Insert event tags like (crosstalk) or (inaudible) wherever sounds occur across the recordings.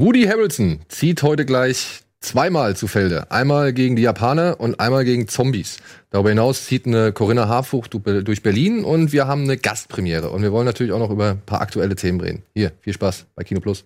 Woody Harrelson zieht heute gleich zweimal zu Felde. Einmal gegen die Japaner und einmal gegen Zombies. Darüber hinaus zieht eine Corinna Harfucht durch Berlin und wir haben eine Gastpremiere. Und wir wollen natürlich auch noch über ein paar aktuelle Themen reden. Hier, viel Spaß bei Kino Plus.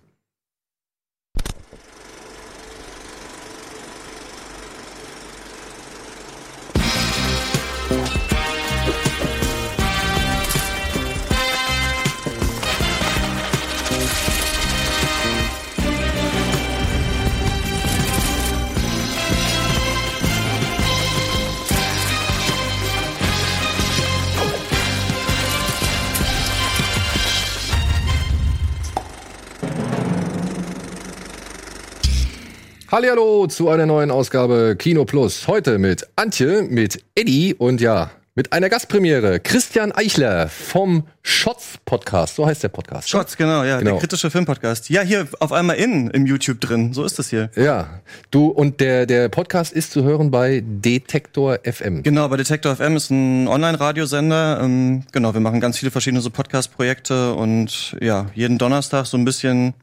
Hallo zu einer neuen Ausgabe Kino Plus. Heute mit Antje, mit Eddie und ja, mit einer Gastpremiere. Christian Eichler vom Shots Podcast. So heißt der Podcast. Shots, genau, ja. Genau. Der kritische Filmpodcast. Ja, hier auf einmal in im YouTube drin. So ist das hier. Ja. Du, und der, der Podcast ist zu hören bei Detektor FM. Genau, bei Detektor FM ist ein Online-Radiosender. Ähm, genau, wir machen ganz viele verschiedene so Podcast-Projekte und ja, jeden Donnerstag so ein bisschen,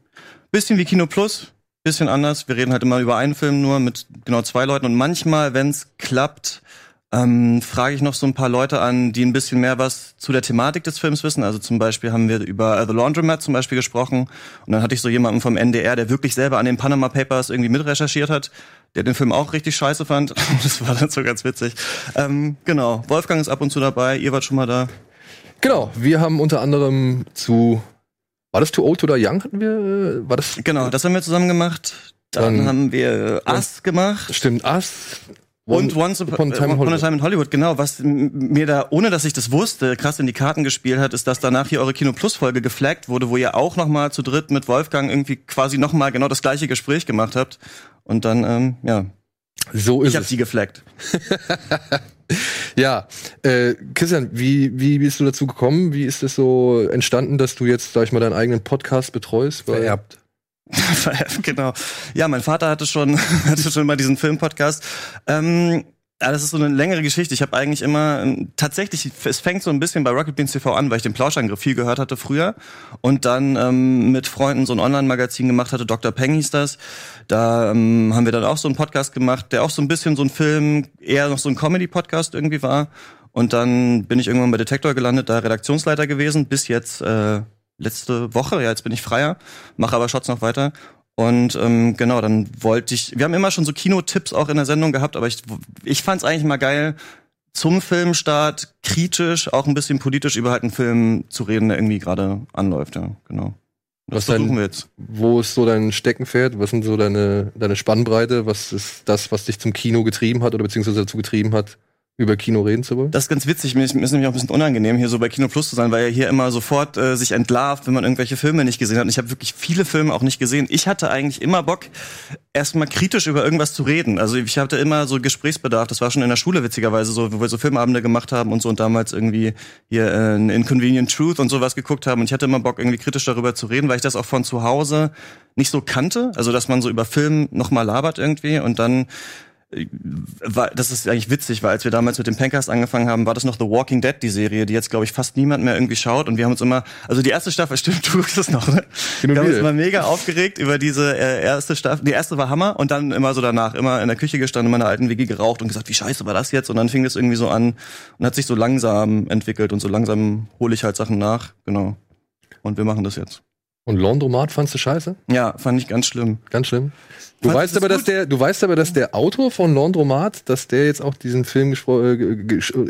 bisschen wie Kino Plus bisschen anders. Wir reden halt immer über einen Film nur mit genau zwei Leuten und manchmal, wenn es klappt, ähm, frage ich noch so ein paar Leute an, die ein bisschen mehr was zu der Thematik des Films wissen. Also zum Beispiel haben wir über The Laundromat zum Beispiel gesprochen und dann hatte ich so jemanden vom NDR, der wirklich selber an den Panama Papers irgendwie mitrecherchiert hat, der den Film auch richtig scheiße fand. (laughs) Das war dann so ganz witzig. Ähm, genau, Wolfgang ist ab und zu dabei, ihr wart schon mal da. Genau, wir haben unter anderem zu war das Too Old to Die Young? Hatten wir, äh, war das? Genau, das haben wir zusammen gemacht. Dann, Dann haben wir Us gemacht. Stimmt, Us. Und Once Upon, a Time, Upon a Time in Hollywood, genau. Was mir da, ohne dass ich das wusste, krass in die Karten gespielt hat, ist, dass danach hier eure Kino Plus Folge geflaggt wurde, wo ihr auch nochmal zu dritt mit Wolfgang irgendwie quasi nochmal genau das gleiche Gespräch gemacht habt. Und dann, ähm, ja. So ist ich hab es. sie geflaggt. (laughs) ja, äh, Christian, wie, wie bist du dazu gekommen? Wie ist es so entstanden, dass du jetzt, sag ich mal, deinen eigenen Podcast betreust? Vererbt. (laughs) Vererbt, genau. Ja, mein Vater hatte schon, (laughs) hatte schon mal diesen Filmpodcast. Ähm, ja, das ist so eine längere Geschichte. Ich habe eigentlich immer ähm, tatsächlich, es fängt so ein bisschen bei Rocket Beans TV an, weil ich den Plauschangriff viel gehört hatte früher und dann ähm, mit Freunden so ein Online-Magazin gemacht hatte. Dr. Peng hieß das. Da ähm, haben wir dann auch so einen Podcast gemacht, der auch so ein bisschen so ein Film, eher noch so ein Comedy-Podcast irgendwie war. Und dann bin ich irgendwann bei Detektor gelandet, da Redaktionsleiter gewesen, bis jetzt äh, letzte Woche. Ja, jetzt bin ich freier, mache aber Shots noch weiter. Und ähm, genau, dann wollte ich, wir haben immer schon so Kinotipps auch in der Sendung gehabt, aber ich, ich fand es eigentlich mal geil, zum Filmstart kritisch, auch ein bisschen politisch über halt einen Film zu reden, der irgendwie gerade anläuft, ja, genau. Das was versuchen dein, wir jetzt. Wo ist so dein Steckenpferd? Was sind so deine, deine Spannbreite? Was ist das, was dich zum Kino getrieben hat oder beziehungsweise dazu getrieben hat, über Kino reden zu wollen? Das ist ganz witzig. Mir ist, mir ist nämlich auch ein bisschen unangenehm, hier so bei Kino Plus zu sein, weil er hier immer sofort äh, sich entlarvt, wenn man irgendwelche Filme nicht gesehen hat. Und ich habe wirklich viele Filme auch nicht gesehen. Ich hatte eigentlich immer Bock, erstmal kritisch über irgendwas zu reden. Also ich hatte immer so Gesprächsbedarf. Das war schon in der Schule witzigerweise so, wo wir so Filmabende gemacht haben und so und damals irgendwie hier äh, Inconvenient Truth und sowas geguckt haben. Und ich hatte immer Bock, irgendwie kritisch darüber zu reden, weil ich das auch von zu Hause nicht so kannte. Also dass man so über Film nochmal labert irgendwie und dann war, das ist eigentlich witzig, weil als wir damals mit dem Pencast angefangen haben, war das noch The Walking Dead, die Serie, die jetzt, glaube ich, fast niemand mehr irgendwie schaut. Und wir haben uns immer, also die erste Staffel, (laughs) stimmt, du guckst es noch, ne? Wir haben uns immer mega aufgeregt über diese äh, erste Staffel. Die erste war Hammer und dann immer so danach, immer in der Küche gestanden, in meiner alten WG geraucht und gesagt, wie scheiße war das jetzt? Und dann fing es irgendwie so an und hat sich so langsam entwickelt und so langsam hole ich halt Sachen nach, genau. Und wir machen das jetzt. Und Laundromat fandst du scheiße? Ja, fand ich ganz schlimm. Ganz schlimm. Du Fand weißt aber, dass der, du weißt aber, dass der Autor von Laundromat, dass der jetzt auch diesen Film äh,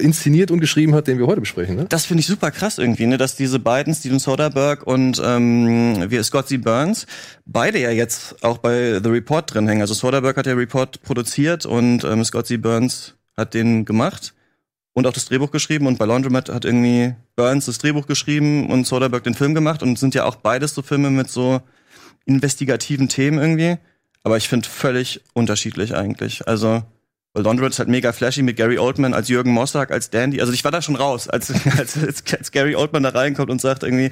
inszeniert und geschrieben hat, den wir heute besprechen, ne? Das finde ich super krass irgendwie, ne, dass diese beiden, Steven Soderbergh und ähm, wie Scott C. Burns, beide ja jetzt auch bei The Report drin hängen. Also Soderbergh hat der Report produziert und ähm, Scott C. Burns hat den gemacht und auch das Drehbuch geschrieben und bei Laundromat hat irgendwie Burns das Drehbuch geschrieben und Soderbergh den Film gemacht und sind ja auch beides so Filme mit so investigativen Themen irgendwie. Aber ich finde völlig unterschiedlich eigentlich. Also, weil Laundromat ist halt mega flashy mit Gary Oldman als Jürgen Mossack, als Dandy. Also ich war da schon raus, (laughs) als, als, als, Gary Oldman da reinkommt und sagt irgendwie,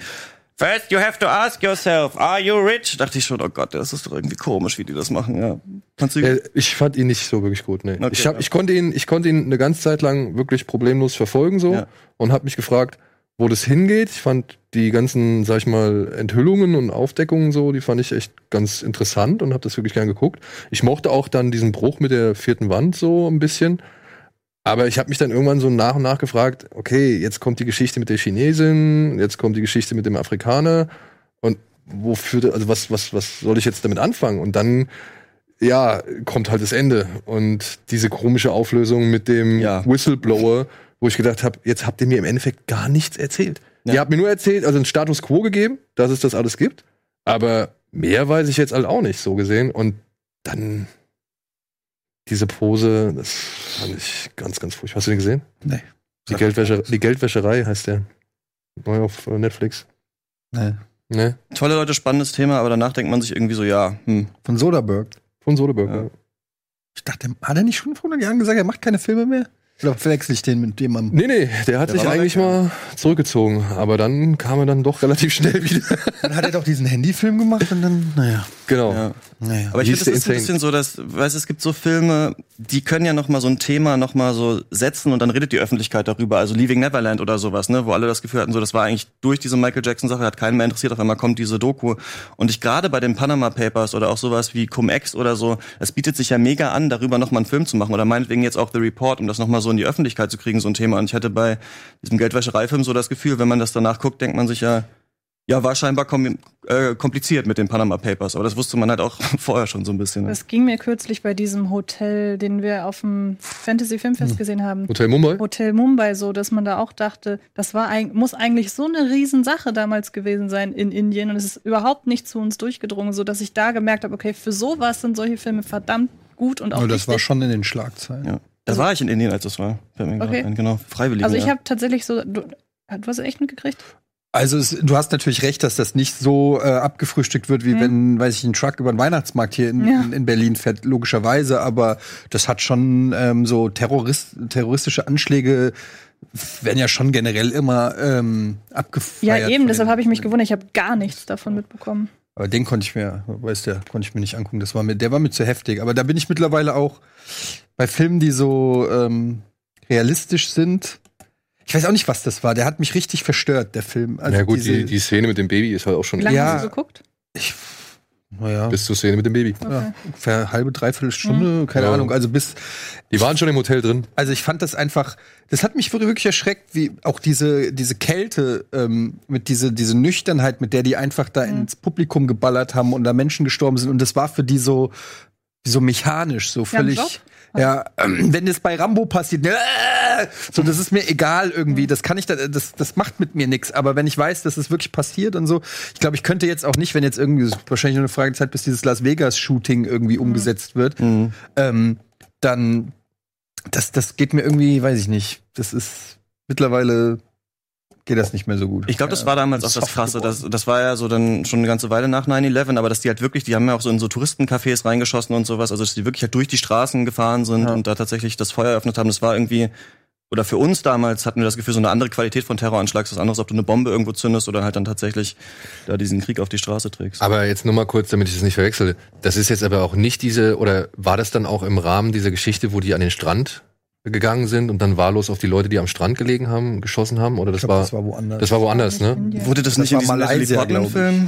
First you have to ask yourself, are you rich? Dachte ich schon, oh Gott, das ist doch irgendwie komisch, wie die das machen. Ja. Kannst du äh, ich fand ihn nicht so wirklich gut. Nee. Okay, ich, hab, ja. ich konnte ihn, ich konnte ihn eine ganze Zeit lang wirklich problemlos verfolgen so ja. und habe mich gefragt, wo das hingeht. Ich fand die ganzen, sag ich mal, Enthüllungen und Aufdeckungen so, die fand ich echt ganz interessant und habe das wirklich gern geguckt. Ich mochte auch dann diesen Bruch mit der vierten Wand so ein bisschen. Aber ich habe mich dann irgendwann so nach und nach gefragt, okay, jetzt kommt die Geschichte mit der Chinesin, jetzt kommt die Geschichte mit dem Afrikaner und wofür, also was, was, was soll ich jetzt damit anfangen? Und dann, ja, kommt halt das Ende und diese komische Auflösung mit dem Ja. Whistleblower, wo ich gedacht habe, jetzt habt ihr mir im Endeffekt gar nichts erzählt. Ja. Ihr habt mir nur erzählt, also einen Status Quo gegeben, dass es das alles gibt, aber mehr weiß ich jetzt halt auch nicht so gesehen und dann diese Pose, das fand ich ganz, ganz furchtbar. Hast du den gesehen? Nee. Die, Geldwäsche, die Geldwäscherei heißt der. Neu auf äh, Netflix. Nee. Ne? Tolle Leute, spannendes Thema, aber danach denkt man sich irgendwie so, ja, hm. Von Soderbergh. Von Soderbergh. Ja. Ja. Ich dachte, hat er nicht schon vor 100 Jahren gesagt, er macht keine Filme mehr? Oder verwechsel ich den mit jemandem? Nee, nee, der hat Der sich eigentlich weg, mal zurückgezogen. Aber dann kam er dann doch relativ schnell (laughs) wieder. Dann hat er doch diesen Handyfilm gemacht und dann, naja. genau. ja. naja. Aber ich finde, das der ist ein Insane? bisschen so, dass, weißt, du, es gibt so Filme, die können ja noch mal so ein Thema noch mal so setzen und dann redet die Öffentlichkeit darüber. Also Leaving Neverland oder sowas, ne, wo alle das Gefühl hatten, so das war eigentlich durch diese Michael Jackson Sache hat keinen mehr interessiert. Auf einmal kommt diese Doku und ich gerade bei den Panama Papers oder auch sowas wie Cum-Ex oder so, es bietet sich ja mega an, darüber noch mal einen Film zu machen oder meinetwegen jetzt auch The Report, um das noch mal so in die Öffentlichkeit zu kriegen, so ein Thema. Und ich hatte bei diesem Geldwäschereifilm so das Gefühl, wenn man das danach guckt, denkt man sich ja ja, war scheinbar kom äh, kompliziert mit den Panama Papers, aber das wusste man halt auch (laughs) vorher schon so ein bisschen. Ne? Das ging mir kürzlich bei diesem Hotel, den wir auf dem Fantasy Filmfest gesehen haben. Hotel Mumbai? Hotel Mumbai, so, dass man da auch dachte, das war ein, muss eigentlich so eine Riesensache damals gewesen sein in Indien und es ist überhaupt nicht zu uns durchgedrungen, so dass ich da gemerkt habe, okay, für sowas sind solche Filme verdammt gut und auch Aber das wichtig. war schon in den Schlagzeilen. Ja. Da war ich in Indien, als das war. Fällt mir gerade Okay. ein, genau. Freiwillig. Also ich ja. habe tatsächlich so, du, du hast es echt mitgekriegt? Also es, du hast natürlich recht, dass das nicht so äh, abgefrühstückt wird, wie Mhm. wenn, weiß ich, ein Truck über den Weihnachtsmarkt hier in, Ja. in, in Berlin fährt, logischerweise. Aber das hat schon ähm, so Terrorist, terroristische Anschläge werden ja schon generell immer ähm, abgefeiert. Ja, eben, deshalb habe ich mich gewundert, ich habe gar nichts davon mitbekommen. Aber den konnte ich mir, weißt du, konnte ich mir nicht angucken. Das war mir, der war mir zu heftig. Aber da bin ich mittlerweile auch bei Filmen, die so ähm, realistisch sind. Ich weiß auch nicht, was das war. Der hat mich richtig verstört, der Film. Also ja gut, diese- die, die Szene mit dem Baby ist halt auch schon Wie lange Ja. hast du geguckt? ich, naja, bis zur Szene mit dem Baby. Okay. ja, ungefähr eine halbe, dreiviertel Stunde, keine Ja. Ahnung. Also bis, Die waren schon im Hotel drin. also ich fand das einfach, das hat mich wirklich erschreckt, wie auch diese, diese Kälte, ähm, mit diese, diese Nüchternheit, mit der die einfach da ins Publikum geballert haben und da Menschen gestorben sind. Und das war für die so, so mechanisch, so Ja, völlig. Job? Ja, ähm, wenn das bei Rambo passiert, äh, so, das ist mir egal irgendwie. Das kann ich, da, das, das macht mit mir nichts. Aber wenn ich weiß, dass es wirklich passiert und so, ich glaube, ich könnte jetzt auch nicht, wenn jetzt irgendwie, wahrscheinlich nur eine Frage Zeit, bis dieses Las Vegas-Shooting irgendwie umgesetzt wird, Mhm. ähm, dann, das, das geht mir irgendwie, weiß ich nicht. Das ist mittlerweile geht das nicht mehr so gut. Ich glaube, das war damals auch das Krasse. Das, das war ja so dann schon eine ganze Weile nach 9-11, aber dass die halt wirklich, die haben ja auch so in so Touristencafés reingeschossen und sowas, also dass die wirklich halt durch die Straßen gefahren sind Ja. und da tatsächlich das Feuer eröffnet haben. Das war irgendwie, oder für uns damals hatten wir das Gefühl, so eine andere Qualität von Terroranschlag, was anderes, ob du eine Bombe irgendwo zündest oder halt dann tatsächlich da diesen Krieg auf die Straße trägst. Aber jetzt nur mal kurz, damit ich es nicht verwechsel. Das ist jetzt aber auch nicht diese, oder war das dann auch im Rahmen dieser Geschichte, wo die an den Strand gegangen sind und dann wahllos auf die Leute, die am Strand gelegen haben, geschossen haben? Oder das, Ich glaub, war, das war woanders. das war woanders, ne? Wurde das, Das nicht in diesem Malaysia. Portman-Film?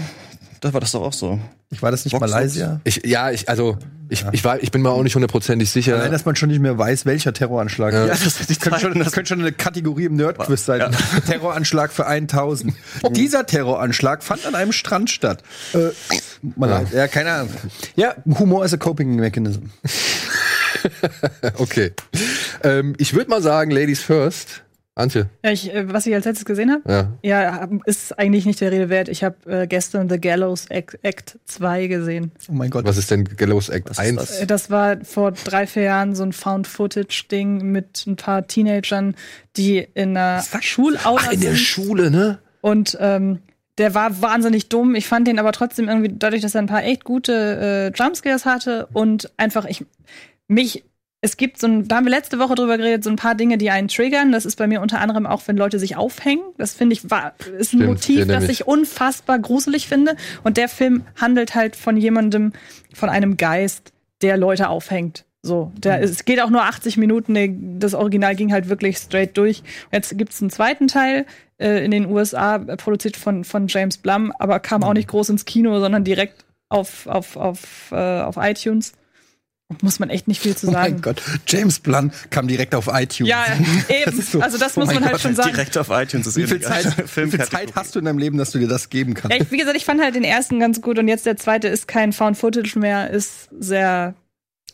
Da war das doch auch so. ich war das nicht Vox, Malaysia? Ich, ja, ich, also, ich, ich, war, ich bin mir auch nicht hundertprozentig sicher. Allein, dass man schon nicht mehr weiß, welcher Terroranschlag. Ja. Ja, das das, könnte schon, das könnte schon eine Kategorie im Nerdquiz sein. Ja. (laughs) Terroranschlag für 1000. Dieser Terroranschlag fand an einem Strand statt. Äh, mal Ja. leid. ja, keine Ahnung. Ja, Humor ist a coping mechanism. (laughs) Okay. Ähm, ich würde mal sagen, Ladies first. Antje, Ja, ich, äh, was ich als letztes gesehen habe, ja. ja, ist eigentlich nicht der Rede wert. Ich habe äh, gestern The Gallows Act, Act 2 gesehen. Oh mein Gott. Was ist denn Gallows Act Was ist 1? das? Äh, Das war vor drei, vier Jahren so ein Found-Footage-Ding mit ein paar Teenagern, die in einer Schulaula Ach, in der. Schule, ne? Und ähm, der war wahnsinnig dumm. Ich fand den aber trotzdem irgendwie, dadurch, dass er ein paar echt gute äh, Jumpscares hatte und einfach ich mich. Es gibt so ein, da haben wir letzte Woche drüber geredet, so ein paar Dinge, die einen triggern. Das ist bei mir unter anderem auch, wenn Leute sich aufhängen. Das finde ich war, ist ein Stimmt, Motiv, erinnere das ich unfassbar gruselig finde. Und der Film handelt halt von jemandem, von einem Geist, der Leute aufhängt. So, der, Mhm. es geht auch nur 80 Minuten. der- Das Original ging halt wirklich straight durch. Jetzt gibt's einen zweiten Teil äh, in den USA, äh, produziert von, von James Blum, aber kam Mhm. auch nicht groß ins Kino, sondern direkt auf, auf, auf, äh, auf iTunes. Muss man echt nicht viel zu Oh mein sagen. Gott, James Blunt kam direkt auf iTunes. ja, (laughs) eben. So- also das oh muss man halt Gott, schon sagen. Direkt auf iTunes ist Wie viel, eben Zeit, wie viel. Zeit hast du in deinem Leben, dass du dir das geben kannst? Ja, ich, wie gesagt, ich fand halt den ersten ganz gut und jetzt der zweite ist kein Found Footage mehr, ist sehr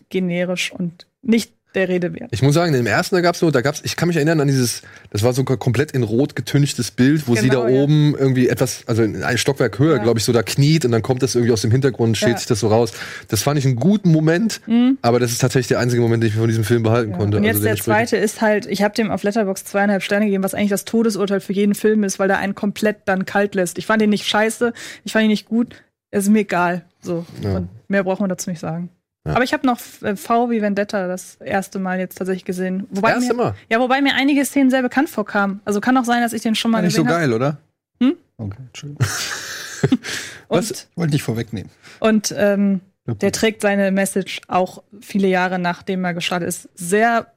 generisch und nicht der Rede wert. Ich muss sagen, im ersten, da gab's so, da gab's, ich kann mich erinnern an dieses, das war so ein komplett in rot getünchtes Bild, wo sie da Genau, ja. oben irgendwie etwas, also in ein Stockwerk höher, Ja. glaube ich, so da kniet und dann kommt das irgendwie aus dem Hintergrund, steht Ja. Mhm. sich das so raus. Das fand ich einen guten Moment, aber das ist tatsächlich der einzige Moment, den ich mir von diesem Film behalten konnte. Und jetzt also der zweite ist halt, ich habe dem auf Letterbox zweieinhalb Sterne gegeben, was eigentlich das Todesurteil für jeden Film ist, weil der einen komplett dann kalt lässt. Ich fand ihn nicht scheiße, ich fand ihn nicht gut, es ist mir egal. So. Und mehr braucht man dazu nicht sagen. Ja. Aber ich habe noch äh, V wie Vendetta das erste Mal jetzt tatsächlich gesehen. Wobei Erste mir, Mal? Ja, wobei mir einige Szenen sehr bekannt vorkamen. Also kann auch sein, dass ich den schon mal War nicht so gesehen habe. geil, oder? Hm? Okay, Entschuldigung. (laughs) Und, Wollte nicht vorwegnehmen. und ähm, der trägt seine Message auch viele Jahre nachdem er gestartet ist, sehr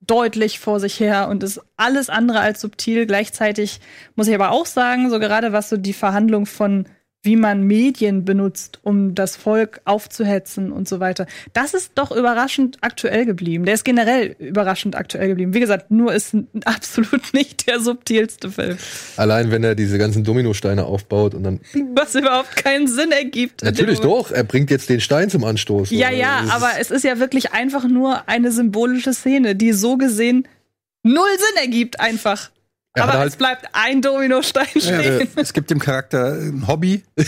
deutlich vor sich her und ist alles andere als subtil. Gleichzeitig muss ich aber auch sagen, so gerade was so die Verhandlung von wie man Medien benutzt, um das Volk aufzuhetzen und so weiter. Das ist doch überraschend aktuell geblieben. Der ist generell überraschend aktuell geblieben. Wie gesagt, nur ist absolut (laughs) nicht der subtilste Film. Allein wenn er diese ganzen Dominosteine aufbaut und dann. Was überhaupt keinen Sinn ergibt. Natürlich doch, er bringt jetzt den Stein zum Anstoß. Ja, So, ja, das ist- aber es ist ja wirklich einfach nur eine symbolische Szene, die so gesehen null Sinn ergibt einfach. Er hat aber halt- es bleibt ein Dominostein stehen. Es gibt dem Charakter ein Hobby. (laughs)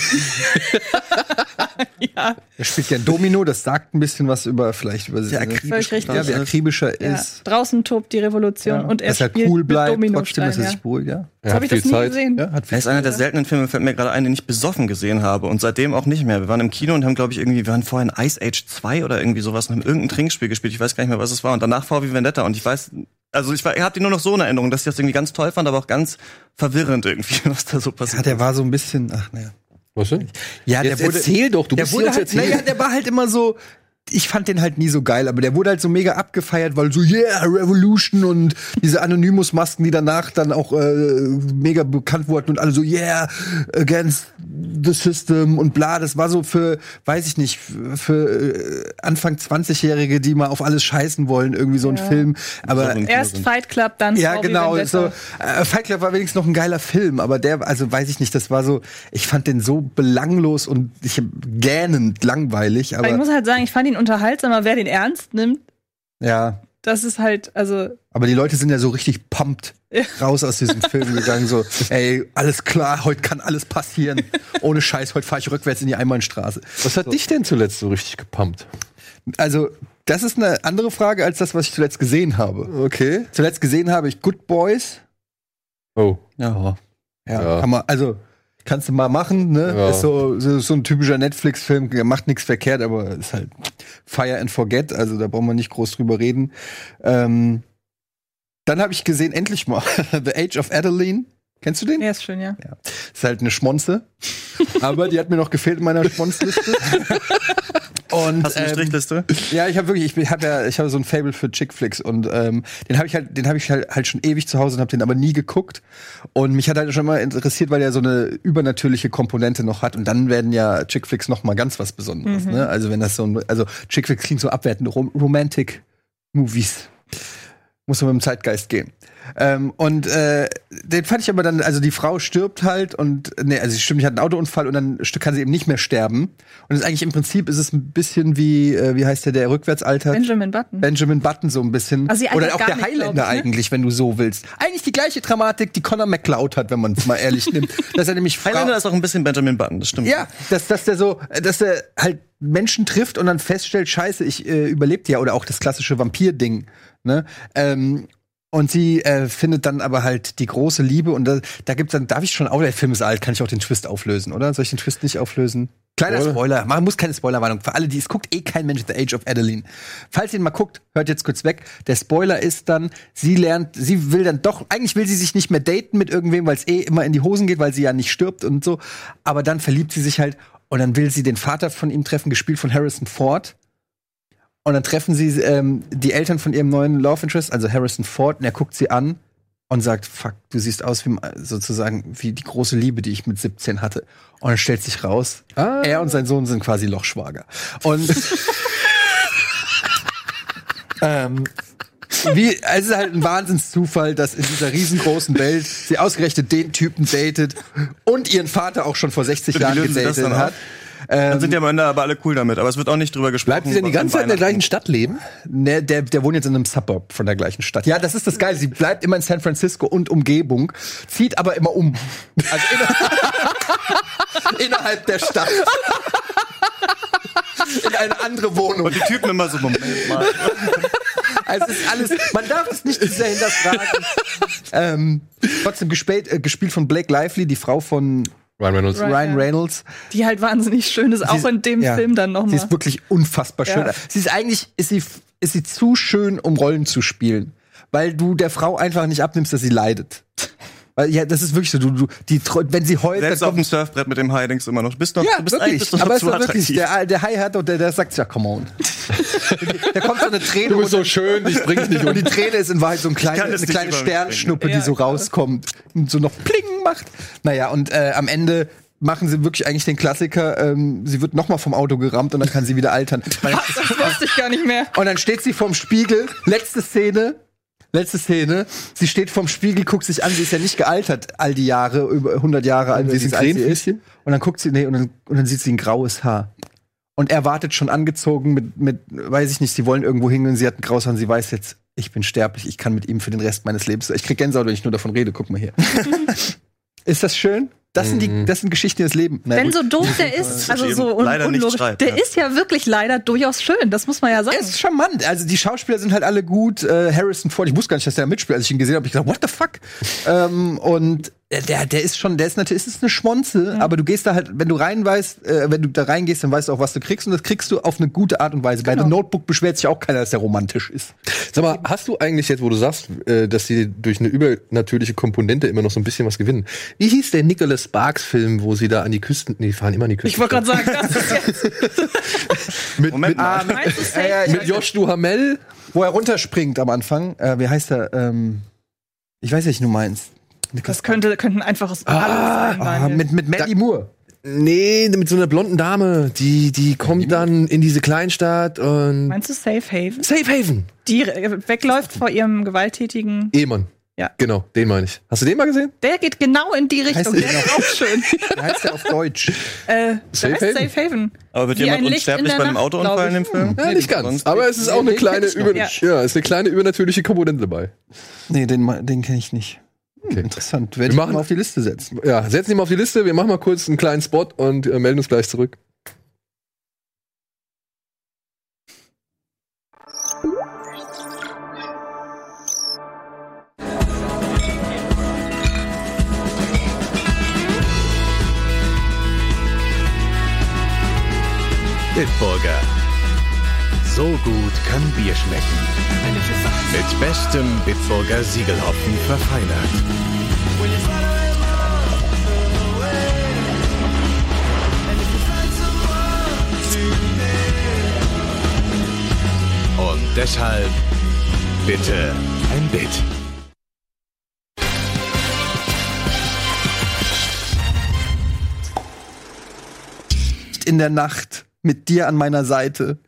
Ja, Er spielt ja Domino, das sagt ein bisschen was über vielleicht über Sehr akribisch. ja, wie akribischer ja. ist. Draußen tobt die Revolution Ja. und er dass er spielt cool mit bleibt, trotzdem, Dominosteinen. dass er Ja. Ja. er habe ich das viel nie Zeit. gesehen. Ja, hat Er ist einer der Ja. seltenen Filme, fällt mir gerade ein, den ich besoffen gesehen habe und seitdem auch nicht mehr. Wir waren im Kino und haben, glaube ich, irgendwie, wir waren vorhin Ice Age 2 oder irgendwie sowas und haben irgendein Trinkspiel gespielt. Ich weiß gar nicht mehr, was es war. Und danach VW Vendetta und ich weiß, also ich, war- ich habe die nur noch so in Erinnerung, dass ich das irgendwie ganz toll fand, aber auch ganz verwirrend irgendwie, (laughs) was da so Ja, passiert. der war so ein bisschen, ach naja. Was denn? Ja, Jetzt erzähl doch, du der bist wurde halt, erzählen. naja, der war halt immer so. Ich fand den halt nie so geil, aber der wurde halt so mega abgefeiert, weil so yeah Revolution und diese Anonymous-Masken, die danach dann auch äh, mega bekannt wurden und alle so yeah against the system und bla. Das war so für, weiß ich nicht, für, äh, Anfang 20-Jährige, die mal auf alles scheißen wollen, irgendwie so ein Ja. Film. Aber Erst Fight Club, dann ja, genau. So, äh, Fight Club war wenigstens noch ein geiler Film, aber der, also weiß ich nicht, das war so, ich fand den so belanglos und ich gähnend langweilig, Aber ich aber muss halt sagen, ich fand ihn unterhaltsam, aber wer den ernst nimmt, ja. das ist halt, also Aber die Leute sind ja so richtig pumped Ja. raus aus diesem Film gegangen, so, ey, alles klar, heute kann alles passieren. Ohne Scheiß, heute fahre ich rückwärts in die Einbahnstraße. Was hat dich denn zuletzt so richtig gepumpt? Also, das ist eine andere Frage als das, was ich zuletzt gesehen habe. Okay. Zuletzt gesehen habe ich Good Boys. Oh. Ja. Ja, Ja. kann man, also kannst du mal machen, ne? Ja. Ist so, so, so ein typischer Netflix-Film, der macht nichts verkehrt, aber ist halt Fire and Forget, also da brauchen wir nicht groß drüber reden. Ähm, dann habe ich gesehen, endlich mal, (laughs) The Age of Adeline. Kennst du den? der ist schön, ja. Ist halt eine Schmonze. (laughs) aber die hat mir noch gefehlt in meiner Schmonzliste. (laughs) Und, Hast du eine ähm, Strichliste? ja, ich habe wirklich, ich habe ja, ich habe so ein Fable für Chickflicks und ähm, den habe ich halt, den habe ich halt, halt schon ewig zu Hause und habe den aber nie geguckt. Und mich hat halt schon mal interessiert, weil der so eine übernatürliche Komponente noch hat. Und dann werden ja Chickflicks noch mal ganz was Besonderes. Ne? Also wenn das so, ein, also Chickflicks klingt so abwertend, Rom Romantic Movies. Muss man mit dem Zeitgeist gehen. Ähm, und äh, den fand ich aber dann, also die Frau stirbt halt und, nee, also sie stimmt, die hat einen Autounfall und dann kann sie eben nicht mehr sterben. Und es ist eigentlich im Prinzip ist es ein bisschen wie, äh, wie heißt der, der rückwärts altert? Benjamin Button. Benjamin Button so ein bisschen. Also sie Oder auch der nicht, Highlander ich, ne? eigentlich, wenn du so willst. Eigentlich die gleiche Dramatik, die Connor McCloud hat, wenn man es mal ehrlich nimmt. (laughs) Dass er nämlich Frau, Highlander ist auch ein bisschen Benjamin Button, das stimmt. ja, dass, dass der so, dass er halt Menschen trifft und dann feststellt, scheiße, ich äh, überlebt ja, oder auch das klassische Vampir-Ding, ne? Ähm, und sie äh, findet dann aber halt die große Liebe und da, da gibt's dann, darf ich schon, auch der Film ist alt, kann ich auch den Twist auflösen, oder? Soll ich den Twist nicht auflösen? Kleiner Spoiler. Spoiler, man muss keine Spoilerwarnung. Für alle, die es guckt, eh kein Mensch The Age of Adeline. Falls ihr ihn mal guckt, hört jetzt kurz weg. Der Spoiler ist dann, sie lernt, sie will dann doch, eigentlich will sie sich nicht mehr daten mit irgendwem, weil es eh immer in die Hosen geht, weil sie ja nicht stirbt und so. Aber dann verliebt sie sich halt und dann will sie den Vater von ihm treffen, gespielt von Harrison Ford. Und dann treffen sie ähm, die Eltern von ihrem neuen Love Interest, also Harrison Ford, und er guckt sie an und sagt, fuck, du siehst aus wie sozusagen wie die große Liebe, die ich mit 17 hatte. Und dann stellt sich raus, Ah. er und sein Sohn sind quasi Lochschwager. Und (laughs) ähm, wie, es ist halt ein Wahnsinnszufall, dass in dieser riesengroßen Welt sie ausgerechnet den Typen datet und ihren Vater auch schon vor 60 Und wie Jahren gedatet hat. auf? Dann sind ja am Ende aber alle cool damit, aber es wird auch nicht drüber gesprochen. Bleibt sie denn die ganze Zeit in der gleichen Stadt leben? Ne, der, der wohnt jetzt in einem Suburb von der gleichen Stadt. Ja, das ist das Geile. Sie bleibt immer in San Francisco und Umgebung, zieht aber immer um. Also inner (laughs) innerhalb der Stadt. In eine andere Wohnung. Und die Typen immer so, Moment mal. (laughs) Also es ist alles, man darf es nicht zu sehr hinterfragen. ähm, trotzdem gespielt, äh, gespielt von Blake Lively, die Frau von Ryan Reynolds. Ryan. Reynolds. Die halt wahnsinnig schön ist, auch Sie ist- in dem ja. Film dann Sie nochmal. ist wirklich unfassbar schön. Ja. Sie ist eigentlich, ist sie, ist sie zu schön, um Rollen zu spielen. Weil du der Frau einfach nicht abnimmst, dass sie leidet. Weil, ja, das ist wirklich so, du, du, die, wenn sie heult, Selbst auf dem Surfbrett mit dem High denkst du immer noch. Du bist noch, ja, du bist wirklich. bist noch Aber es war wirklich, der, der Hai hat und der, der sagt, ja, come on. (laughs) da kommt so eine Träne Du bist so schön, ich bring's nicht um. und die Träne ist in Wahrheit so ein kleine, eine kleine Sternschnuppe, die Ja, so klar. rauskommt und so noch pling macht. Naja, und äh, am Ende machen sie wirklich eigentlich den Klassiker, ähm, sie wird nochmal vom Auto gerammt und dann kann sie wieder altern. (laughs) Das wusste ich gar nicht mehr. und dann steht sie vorm Spiegel, letzte Szene, letzte Szene, sie steht vorm Spiegel, guckt sich an, sie ist ja nicht gealtert all die Jahre, über 100 Jahre alt, alt sie ist. Und dann guckt sie, nee, und dann, und dann sieht sie ein graues Haar. Und er wartet schon angezogen mit, mit, weiß ich nicht, sie wollen irgendwo hingehen, sie hat ein graues Haar und sie weiß jetzt, ich bin sterblich, ich kann mit ihm für den Rest meines Lebens. Ich krieg Gänsehaut, wenn ich nur davon rede, guck mal hier. (laughs) Ist das schön? Das sind die, das sind Geschichten, die das Leben. Na Wenn gut. so doof der (laughs) ist, also so un leider nicht unlogisch, schreibt, der ja. ist ja wirklich leider durchaus schön, das muss man ja sagen. Er ist charmant. Also die Schauspieler sind halt alle gut. Äh, Harrison Ford, ich wusste gar nicht, dass der mitspielt. Als ich ihn gesehen habe, hab ich gedacht, what the fuck? ähm, und der, der ist schon, der ist natürlich, ist es eine Schmonze, aber du gehst da halt, wenn du rein weißt, äh, wenn du da reingehst, dann weißt du auch, was du kriegst und das kriegst du auf eine gute Art und Weise. Bei The Notebook beschwert sich auch keiner, dass der romantisch ist. Sag mal, hast du eigentlich jetzt, wo du sagst, äh, dass sie durch eine übernatürliche Komponente immer noch so ein bisschen was gewinnen? Wie hieß der Nicholas Sparks-Film, wo sie da an die Küsten, nee, die fahren immer an die Küsten. ich wollte gerade sagen, das ist jetzt. (laughs) mit, Moment mit, safe? Äh, ja, mit Josh Duhamel. Wo er runterspringt am Anfang, äh, wie heißt er? Ähm, ich weiß nicht, wie du meinst. Das könnte, könnten einfaches alles sein. Ah, Daniel. mit, mit Mandy Moore. Nee, mit so einer blonden Dame. Die, die kommt dann in diese Kleinstadt und. Meinst du Safe Haven? Safe Haven. Die wegläuft vor ihrem gewalttätigen. Ehemann. Ja. Genau, den meine ich. Hast du den mal gesehen? Der geht genau in die Richtung. Heißt Der der ist auch schön. (laughs) Wie heißt der auf Deutsch? äh, Safe der heißt Haven? Safe Haven. Aber wird Wie jemand ein unsterblich der bei einem Autounfall in dem. Film? Ja, nicht ganz. Aber es ist auch eine kleine, über Ja. ja, ist eine kleine übernatürliche Komponente dabei. Nee, den, den kenne ich nicht. Okay. Interessant. Werde Wir ich machen- mal auf die Liste setzen. Ja, setzen ihn mal auf die Liste. Wir machen mal kurz einen kleinen Spot und äh, melden uns gleich zurück. Bitburger. So gut kann Bier schmecken. Mit bestem Bitburger Siegelhopfen verfeinert. Und deshalb bitte ein Bit. In der Nacht mit dir an meiner Seite.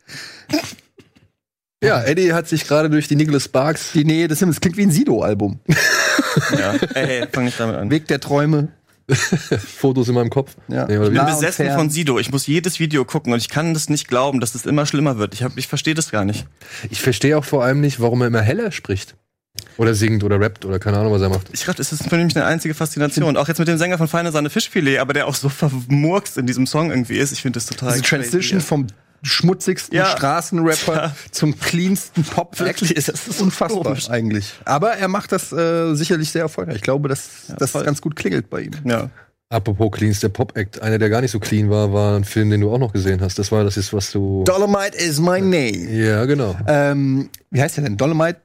Ja, Eddie hat sich gerade durch die Nicholas Sparks. Die Nähe des Himmels. Klingt wie ein Sido-Album. Ja. Ey, ey, fang nicht damit an. Weg der Träume. (laughs) Fotos in meinem Kopf. Ja. Nee? Ich bin besessen von Sido. Ich muss jedes Video gucken und ich kann das nicht glauben, dass das immer schlimmer wird. Ich, hab- ich verstehe das gar nicht. Ich verstehe auch vor allem nicht, warum er immer heller spricht. Oder singt oder rappt oder keine Ahnung, was er macht. Ich glaube, das ist für mich eine einzige Faszination. Auch jetzt mit dem Sänger von Feine Sahne Fischfilet, aber der auch so vermurkst in diesem Song irgendwie ist. Ich finde das total Diese Transition vom schmutzigsten Ja. Straßenrapper Ja. zum cleansten Pop. Wirklich, das das ist unfassbar komisch. eigentlich. Aber er macht das äh, sicherlich sehr erfolgreich. Ich glaube, dass das voll. ganz gut klingelt bei ihm. Ja. Apropos Cleans, der Pop-Act, einer, der gar nicht so clean war, war ein Film, den du auch noch gesehen hast. Das war das ist, was du. Dolomite is my name. Ja, genau. Ähm, wie heißt der denn? Dolomite?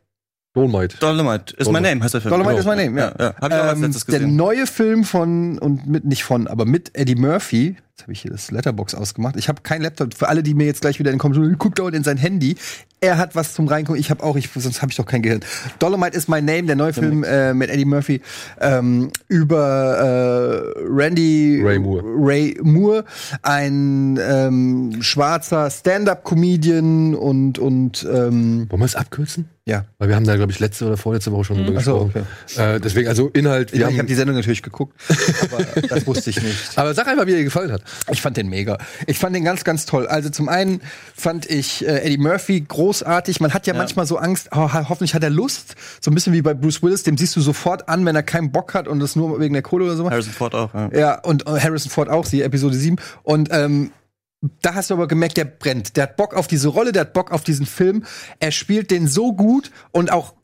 Dolomite. Dolomite is my Dolomite. name, heißt der Film. Dolomite Genau. is my name, ja. ja. Hab ich auch als Ähm, letztes der gesehen. neue Film von und mit nicht von, aber mit Eddie Murphy. Jetzt habe ich hier das Letterbox ausgemacht. Ich habe kein Laptop. Für alle, die mir jetzt gleich wieder in den Kommentaren guckt dauernd in sein Handy. Er hat was zum reingucken. Ich habe auch, ich, sonst habe ich doch kein Gehirn. Dolomite is my name, der neue Film äh, mit Eddie Murphy ähm, über äh, Randy Ray Moore. Ray Moore, ein ähm, schwarzer Stand-up-Comedian und und ähm, Wollen wir es abkürzen? Ja. Weil wir haben da, glaube ich, letzte oder vorletzte Woche schon drüber Ach so, gesprochen. Äh, deswegen, also Inhalt, Ich, wir ich habe die Sendung natürlich geguckt, aber (laughs) das wusste ich nicht. aber sag einfach, wie dir gefallen hat. Ich fand den mega. Ich fand den ganz, ganz toll. Also zum einen fand ich äh, Eddie Murphy großartig. Man hat ja, manchmal so Angst, oh, ho- hoffentlich hat er Lust. So ein bisschen wie bei Bruce Willis, dem siehst du sofort an, wenn er keinen Bock hat und das nur wegen der Kohle oder so macht. Harrison Ford auch. Ja. Ja, und äh, Harrison Ford auch, sie Episode 7. Und ähm, da hast du aber gemerkt, der brennt. Der hat Bock auf diese Rolle, der hat Bock auf diesen Film. Er spielt den so gut und auch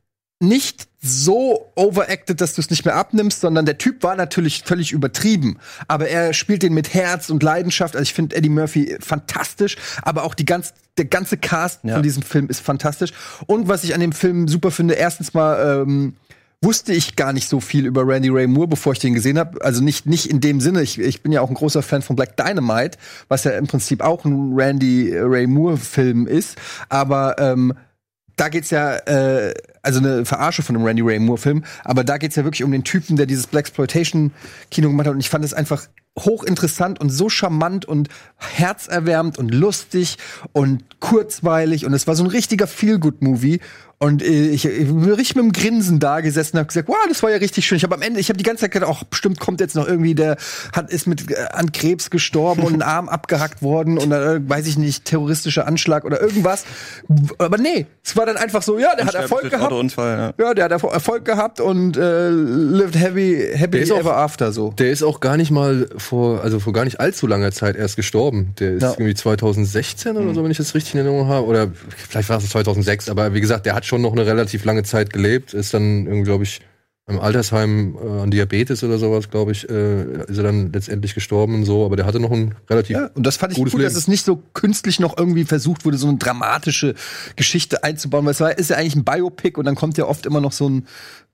nicht so overacted, dass du es nicht mehr abnimmst, sondern der Typ war natürlich völlig übertrieben. Aber er spielt den mit Herz und Leidenschaft. Also ich finde Eddie Murphy fantastisch, aber auch die ganz, der ganze Cast von diesem Film ist fantastisch. Und was ich an dem Film super finde, erstens mal ähm, wusste ich gar nicht so viel über Randy Ray Moore, bevor ich den gesehen habe. Also nicht, nicht in dem Sinne. Ich, ich bin ja auch ein großer Fan von Black Dynamite, was ja im Prinzip auch ein Randy Ray Moore-Film ist. Aber ähm, da geht's ja, äh, also eine Verarsche von einem Randy Ray Moore-Film, aber da geht's ja wirklich um den Typen, der dieses Blaxploitation-Kino gemacht hat. Und ich fand es einfach hochinteressant und so charmant und herzerwärmend und lustig und kurzweilig. Und es war so ein richtiger Feel-Good-Movie. Und äh, ich, ich bin richtig mit dem Grinsen da gesessen und habe gesagt, wow, das war ja richtig schön. Ich habe am Ende, ich habe die ganze Zeit gedacht, ach, bestimmt kommt jetzt noch irgendwie, der hat ist mit äh, an Krebs gestorben und ein (laughs) Arm abgehackt worden und dann, äh, weiß ich nicht, terroristischer Anschlag oder irgendwas. Aber nee, es war dann einfach so, ja, der hat Erfolg gehabt. Autounfall, ja. Ja, der hat Erfol- Erfolg gehabt und äh, lived heavy, happy ist auch- ever after so. Der ist auch gar nicht mal vor, also vor gar nicht allzu langer Zeit erst gestorben. Der ist Ja. irgendwie 2016 oder so, wenn ich das richtig in Erinnerung habe. Oder vielleicht war es 2006, aber wie gesagt, der hat schon noch eine relativ lange Zeit gelebt. Ist dann irgendwie, glaube ich, im Altersheim äh, an Diabetes oder sowas, glaube ich, äh, ist er dann letztendlich gestorben und so. Aber der hatte noch ein relativ Ja, und das fand ich gut, dass Leben. es nicht so künstlich noch irgendwie versucht wurde, so eine dramatische Geschichte einzubauen, weil es war, ist ja eigentlich ein Biopic und dann kommt ja oft immer noch so ein,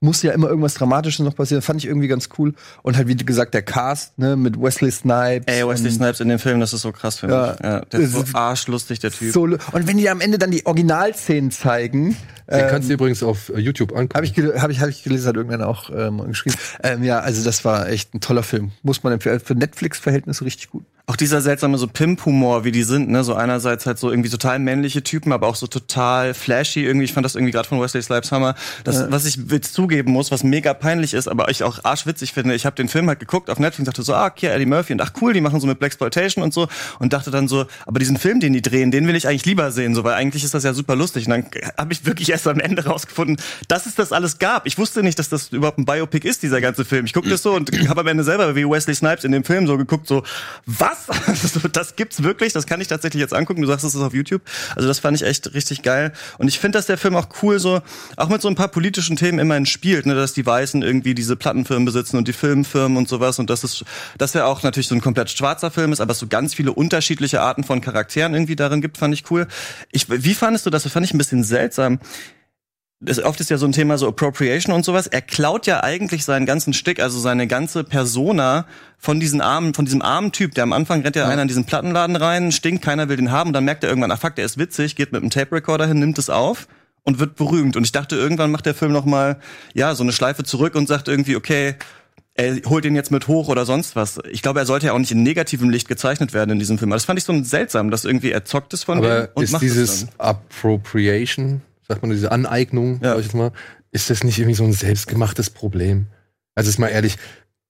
muss ja immer irgendwas Dramatisches noch passieren. Fand ich irgendwie ganz cool. Und halt, wie gesagt, der Cast, ne, mit Wesley Snipes. Ey, Wesley Snipes in dem Film, das ist so krass für Ja. mich. Ja, der ist so Das ist- arschlustig, der Typ. So, und wenn die am Ende dann die Originalszenen zeigen, Den kannst du übrigens auf äh, YouTube angucken. Habe ich, hab ich, hab ich gelesen, hat irgendeiner auch ähm, geschrieben. Ähm, ja, also das war echt ein toller Film. Muss man empfehlen. Für Netflix-Verhältnisse richtig gut. Auch dieser seltsame so Pimp-Humor, wie die sind, ne? So einerseits halt so irgendwie total männliche Typen, aber auch so total flashy irgendwie. Ich fand das irgendwie gerade von Wesley Snipes Hammer. Das, was ich jetzt zugeben muss, was mega peinlich ist, aber ich auch arschwitzig finde. Ich habe den Film halt geguckt auf Netflix und dachte so, ah, okay, Eddie Murphy und ach cool, die machen so mit Blaxploitation und so und dachte dann so, aber diesen Film, den die drehen, den will ich eigentlich lieber sehen, so, weil eigentlich ist das ja super lustig. Und dann habe ich wirklich erst am Ende rausgefunden, dass es das alles gab. Ich wusste nicht, dass das überhaupt ein Biopic ist, dieser ganze Film. Ich gucke das so und habe am Ende selber wie Wesley Snipes in dem Film so geguckt, so, was? (laughs) So, das gibt's wirklich? Das kann ich tatsächlich jetzt angucken. Du sagst, das ist auf YouTube. Also das fand ich echt richtig geil. Und ich finde, dass der Film auch cool so, auch mit so ein paar politischen Themen immerhin spielt, ne, dass die Weißen irgendwie diese Plattenfirmen besitzen und die Filmfirmen und sowas und das ist, dass er auch natürlich so ein komplett schwarzer Film ist, aber so ganz viele unterschiedliche Arten von Charakteren irgendwie darin gibt, fand ich cool. Ich, wie fandest du das? Das fand ich ein bisschen seltsam das oft ist ja so ein Thema so Appropriation und sowas. Er klaut ja eigentlich seinen ganzen Stick, also seine ganze Persona von diesen armen, von diesem armen Typ, der am Anfang rennt ja, einer in diesen Plattenladen rein, stinkt, keiner will den haben und dann merkt er irgendwann, ah fuck, der ist witzig, geht mit einem Tape Recorder hin, nimmt es auf und wird berühmt. Und ich dachte, irgendwann macht der Film noch mal, ja, so eine Schleife zurück und sagt irgendwie, okay, er holt ihn jetzt mit hoch oder sonst was. Ich glaube, er sollte ja auch nicht in negativem Licht gezeichnet werden in diesem Film. Aber das fand ich so seltsam, dass irgendwie er zockt es von Aber dem und ist macht es dieses dann. Appropriation, sagt man, diese Aneignung, Ja. sag ich jetzt mal, ist das nicht irgendwie so ein selbstgemachtes Problem? Also ist mal ehrlich,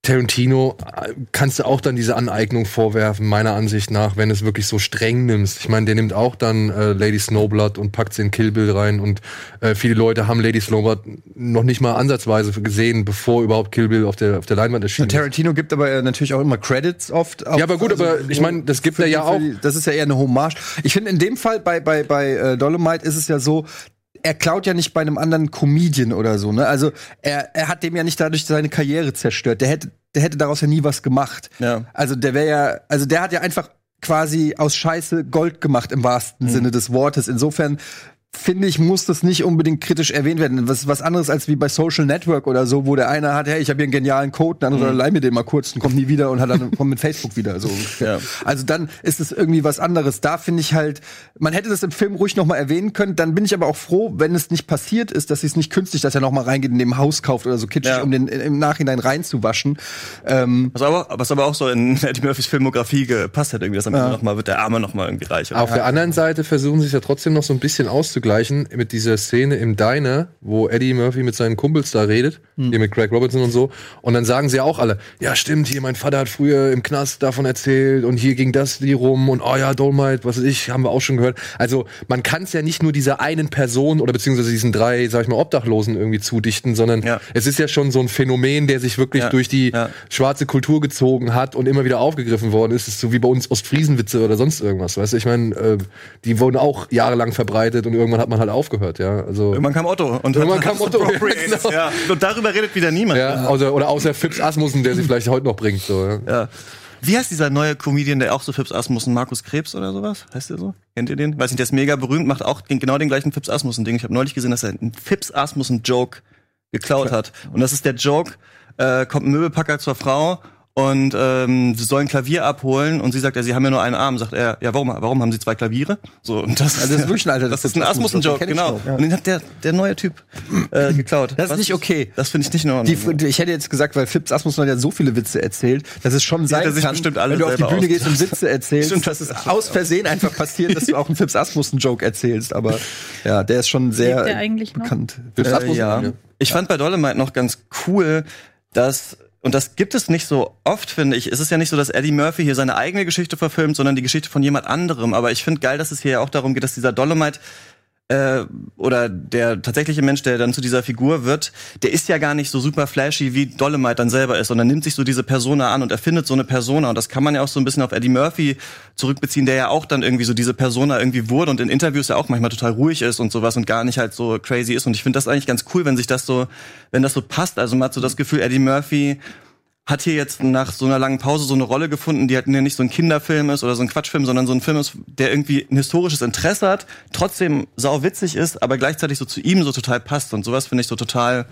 Tarantino äh, kannst du auch dann diese Aneignung vorwerfen, meiner Ansicht nach, wenn es wirklich so streng nimmst. Ich meine, der nimmt auch dann äh, Lady Snowblood und packt sie in Kill Bill rein und äh, viele Leute haben Lady Snowblood noch nicht mal ansatzweise gesehen, bevor überhaupt Kill Bill auf der, auf der Leinwand erschienen ist. Tarantino gibt aber natürlich auch immer Credits oft. Auf, Ja, aber gut, aber ich meine, das gibt er die- ja für auch. Die, das ist ja eher eine Hommage. Ich finde, in dem Fall bei, bei, bei äh, Dolomite ist es ja so, er klaut ja nicht bei einem anderen Comedian oder so, ne? Also er, er hat dem ja nicht dadurch seine Karriere zerstört. Der hätte, der hätte daraus ja nie was gemacht. Ja. Also der wäre ja, also der hat ja einfach quasi aus Scheiße Gold gemacht im wahrsten Sinne des Wortes. Insofern finde ich, muss das nicht unbedingt kritisch erwähnt werden. Was was anderes als wie bei Social Network oder so, wo der eine hat, hey, ich habe hier einen genialen Code, der andere mhm. leih mir den mal kurz und kommt nie wieder und hat dann kommt mit Facebook wieder so. Ja. Also dann ist es irgendwie was anderes. Da finde ich halt, man hätte das im Film ruhig noch mal erwähnen können. Dann bin ich aber auch froh, wenn es nicht passiert ist, dass sie es nicht künstlich, dass er noch mal reingeht in dem Haus kauft oder so kitschig, ja. um den im Nachhinein reinzuwaschen. Ähm, was aber was aber auch so in (laughs) Eddie Murphys Filmografie gepasst hat, irgendwie, dass am Ende noch mal wird der Arme noch mal irgendwie reicher. Auf der anderen Seite versuchen sie es ja trotzdem noch so ein bisschen auszugleichen vergleichen mit dieser Szene im Diner, wo Eddie Murphy mit seinen Kumpels da redet, hm. hier mit Craig Robinson und so. Und dann sagen sie auch alle, ja stimmt, hier mein Vater hat früher im Knast davon erzählt und hier ging das die rum und oh ja, Dolmite, was weiß ich, haben wir auch schon gehört. Also man kann es ja nicht nur dieser einen Person oder beziehungsweise diesen drei, sag ich mal, Obdachlosen irgendwie zudichten, sondern ja. es ist ja schon so ein Phänomen, der sich wirklich ja. durch die ja. schwarze Kultur gezogen hat und immer wieder aufgegriffen worden ist. Es ist so wie bei uns Ostfriesenwitze oder sonst irgendwas, weißt du? Ich meine, äh, die wurden auch jahrelang verbreitet und irgendwann irgendwann hat man halt aufgehört, ja. Also irgendwann kam Otto und irgendwann kam Otto. (laughs) Ja, (laughs) genau. ja. Und darüber redet wieder niemand. Ja, oder, oder außer Phipps Asmussen, der sich vielleicht heute noch bringt. So, ja. ja. Wie heißt dieser neue Comedian, der auch so Phipps Asmussen, Markus Krebs oder sowas? Heißt der so? Kennt ihr den? Weiß nicht, der ist mega berühmt, macht auch genau den gleichen Phipps Asmussen-Ding. Ich habe neulich gesehen, dass er einen Phipps Asmussen-Joke geklaut hat. Und das ist der Joke, äh, kommt ein Möbelpacker zur Frau und ähm, sie sollen Klavier abholen und sie sagt, ja, sie haben ja nur einen Arm. Sagt er, ja, warum, warum haben sie zwei Klaviere? So und das, also das ist wirklich ein Alter. Das, (laughs) das ist ein Asmussen-Joke, genau. Ja. Und den hat der der neue Typ äh, (clears throat) geklaut. Das ist Was? nicht okay. Das finde ich nicht in Ordnung. Die, ich hätte jetzt gesagt, weil Phipps Asmussen hat ja so viele Witze erzählt, dass es schon sein sich kann, bestimmt alle wenn du auf die Bühne gehst und Witze erzählst, Stimmt, dass es aus Versehen einfach passiert, dass du auch einen Phipps Asmussen-Joke erzählst. Aber ja, der ist schon sehr der eigentlich bekannt. Noch? Äh, ja. Ich fand bei Dolomite noch ganz cool, dass und das gibt es nicht so oft, finde ich. Es ist ja nicht so, dass Eddie Murphy hier seine eigene Geschichte verfilmt, sondern die Geschichte von jemand anderem. Aber ich finde geil, dass es hier ja auch darum geht, dass dieser Dolomite äh, oder der tatsächliche Mensch, der dann zu dieser Figur wird, der ist ja gar nicht so super flashy, wie Dolomite dann selber ist, sondern nimmt sich so diese Persona an und erfindet so eine Persona. Und das kann man ja auch so ein bisschen auf Eddie Murphy zurückbeziehen, der ja auch dann irgendwie so diese Persona irgendwie wurde und in Interviews ja auch manchmal total ruhig ist und sowas und gar nicht halt so crazy ist. Und ich finde das eigentlich ganz cool, wenn sich das so, wenn das so passt. Also man hat so das Gefühl, Eddie Murphy hat hier jetzt nach so einer langen Pause so eine Rolle gefunden, die halt nicht so ein Kinderfilm ist oder so ein Quatschfilm, sondern so ein Film ist, der irgendwie ein historisches Interesse hat, trotzdem sau witzig ist, aber gleichzeitig so zu ihm so total passt. Und sowas finde ich so total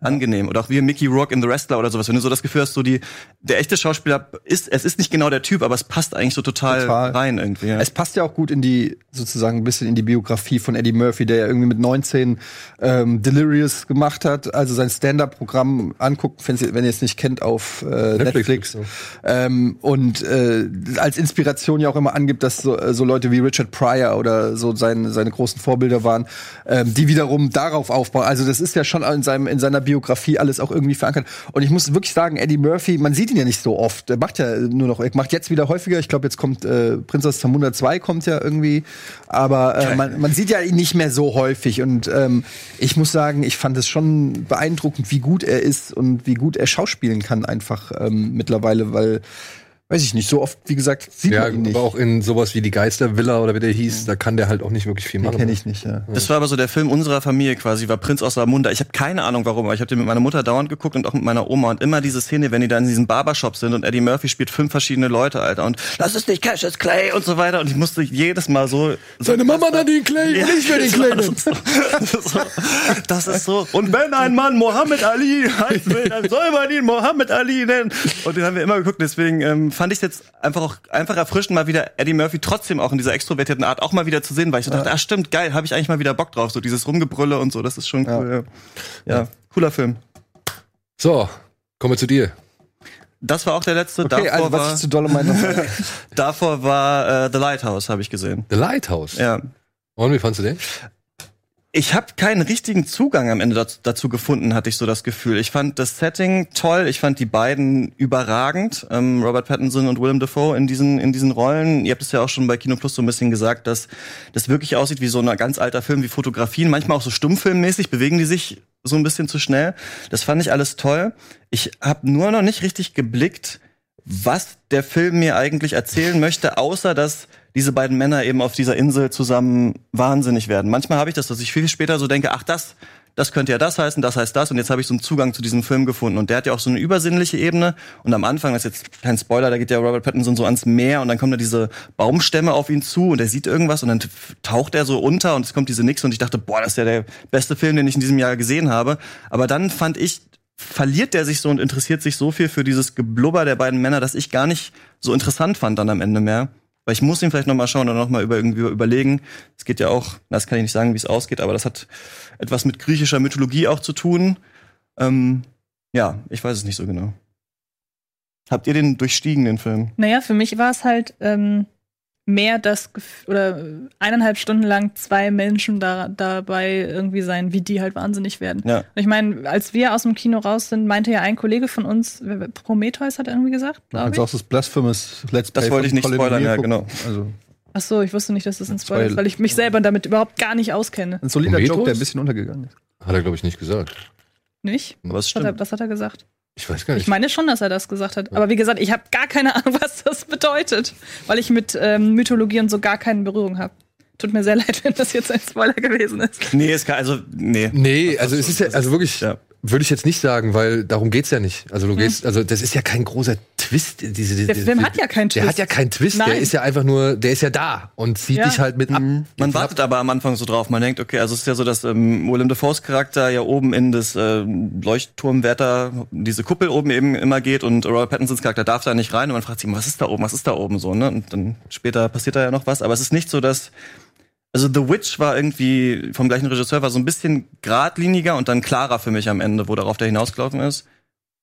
angenehm. Oder auch wie Mickey Rock in The Wrestler oder sowas. Wenn du so das Gefühl hast, so die, der echte Schauspieler ist, es ist nicht genau der Typ, aber es passt eigentlich so total, total. rein irgendwie. Ja. Es passt ja auch gut in die, sozusagen ein bisschen in die Biografie von Eddie Murphy, der ja irgendwie mit 19 ähm, Delirious gemacht hat, also sein Stand-Up-Programm anguckt, wenn ihr es nicht kennt, auf äh, Netflix. Netflix. So. Ähm, und äh, als Inspiration ja auch immer angibt, dass so, äh, so Leute wie Richard Pryor oder so seine, seine großen Vorbilder waren, ähm, die wiederum darauf aufbauen. Also das ist ja schon in seinem in seiner Biografie alles auch irgendwie verankert. Und ich muss wirklich sagen, Eddie Murphy, man sieht ihn ja nicht so oft. Er macht ja nur noch, er macht jetzt wieder häufiger. Ich glaube, jetzt kommt äh, Prinzess Zamunda 2 kommt ja irgendwie. Aber äh, man, man sieht ja ihn nicht mehr so häufig. Und ähm, ich muss sagen, ich fand es schon beeindruckend, wie gut er ist und wie gut er schauspielen kann einfach ähm, mittlerweile, weil weiß ich nicht, so oft, wie gesagt, sieht ja, man ihn nicht. aber auch in sowas wie die Geistervilla oder wie der hieß, ja. da kann der halt auch nicht wirklich viel machen. kenne ich nicht, ja. Das war aber so der Film unserer Familie quasi, war Prinz aus Ramunda. Ich habe keine Ahnung warum, aber ich habe den mit meiner Mutter dauernd geguckt und auch mit meiner Oma und immer diese Szene, wenn die da in diesem Barbershop sind und Eddie Murphy spielt fünf verschiedene Leute, Alter, und das ist nicht Cassius Clay und so weiter und ich musste jedes Mal so Seine Mama dann den Clay ja, und ich werde den (laughs) Clay das, ist so, das ist so. Und wenn ein Mann Mohammed Ali heißt will, dann soll man ihn Mohammed Ali nennen. Und den haben wir immer geguckt, deswegen ähm, fand ich jetzt einfach auch einfach erfrischend, mal wieder Eddie Murphy trotzdem auch in dieser extrovertierten Art auch mal wieder zu sehen, weil ich so dachte, ah, stimmt, geil, habe ich eigentlich mal wieder Bock drauf, so dieses Rumgebrülle und so, das ist schon cool. Ja, ja cooler Film. So, kommen wir zu dir. Das war auch der letzte. Okay, davor also, was war, ich zu Dolomite noch (laughs) Davor war äh, The Lighthouse, habe ich gesehen. The Lighthouse? Ja. Und wie fandst du den? Ich habe keinen richtigen Zugang am Ende dazu, gefunden, hatte ich so das Gefühl. Ich fand das Setting toll, ich fand die beiden überragend, ähm, Robert Pattinson und Willem Dafoe in diesen in diesen Rollen. Ihr habt es ja auch schon bei Kino Plus so ein bisschen gesagt, dass das wirklich aussieht wie so ein ganz alter Film, wie Fotografien, manchmal auch so stummfilmmäßig, bewegen die sich so ein bisschen zu schnell. Das fand ich alles toll. Ich habe nur noch nicht richtig geblickt, was der Film mir eigentlich erzählen möchte, außer dass diese beiden Männer eben auf dieser Insel zusammen wahnsinnig werden. Manchmal habe ich das, dass ich viel später so denke, ach das, das könnte ja das heißen, das heißt das und jetzt habe ich so einen Zugang zu diesem Film gefunden und der hat ja auch so eine übersinnliche Ebene und am Anfang, das ist jetzt kein Spoiler, da geht ja Robert Pattinson so ans Meer und dann kommen da diese Baumstämme auf ihn zu und er sieht irgendwas und dann taucht er so unter und es kommt diese Nix und ich dachte, boah, das ist ja der beste Film, den ich in diesem Jahr gesehen habe, aber dann fand ich verliert der sich so und interessiert sich so viel für dieses Geblubber der beiden Männer, dass ich gar nicht so interessant fand dann am Ende mehr. Weil ich muss ihn vielleicht noch mal schauen und noch mal über, irgendwie überlegen. Es geht ja auch, das kann ich nicht sagen, wie es ausgeht, aber das hat etwas mit griechischer Mythologie auch zu tun. Ähm, ja, ich weiß es nicht so genau. Habt ihr den durchstiegen, den Film? Naja, für mich war es halt ähm, mehr das Gef oder eineinhalb Stunden lang zwei Menschen da, dabei irgendwie sein, wie die halt wahnsinnig werden. Ja. Und ich meine, als wir aus dem Kino raus sind, meinte ja ein Kollege von uns, Prometheus hat er irgendwie gesagt, glaube Also auch das Blasphemous Let's Play Das wollte ich von nicht Colin spoilern, ja, genau. Also Ach so, ich wusste nicht, dass das ein Spoiler ist, weil ich mich selber damit überhaupt gar nicht auskenne. ein solider Prometheus? Joke, der ein bisschen untergegangen ist. Hat er, glaube ich, nicht gesagt. Nicht? Was hat, er, stimmt. was hat er gesagt? Ich weiß gar nicht. Ich meine schon, dass er das gesagt hat. Aber wie gesagt, ich habe gar keine (laughs) Ahnung, was das bedeutet, weil ich mit ähm, Mythologie und so gar keine Berührung habe. Tut mir sehr (laughs) leid, wenn das jetzt ein Spoiler gewesen ist. Nee, es kann, also, nee. Nee, also es ist ja, also wirklich, Ja. Würde ich jetzt nicht sagen, weil darum geht's ja nicht. Also du gehst, also das ist ja kein großer Twist. Diese, diese, Der Film hat ja keinen Der Twist. hat ja keinen Twist, der Nein. ist ja einfach nur, der ist ja da und zieht Ja. dich halt mit ab. Man wartet aber am Anfang so drauf. Man denkt, okay, also es ist ja so, dass ähm, Willem Dafoe's Charakter ja oben in das äh, Leuchtturmwärter, diese Kuppel oben eben immer geht und Robert Pattinsons Charakter darf da nicht rein und man fragt sich, was ist da oben, was ist da oben so, ne? Und dann später passiert da ja noch was. Aber es ist nicht so, dass also The Witch war irgendwie vom gleichen Regisseur, war so ein bisschen geradliniger und dann klarer für mich am Ende, wo darauf der hinausgelaufen ist.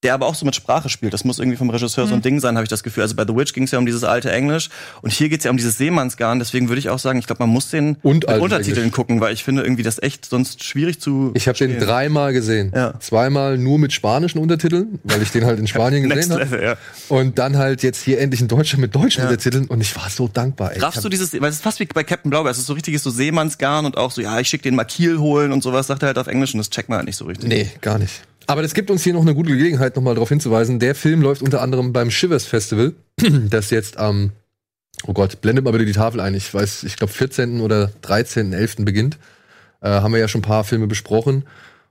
Der aber auch so mit Sprache spielt. Das muss irgendwie vom Regisseur so ein Ding sein, habe ich das Gefühl. Also bei The Witch ging es ja um dieses alte Englisch und hier geht es ja um dieses Seemannsgarn. Deswegen würde ich auch sagen, ich glaube, man muss den Und mit Untertiteln Englisch. gucken, weil ich finde irgendwie das echt sonst schwierig zu. Ich habe den dreimal gesehen. Ja. Zweimal nur mit spanischen Untertiteln, weil ich den halt in (laughs) Spanien gesehen habe. Ja. Und dann halt jetzt hier endlich in Deutschland mit deutschen Ja. Untertiteln und ich war so dankbar. Ey. Raffst du dieses, weil es ist fast wie bei Captain Blaubeer, es ist so richtiges so Seemannsgarn und auch so, ja, ich schick den mal Kiel holen und sowas, sagt er halt auf Englisch und das checkt man halt nicht so richtig. Nee, gar nicht. Aber das gibt uns hier noch eine gute Gelegenheit, nochmal darauf hinzuweisen. Der Film läuft unter anderem beim Shivers Festival, (clears throat) das jetzt am, oh Gott, blendet mal bitte die Tafel ein. Ich weiß, ich glaube 14. oder 13.11. beginnt. Äh, haben wir ja schon ein paar Filme besprochen.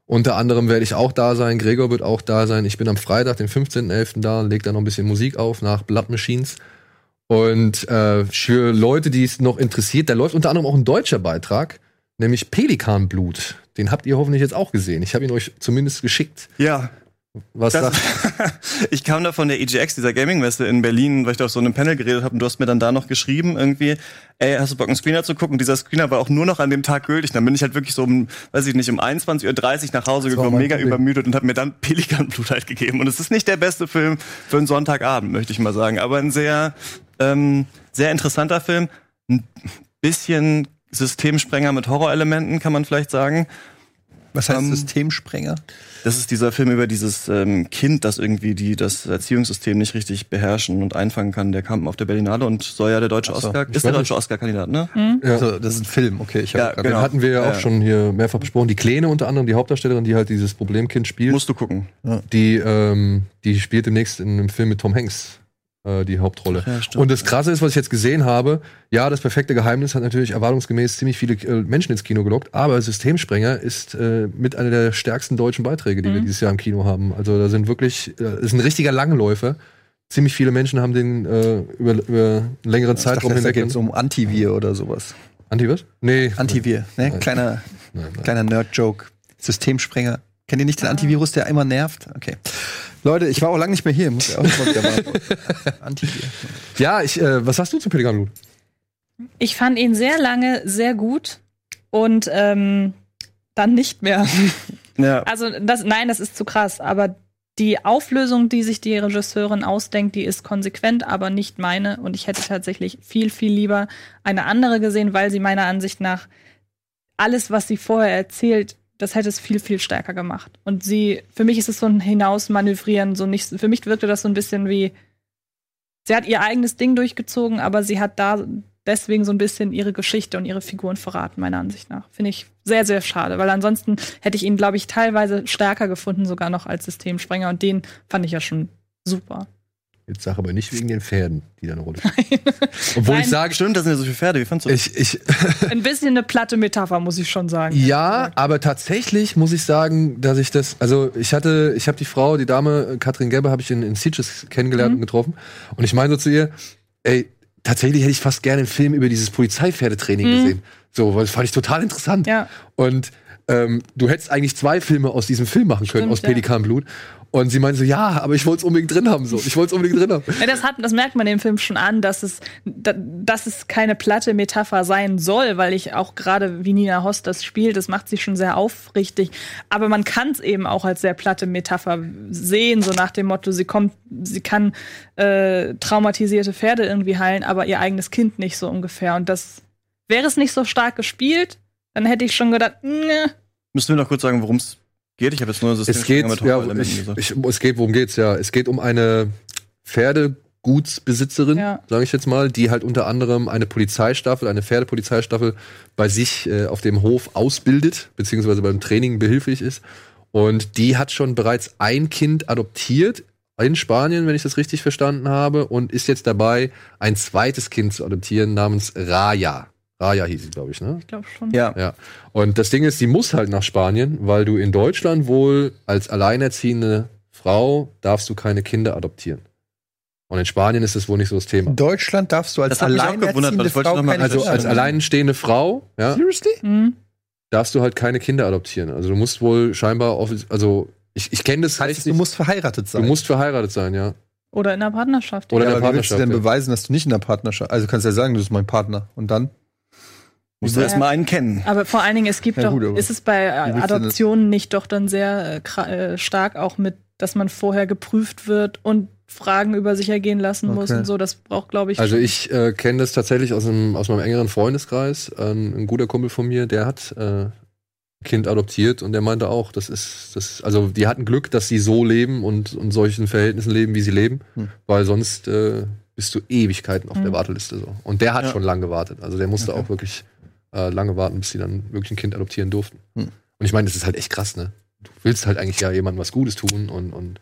Unter anderem werde ich auch da sein, Gregor wird auch da sein. Ich bin am Freitag, den 15.11. da, leg da noch ein bisschen Musik auf nach Blood Machines. Und äh, für Leute, die es noch interessiert, da läuft unter anderem auch ein deutscher Beitrag, nämlich Pelikanblut. Den habt ihr hoffentlich jetzt auch gesehen. Ich habe ihn euch zumindest geschickt. Ja, Was Das, (laughs) ich kam da von der EGX, dieser Gaming-Messe in Berlin, weil ich da auf so einem Panel geredet habe und du hast mir dann da noch geschrieben irgendwie, ey, hast du Bock, einen Screener zu gucken? Und dieser Screener war auch nur noch an dem Tag gültig. Dann bin ich halt wirklich so um, weiß ich nicht, um 21.30 Uhr nach Hause war gekommen, mega Problem. übermüdet und habe mir dann Pelikanblut halt gegeben. Und es ist nicht der beste Film für einen Sonntagabend, möchte ich mal sagen. Aber ein sehr, ähm, sehr interessanter Film. Ein bisschen Systemsprenger mit Horrorelementen, kann man vielleicht sagen. Was heißt Ähm, Systemsprenger? Das ist dieser Film über dieses ähm, Kind, das irgendwie die das Erziehungssystem nicht richtig beherrschen und einfangen kann. Der kam auf der Berlinale und soll ja der deutsche so. Oscar, ist der deutsche Oscar-Kandidat, ne? Ja. Also, das ist ein Film, okay. Ich hab Ja, grad- Den genau. hatten wir ja auch Ja. schon hier mehrfach besprochen. Die Kleine unter anderem, die Hauptdarstellerin, die halt dieses Problemkind spielt, Musst du gucken. die, ähm, die spielt demnächst in einem Film mit Tom Hanks äh, die Hauptrolle. Ja, stimmt. Und das Krasse ist, was ich jetzt gesehen habe, ja, das perfekte Geheimnis hat natürlich erwartungsgemäß ziemlich viele äh, Menschen ins Kino gelockt, aber Systemsprenger ist äh, mit einer der stärksten deutschen Beiträge, die wir dieses Jahr im Kino haben. Also da sind wirklich, äh, ist ein richtiger Langläufer. Ziemlich viele Menschen haben den äh, über, über einen längeren Ich Zeitraum da hinweg. geht es um Antivir oder sowas. Anti was? Nee. Antivir, ne? Kleiner, Nein, nein. kleiner Nerd-Joke. Systemsprenger. Kennt ihr nicht den Antivirus, der immer nervt? Okay. Leute, ich war auch lange nicht mehr hier. Muss ich auch mal wieder mal. (laughs) Antivir. Ja, ich, äh, was hast du zu Pelikanblut? Ich fand ihn sehr lange sehr gut und ähm, dann nicht mehr. (laughs) Ja. Also das, nein, das ist zu krass. Aber die Auflösung, die sich die Regisseurin ausdenkt, die ist konsequent, aber nicht meine. Und ich hätte tatsächlich viel, viel lieber eine andere gesehen, weil sie meiner Ansicht nach alles, was sie vorher erzählt, das hätte es viel, viel stärker gemacht. Und sie, für mich ist es so ein Hinausmanövrieren, so nicht, für mich wirkte das so ein bisschen wie, sie hat ihr eigenes Ding durchgezogen, aber sie hat da deswegen so ein bisschen ihre Geschichte und ihre Figuren verraten, meiner Ansicht nach. Finde ich sehr, sehr schade, weil ansonsten hätte ich ihn, glaube ich, teilweise stärker gefunden, sogar noch als Systemsprenger. Und den fand ich ja schon super. Jetzt sag aber nicht wegen den Pferden, die da eine Rolle spielen. (laughs) Obwohl ich Nein. sage, Stimmt, das sind ja so viele Pferde. Wie fandst du das? ich, ich, Ein bisschen eine platte Metapher, muss ich schon sagen. ja, aber tatsächlich muss ich sagen, dass ich das, also ich hatte, ich habe die Frau, die Dame, Katrin Gebbe, habe ich in, in Sitges kennengelernt und getroffen. Und ich meine so zu ihr, ey, tatsächlich hätte ich fast gerne einen Film über dieses Polizeipferdetraining gesehen. So, weil das fand ich total interessant. Ja. Und ähm, du hättest eigentlich zwei Filme aus diesem Film machen können, Stimmt, aus ja. Und sie meinte so, ja, aber ich wollte es unbedingt drin haben. So, ich wollte es unbedingt drin haben. Ja, das, hat, das merkt man dem Film schon an, dass es, da- dass es keine platte Metapher sein soll, weil ich auch gerade, wie Nina Host das spielt, das macht sie schon sehr aufrichtig. Aber man kann es eben auch als sehr platte Metapher sehen, so nach dem Motto, sie kommt, sie kann äh, traumatisierte Pferde irgendwie heilen, aber ihr eigenes Kind nicht so ungefähr. Und das wäre es nicht so stark gespielt, dann hätte ich schon gedacht, ne, Müssen wir noch kurz sagen, worum es geht? Ich habe jetzt nur das Es geht, ja, ich, ich, es geht, worum geht's ja? Es geht um eine Pferdegutsbesitzerin, Ja. sage ich jetzt mal, die halt unter anderem eine Polizeistaffel, eine Pferdepolizeistaffel bei sich äh, auf dem Hof ausbildet, beziehungsweise beim Training behilflich ist. Und die hat schon bereits ein Kind adoptiert in Spanien, wenn ich das richtig verstanden habe, und ist jetzt dabei, ein zweites Kind zu adoptieren namens Raya. Raya hieß sie, glaube ich, ne? ich glaube schon. Ja. Ja. Und das Ding ist, sie muss halt nach Spanien, weil du in Deutschland wohl als alleinerziehende Frau darfst du keine Kinder adoptieren. Und in Spanien ist das wohl nicht so das Thema. In Deutschland darfst du als alleinerziehende Frau noch mal- keine Also als alleinstehende Frau, ja, Seriously? Mhm. darfst du halt keine Kinder adoptieren. Also du musst wohl scheinbar, also ich, ich kenne das heißt, du nicht. musst verheiratet sein. Du musst verheiratet sein, ja. Oder in einer Partnerschaft. Oder ja, in der aber wie willst du Partnerschaft. denn ja. beweisen, dass du nicht in der Partnerschaft Also du kannst ja sagen, du bist mein Partner. Und dann? Musst du Ja. erst mal einen kennen. Aber vor allen Dingen, es gibt Ja, doch, gut, aber ist es bei Adoptionen nicht doch dann sehr äh, äh, stark auch mit, dass man vorher geprüft wird und Fragen über sich ergehen lassen muss Okay. und so. Das braucht, glaube ich, Also ich äh, kenne das tatsächlich aus, einem, aus meinem engeren Freundeskreis. Ähm, ein guter Kumpel von mir, der hat äh, ein Kind adoptiert und der meinte auch, das ist, das, also die hatten Glück, dass sie so leben und in solchen Verhältnissen leben, wie sie leben, Hm. weil sonst äh, bist du Ewigkeiten auf der Hm. Warteliste so. Und der hat Ja. schon lange gewartet. Also der musste Okay. auch wirklich äh, lange warten, bis sie dann wirklich ein Kind adoptieren durften. Hm. Und ich meine, das ist halt echt krass, ne? Du willst halt eigentlich ja jemandem was Gutes tun und, und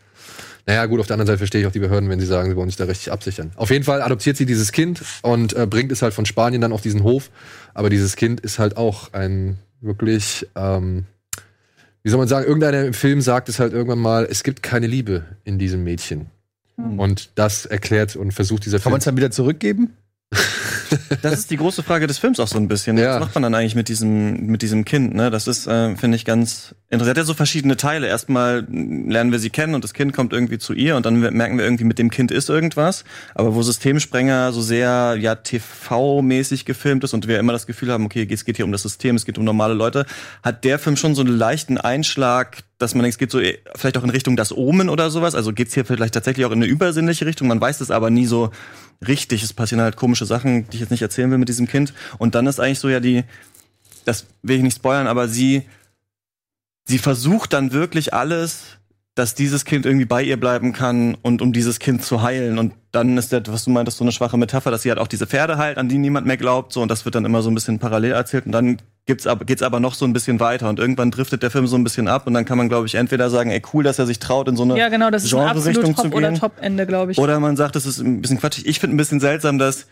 naja, gut, auf der anderen Seite verstehe ich auch die Behörden, wenn sie sagen, sie wollen sich da richtig absichern. Auf jeden Fall adoptiert sie dieses Kind und äh, bringt es halt von Spanien dann auf diesen Hof. Aber dieses Kind ist halt auch ein wirklich, ähm, wie soll man sagen, irgendeiner im Film sagt es halt irgendwann mal, es gibt keine Liebe in diesem Mädchen. Hm. Und das erklärt und versucht dieser Kann Film. man es dann wieder zurückgeben? (laughs) Das ist die große Frage des Films auch so ein bisschen. Ja. Was macht man dann eigentlich mit diesem, mit diesem Kind? Ne? Das ist, äh, finde ich, ganz interessant. Hat ja so verschiedene Teile. Erstmal lernen wir sie kennen und das Kind kommt irgendwie zu ihr und dann merken wir irgendwie, mit dem Kind ist irgendwas. Aber wo Systemsprenger so sehr ja TV-mäßig gefilmt ist und wir immer das Gefühl haben, okay, es geht hier um das System, es geht um normale Leute, hat der Film schon so einen leichten Einschlag, dass man denkt, es geht so vielleicht auch in Richtung das Omen oder sowas. Also geht's hier vielleicht tatsächlich auch in eine übersinnliche Richtung. Man weiß es aber nie so richtig. Es passieren halt komische Sachen, die ich jetzt nicht erzählen will mit diesem Kind. Und dann ist eigentlich so ja die, das will ich nicht spoilern, aber sie, sie versucht dann wirklich alles, dass dieses Kind irgendwie bei ihr bleiben kann und um dieses Kind zu heilen. Und dann ist das, was du meintest, so eine schwache Metapher, dass sie halt auch diese Pferde heilt, an die niemand mehr glaubt. So, und das wird dann immer so ein bisschen parallel erzählt. Und dann gibt's aber, geht's aber noch so ein bisschen weiter. Und irgendwann driftet der Film so ein bisschen ab. Und dann kann man, glaube ich, entweder sagen, ey, cool, dass er sich traut, in so eine ja, genau, das ist ein absolut zu Top- oder. Top-Ende, glaube ich. Oder man sagt, das ist ein bisschen quatschig. Ich finde ein bisschen seltsam, dass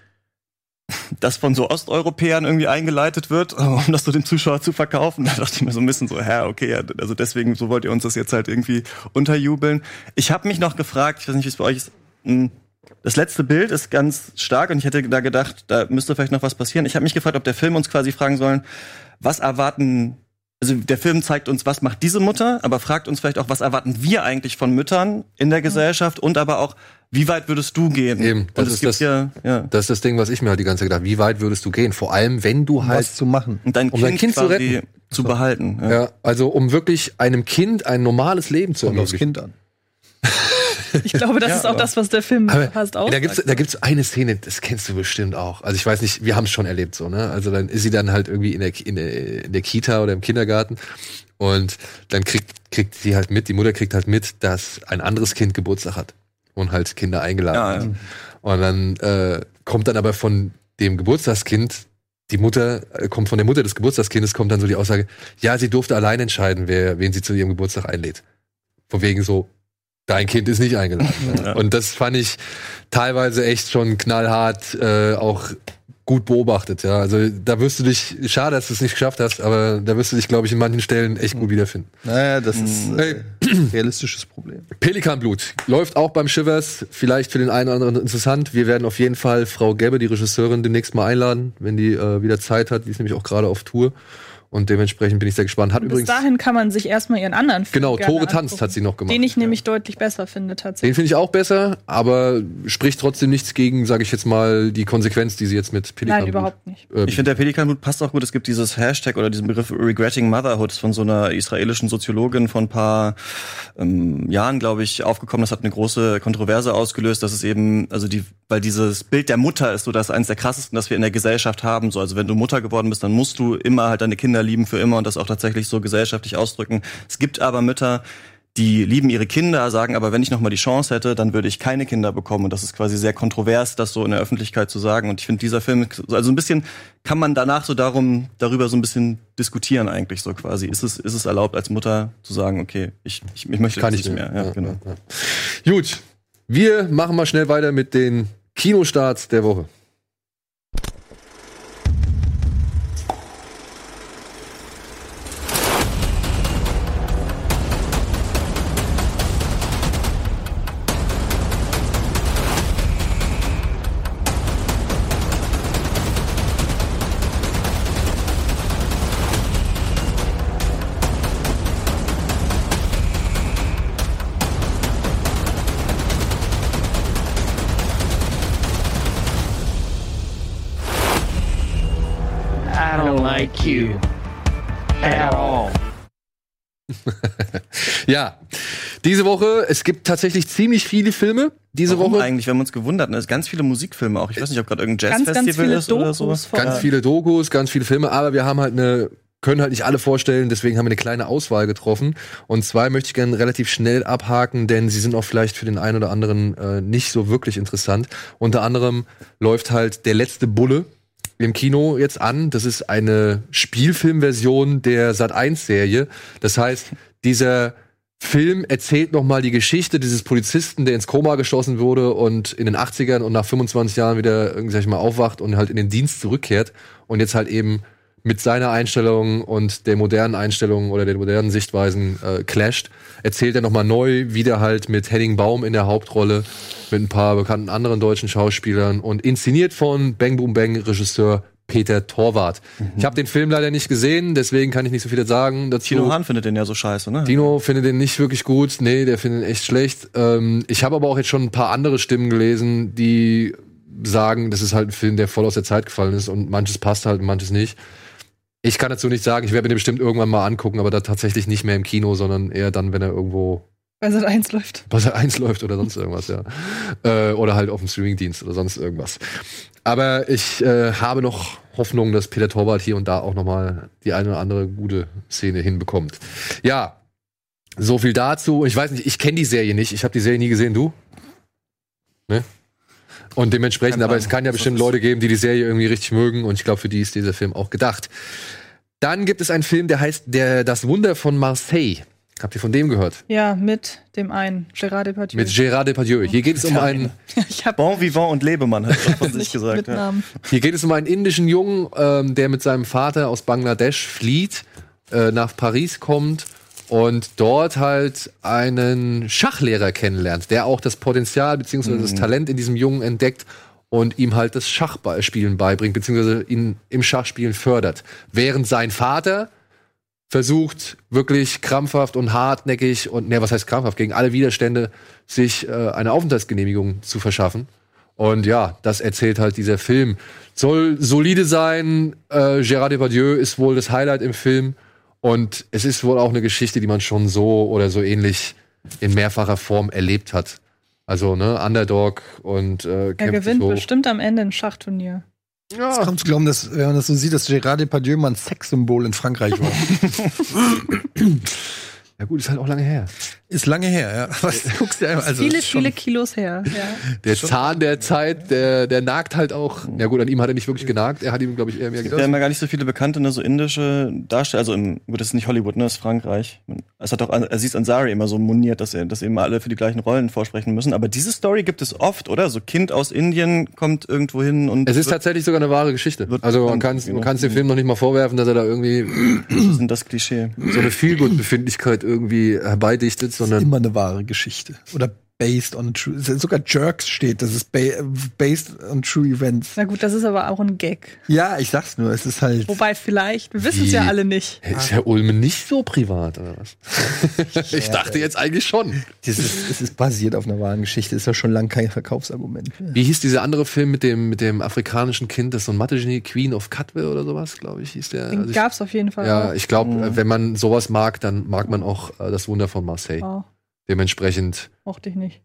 das von so Osteuropäern irgendwie eingeleitet wird, um das so dem Zuschauer zu verkaufen. (laughs) Da dachte ich mir so ein bisschen so, hä, okay, also deswegen, so wollt ihr uns das jetzt halt irgendwie unterjubeln. Ich habe mich noch gefragt, ich weiß nicht, wie es bei euch ist, mh, das letzte Bild ist ganz stark und ich hätte da gedacht, da müsste vielleicht noch was passieren. Ich habe mich gefragt, ob der Film uns quasi fragen sollen, was erwarten also der Film zeigt uns, was macht diese Mutter, aber fragt uns vielleicht auch, was erwarten wir eigentlich von Müttern in der Gesellschaft und aber auch, wie weit würdest du gehen? Eben, das ist gibt das- ja, ja. Das ist das Ding, was ich mir halt die ganze Zeit gedacht habe. Wie weit würdest du gehen? Vor allem, wenn du halt Was zu machen. Und dein Um Kind, dein Kind zu retten. zu behalten. Ja. Ja, also um wirklich einem Kind ein normales Leben zu Kommt aufs ermöglichen. Kind an. (laughs) Ich glaube, das Ja, ist auch aber- das, was der Film fast auch. da gibt's da gibt's eine Szene, das kennst du bestimmt auch. Also ich weiß nicht, wir haben es schon erlebt so, ne? Also dann ist sie dann halt irgendwie in der, in der in der Kita oder im Kindergarten und dann kriegt kriegt sie halt mit, die Mutter kriegt halt mit, dass ein anderes Kind Geburtstag hat und halt Kinder eingeladen Ja, hat. ja. Und dann äh, kommt dann aber von dem Geburtstagskind die Mutter äh, kommt von der Mutter des Geburtstagskindes kommt dann so die Aussage, ja, sie durfte allein entscheiden, wer wen sie zu ihrem Geburtstag einlädt. Von wegen so dein Kind ist nicht eingeladen. (laughs) ja. Und das fand ich teilweise echt schon knallhart, äh, auch gut beobachtet. Ja, also da wirst du dich, schade, dass du es nicht geschafft hast, aber da wirst du dich, glaube ich, in manchen Stellen echt gut wiederfinden. Naja, das ist Hey. äh, realistisches Problem. Pelikanblut läuft auch beim Shivers, vielleicht für den einen oder anderen interessant. Wir werden auf jeden Fall Frau Gebbe, die Regisseurin, demnächst mal einladen, wenn die äh, wieder Zeit hat. Die ist nämlich auch gerade auf Tour. Und dementsprechend bin ich sehr gespannt. Hat Bis übrigens. dahin kann man sich erstmal ihren anderen Film Genau, gerne Tore tanzt angucken, hat sie noch gemacht. Den ich nämlich deutlich besser finde, Den tatsächlich. finde ich auch besser, aber spricht trotzdem nichts gegen, sage ich jetzt mal, die Konsequenz, die sie jetzt mit Pelikanblut. Nein, überhaupt nicht. äh, Ich finde, der Pelikanhut passt auch gut. Es gibt dieses Hashtag oder diesen Begriff Regretting Motherhood von so einer israelischen Soziologin von ein paar ähm, Jahren, glaube ich, aufgekommen. Das hat eine große Kontroverse ausgelöst. Das ist eben, also die, weil dieses Bild der Mutter ist so das eines der krassesten, das wir in der Gesellschaft haben. So, also wenn du Mutter geworden bist, dann musst du immer halt deine Kinder lieben für immer und das auch tatsächlich so gesellschaftlich ausdrücken. Es gibt aber Mütter, die lieben ihre Kinder, sagen aber, wenn ich noch mal die Chance hätte, dann würde ich keine Kinder bekommen. Und das ist quasi sehr kontrovers, das so in der Öffentlichkeit zu sagen. Und ich finde, dieser Film, also ein bisschen kann man danach so darum, darüber so ein bisschen diskutieren eigentlich so quasi. Ist es, ist es erlaubt als Mutter zu sagen, okay, ich, ich, ich möchte Kann nicht mehr. Ja, genau. ja. Gut, wir machen mal schnell weiter mit den Kinostarts der Woche. You at all. (laughs) Ja, diese Woche, es gibt tatsächlich ziemlich viele Filme diese Warum Woche. eigentlich? Wir haben uns gewundert. Ne? Es ganz viele Musikfilme auch. Ich weiß nicht, ob gerade irgendein Jazzfestival viele ist oder so. Ganz viele Dokus, ganz viele Filme, aber wir haben halt eine können halt nicht alle vorstellen, deswegen haben wir eine kleine Auswahl getroffen. Und zwei möchte ich gerne relativ schnell abhaken, denn sie sind auch vielleicht für den einen oder anderen äh, nicht so wirklich interessant. Unter anderem läuft halt Der letzte Bulle im Kino jetzt an. Das ist eine Spielfilmversion der Sat1-Serie. Das heißt, dieser Film erzählt nochmal die Geschichte dieses Polizisten, der ins Koma geschossen wurde und in den 80ern und nach 25 Jahren wieder, sag ich mal, aufwacht und halt in den Dienst zurückkehrt und jetzt halt eben mit seiner Einstellung und der modernen Einstellung oder der modernen Sichtweisen äh, clasht, erzählt er nochmal neu, wieder halt mit Henning Baum in der Hauptrolle, mit ein paar bekannten anderen deutschen Schauspielern und inszeniert von Bang Boom Bang Regisseur Peter Torwart. Ich habe den Film leider nicht gesehen, deswegen kann ich nicht so viel sagen dazu. Tino Hahn findet den ja so scheiße, ne? Dino findet den nicht wirklich gut. Nee, der findet ihn echt schlecht. Ähm, ich habe aber auch jetzt schon ein paar andere Stimmen gelesen, die sagen, das ist halt ein Film, der voll aus der Zeit gefallen ist und manches passt halt und manches nicht. Ich kann dazu nicht sagen, ich werde mir den bestimmt irgendwann mal angucken, aber da tatsächlich nicht mehr im Kino, sondern eher dann, wenn er irgendwo Weil Sat 1 läuft. bei Sat 1 läuft oder sonst irgendwas, ja. (laughs) Äh, oder halt auf dem Streamingdienst oder sonst irgendwas. Aber ich äh, habe noch Hoffnung, dass Peter Torwart hier und da auch noch mal die eine oder andere gute Szene hinbekommt. Ja, so viel dazu. Ich weiß nicht, ich kenne die Serie nicht. Ich habe die Serie nie gesehen. Du? Ne? Und dementsprechend, aber es kann ja bestimmt Leute geben, die die Serie irgendwie richtig mögen. Und ich glaube, für die ist dieser Film auch gedacht. Dann gibt es einen Film, der heißt der, Das Wunder von Marseille. Habt ihr von dem gehört? Ja, mit dem einen, Gérard Depardieu. Mit Gérard Depardieu. Hier geht es um einen, (laughs) ich hab Bon vivant und Lebemann, hat er von (laughs) sich nicht gesagt. mit Ja. Namen. hier geht es um einen indischen Jungen, ähm, der mit seinem Vater aus Bangladesch flieht, äh, nach Paris kommt und dort halt einen Schachlehrer kennenlernt, der auch das Potenzial bzw. das Talent in diesem Jungen entdeckt und ihm halt das Schachspielen beibringt, beziehungsweise ihn im Schachspielen fördert. Während sein Vater versucht wirklich krampfhaft und hartnäckig und ne, was heißt krampfhaft gegen alle Widerstände sich äh, eine Aufenthaltsgenehmigung zu verschaffen. Und ja, das erzählt halt dieser Film. Soll solide sein. Äh, Gérard Depardieu ist wohl das Highlight im Film. Und es ist wohl auch eine Geschichte, die man schon so oder so ähnlich in mehrfacher Form erlebt hat. Also, ne, Underdog und äh, Er gewinnt bestimmt am Ende ein Schachturnier. Es kommt zu glauben, dass, wenn man das so sieht, dass Gérard Depardieu mal ein Sexsymbol in Frankreich war. (laughs) (laughs) Ja gut, ist halt auch lange her. Ist lange her, ja. Was guckst du einfach? Also viele, ist viele Kilos her. Ja. Der Zahn der Zeit, der, der nagt halt auch. Ja gut, an ihm hat er nicht wirklich genagt. Er hat ihm, glaube ich, eher mehr Wir gedacht. haben ja gar nicht so viele bekannte, ne, so indische Darsteller. Also, im, gut, das ist nicht Hollywood, ne, das ist Frankreich. Es hat auch Aziz Ansari immer so moniert, dass, er, dass eben alle für die gleichen Rollen vorsprechen müssen. Aber diese Story gibt es oft, oder? So Kind aus Indien kommt irgendwo hin und Es ist wird, tatsächlich sogar eine wahre Geschichte. Also man kann man kann's dem Film noch nicht mal vorwerfen, dass er da irgendwie sind das Klischee. so eine Feelgood-Befindlichkeit irgendwie herbeidichtet, sondern immer eine wahre Geschichte. Oder based on true. Sogar Jerks steht, das ist ba based on true events. Na gut, das ist aber auch ein Gag. Ja, ich sag's nur, es ist halt. Wobei vielleicht, wir wissen es ja alle nicht. ist Herr Ulme nicht so privat, oder was? (laughs) ich dachte jetzt eigentlich schon. Das ist, es ist basiert auf einer wahren Geschichte, ist ja schon lange kein Verkaufsargument. Wie hieß dieser andere Film mit dem, mit dem afrikanischen Kind, das so ein Mathe-Genie, Queen of Cutwell oder sowas, glaube ich, hieß der. Den Also ich, gab's auf jeden Fall ja, auch. ich glaube, wenn man sowas mag, dann mag man auch äh, das Wunder von Marseille. Wow, Dementsprechend, mochte ich nicht.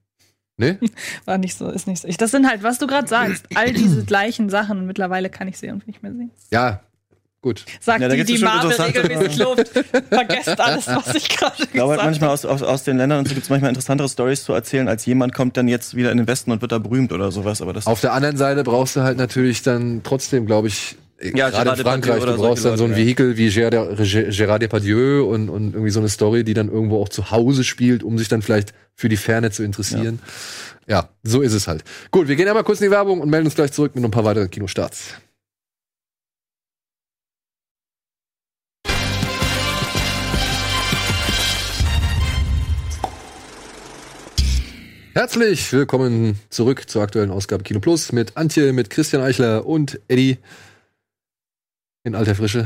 ne? (laughs) War nicht so, ist nicht so. Ich, das sind halt, was du gerade sagst, all diese (clears throat) gleichen Sachen und mittlerweile kann ich sie irgendwie nicht mehr sehen. Ja, gut. Sagt Ja, die, die Marvel regelmäßig lobt. (laughs) Vergesst alles, was ich gerade Ich glaube halt gesagt manchmal habe. aus, aus, aus den Ländern und so gibt es manchmal interessantere Stories zu erzählen, als jemand kommt dann jetzt wieder in den Westen und wird da berühmt oder sowas. Aber das Auf der anderen Seite brauchst du halt natürlich dann trotzdem, glaube ich, Ja, gerade in Frankreich, du brauchst dann so ein ja. Vehikel wie Gérard Depardieu und, und irgendwie so eine Story, die dann irgendwo auch zu Hause spielt, um sich dann vielleicht für die Ferne zu interessieren. Ja, so ist es halt. Gut, wir gehen einmal kurz in die Werbung und melden uns gleich zurück mit ein paar weiteren Kinostarts. Herzlich willkommen zurück zur aktuellen Ausgabe Kino Plus mit Antje, mit Christian Eichler und Eddie in alter Frische.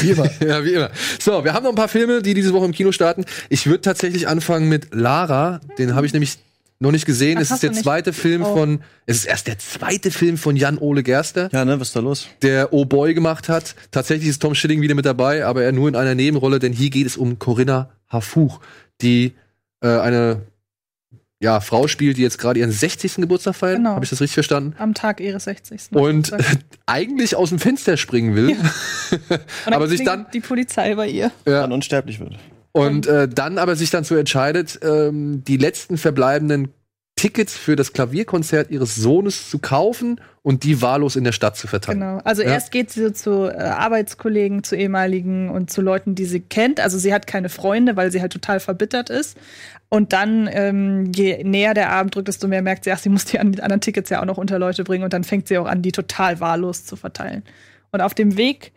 Wie immer. (laughs) ja, wie immer. So, wir haben noch ein paar Filme, die diese Woche im Kino starten. Ich würde tatsächlich anfangen mit Lara. Den habe ich nämlich noch nicht gesehen. Ach, es ist der nicht? zweite Film Oh. von, es ist erst der zweite Film von Jan-Ole Gerster, ja, ne, was ist da los? der Oh Boy gemacht hat. Tatsächlich ist Tom Schilling wieder mit dabei, aber er nur in einer Nebenrolle, denn hier geht es um Corinna Harfuch, die äh, eine ja, Frau spielt, die jetzt gerade ihren 60. Geburtstag feiert. Genau. Habe ich das richtig verstanden? Am Tag ihres 60. Und (laughs) eigentlich aus dem Fenster springen will. (laughs) Und aber sich dann- Die Polizei bei ihr. Ja. Dann unsterblich wird. Und äh, dann aber sich dann so entscheidet, ähm, die letzten verbleibenden Tickets für das Klavierkonzert ihres Sohnes zu kaufen und die wahllos in der Stadt zu verteilen. Genau. Also Ja. erst geht sie so zu äh, Arbeitskollegen, zu ehemaligen und zu Leuten, die sie kennt. Also sie hat keine Freunde, weil sie halt total verbittert ist. Und dann, ähm, je näher der Abend drückt, desto mehr merkt sie, ach, sie muss die an- anderen Tickets ja auch noch unter Leute bringen. Und dann fängt sie auch an, die total wahllos zu verteilen. Und auf dem Weg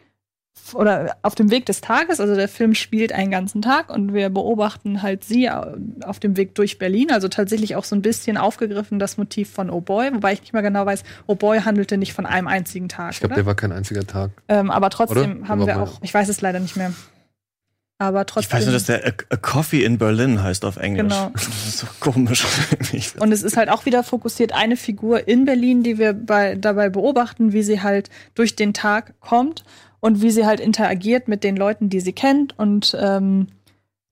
oder auf dem Weg des Tages, also der Film spielt einen ganzen Tag und wir beobachten halt sie au- auf dem Weg durch Berlin, also tatsächlich auch so ein bisschen aufgegriffen das Motiv von Oh Boy, wobei ich nicht mehr genau weiß, Oh Boy handelte nicht von einem einzigen Tag. Ich glaube, der war kein einziger Tag. ähm, aber trotzdem Oder? haben wir mal- auch, ich weiß es leider nicht mehr. Aber trotzdem. Ich weiß nur, dass der a, a Coffee in Berlin heißt auf Englisch. Genau. (laughs) Das ist so komisch. (laughs) Ich- Und es ist halt auch wieder fokussiert eine Figur in Berlin, die wir bei, dabei beobachten, wie sie halt durch den Tag kommt und wie sie halt interagiert mit den Leuten, die sie kennt. Und ähm,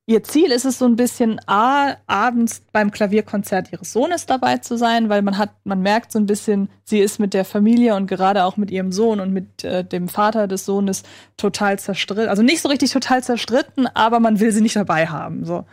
ihr Ziel ist es so ein bisschen, A, abends beim Klavierkonzert ihres Sohnes dabei zu sein, weil man hat, man merkt so ein bisschen, sie ist mit der Familie und gerade auch mit ihrem Sohn und mit äh, dem Vater des Sohnes total zerstritten. Also nicht so richtig total zerstritten, aber man will sie nicht dabei haben. So.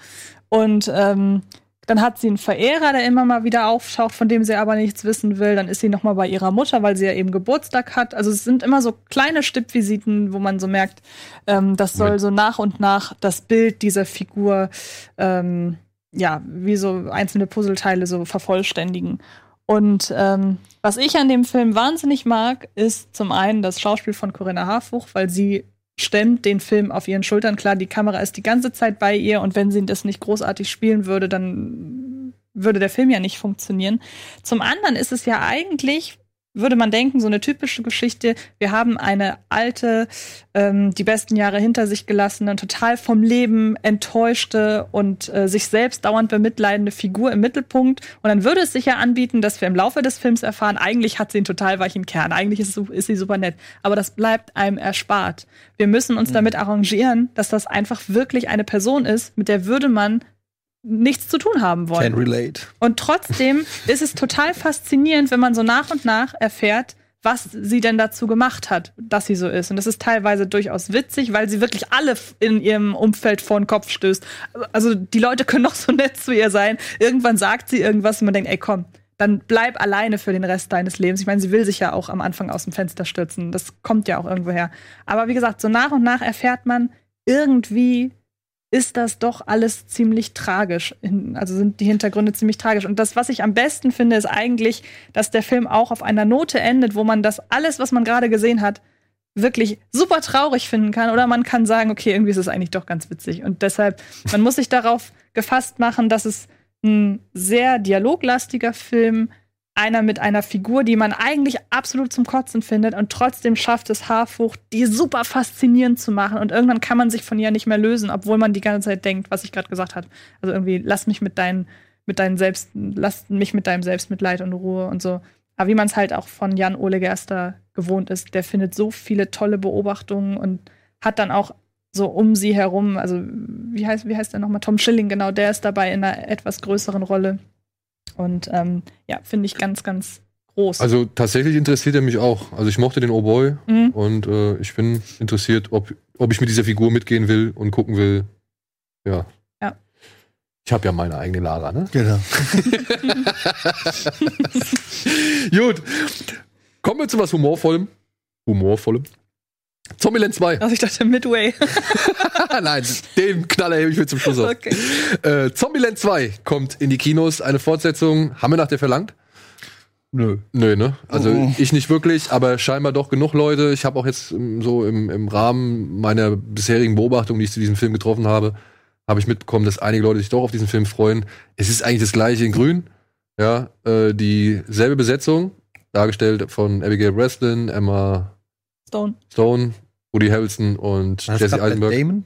Und ähm, dann hat sie einen Verehrer, der immer mal wieder auftaucht, von dem sie aber nichts wissen will. Dann ist sie noch mal bei ihrer Mutter, weil sie ja eben Geburtstag hat. Also es sind immer so kleine Stippvisiten, wo man so merkt, ähm, das soll so nach und nach das Bild dieser Figur, ähm, ja, wie so einzelne Puzzleteile so vervollständigen. Und ähm, was ich an dem Film wahnsinnig mag, ist zum einen das Schauspiel von Corinna Harfuch, weil sie stemmt den Film auf ihren Schultern. Klar, die Kamera ist die ganze Zeit bei ihr und wenn sie das nicht großartig spielen würde, dann würde der Film ja nicht funktionieren. Zum anderen ist es ja eigentlich, würde man denken, so eine typische Geschichte. Wir haben eine alte, ähm, die besten Jahre hinter sich gelassene, total vom Leben enttäuschte und äh, sich selbst dauernd bemitleidende Figur im Mittelpunkt. Und dann würde es sich ja anbieten, dass wir im Laufe des Films erfahren, eigentlich hat sie einen total weichen Kern, eigentlich ist, ist sie super nett. Aber das bleibt einem erspart. Wir müssen uns damit arrangieren, dass das einfach wirklich eine Person ist, mit der würde man nichts zu tun haben wollen. Can relate. Und trotzdem ist es total faszinierend, wenn man so nach und nach erfährt, was sie denn dazu gemacht hat, dass sie so ist. Und das ist teilweise durchaus witzig, weil sie wirklich alle in ihrem Umfeld vor den Kopf stößt. Also die Leute können noch so nett zu ihr sein. Irgendwann sagt sie irgendwas und man denkt, ey komm, dann bleib alleine für den Rest deines Lebens. Ich meine, sie will sich ja auch am Anfang aus dem Fenster stürzen. Das kommt ja auch irgendwo her. Aber wie gesagt, so nach und nach erfährt man, irgendwie ist das doch alles ziemlich tragisch. Also sind die Hintergründe ziemlich tragisch. Und das, was ich am besten finde, ist eigentlich, dass der Film auch auf einer Note endet, wo man das alles, was man gerade gesehen hat, wirklich super traurig finden kann. Oder man kann sagen, okay, irgendwie ist es eigentlich doch ganz witzig. Und deshalb, man muss sich darauf gefasst machen, dass es ein sehr dialoglastiger Film, einer mit einer Figur, die man eigentlich absolut zum Kotzen findet und trotzdem schafft es Haarfucht, die super faszinierend zu machen. Und irgendwann kann man sich von ihr nicht mehr lösen, obwohl man die ganze Zeit denkt, was ich gerade gesagt habe. Also irgendwie, lass mich mit deinen, mit deinen Selbst, lass mich mit deinem Selbstmitleid und Ruhe und so. Aber wie man es halt auch von Jan Ole Gerster gewohnt ist, der findet so viele tolle Beobachtungen und hat dann auch so um sie herum, also wie heißt, wie heißt der nochmal? Tom Schilling, genau, der ist dabei in einer etwas größeren Rolle. Und ähm, ja, finde ich ganz, ganz groß. Also tatsächlich interessiert er mich auch. Also ich mochte den Oh Boy Mhm. und äh, ich bin interessiert, ob, ob ich mit dieser Figur mitgehen will und gucken will. Ja. Ja. Ich habe ja meine eigene Lara, ne? Genau. (laughs) Gut. Kommen wir zu was Humorvollem. Humorvollem. Zombieland 2. also ich dachte Midway. (laughs) Nein, den Knaller hebe ich mir zum Schluss auf. okay. Äh, Zombieland 2 kommt in die Kinos. Eine Fortsetzung. Haben wir nach der verlangt? Nö. Nö, ne? Also Oh. ich nicht wirklich, aber scheinbar doch genug Leute. Ich habe auch jetzt ähm, so im, im Rahmen meiner bisherigen Beobachtung, die ich zu diesem Film getroffen habe, habe ich mitbekommen, dass einige Leute sich doch auf diesen Film freuen. Es ist eigentlich das gleiche in Grün. Ja, äh, dieselbe Besetzung, dargestellt von Abigail Breslin, Emma Stone. Stone, Woody Harrelson und War das Jesse Eisenberg. Damon,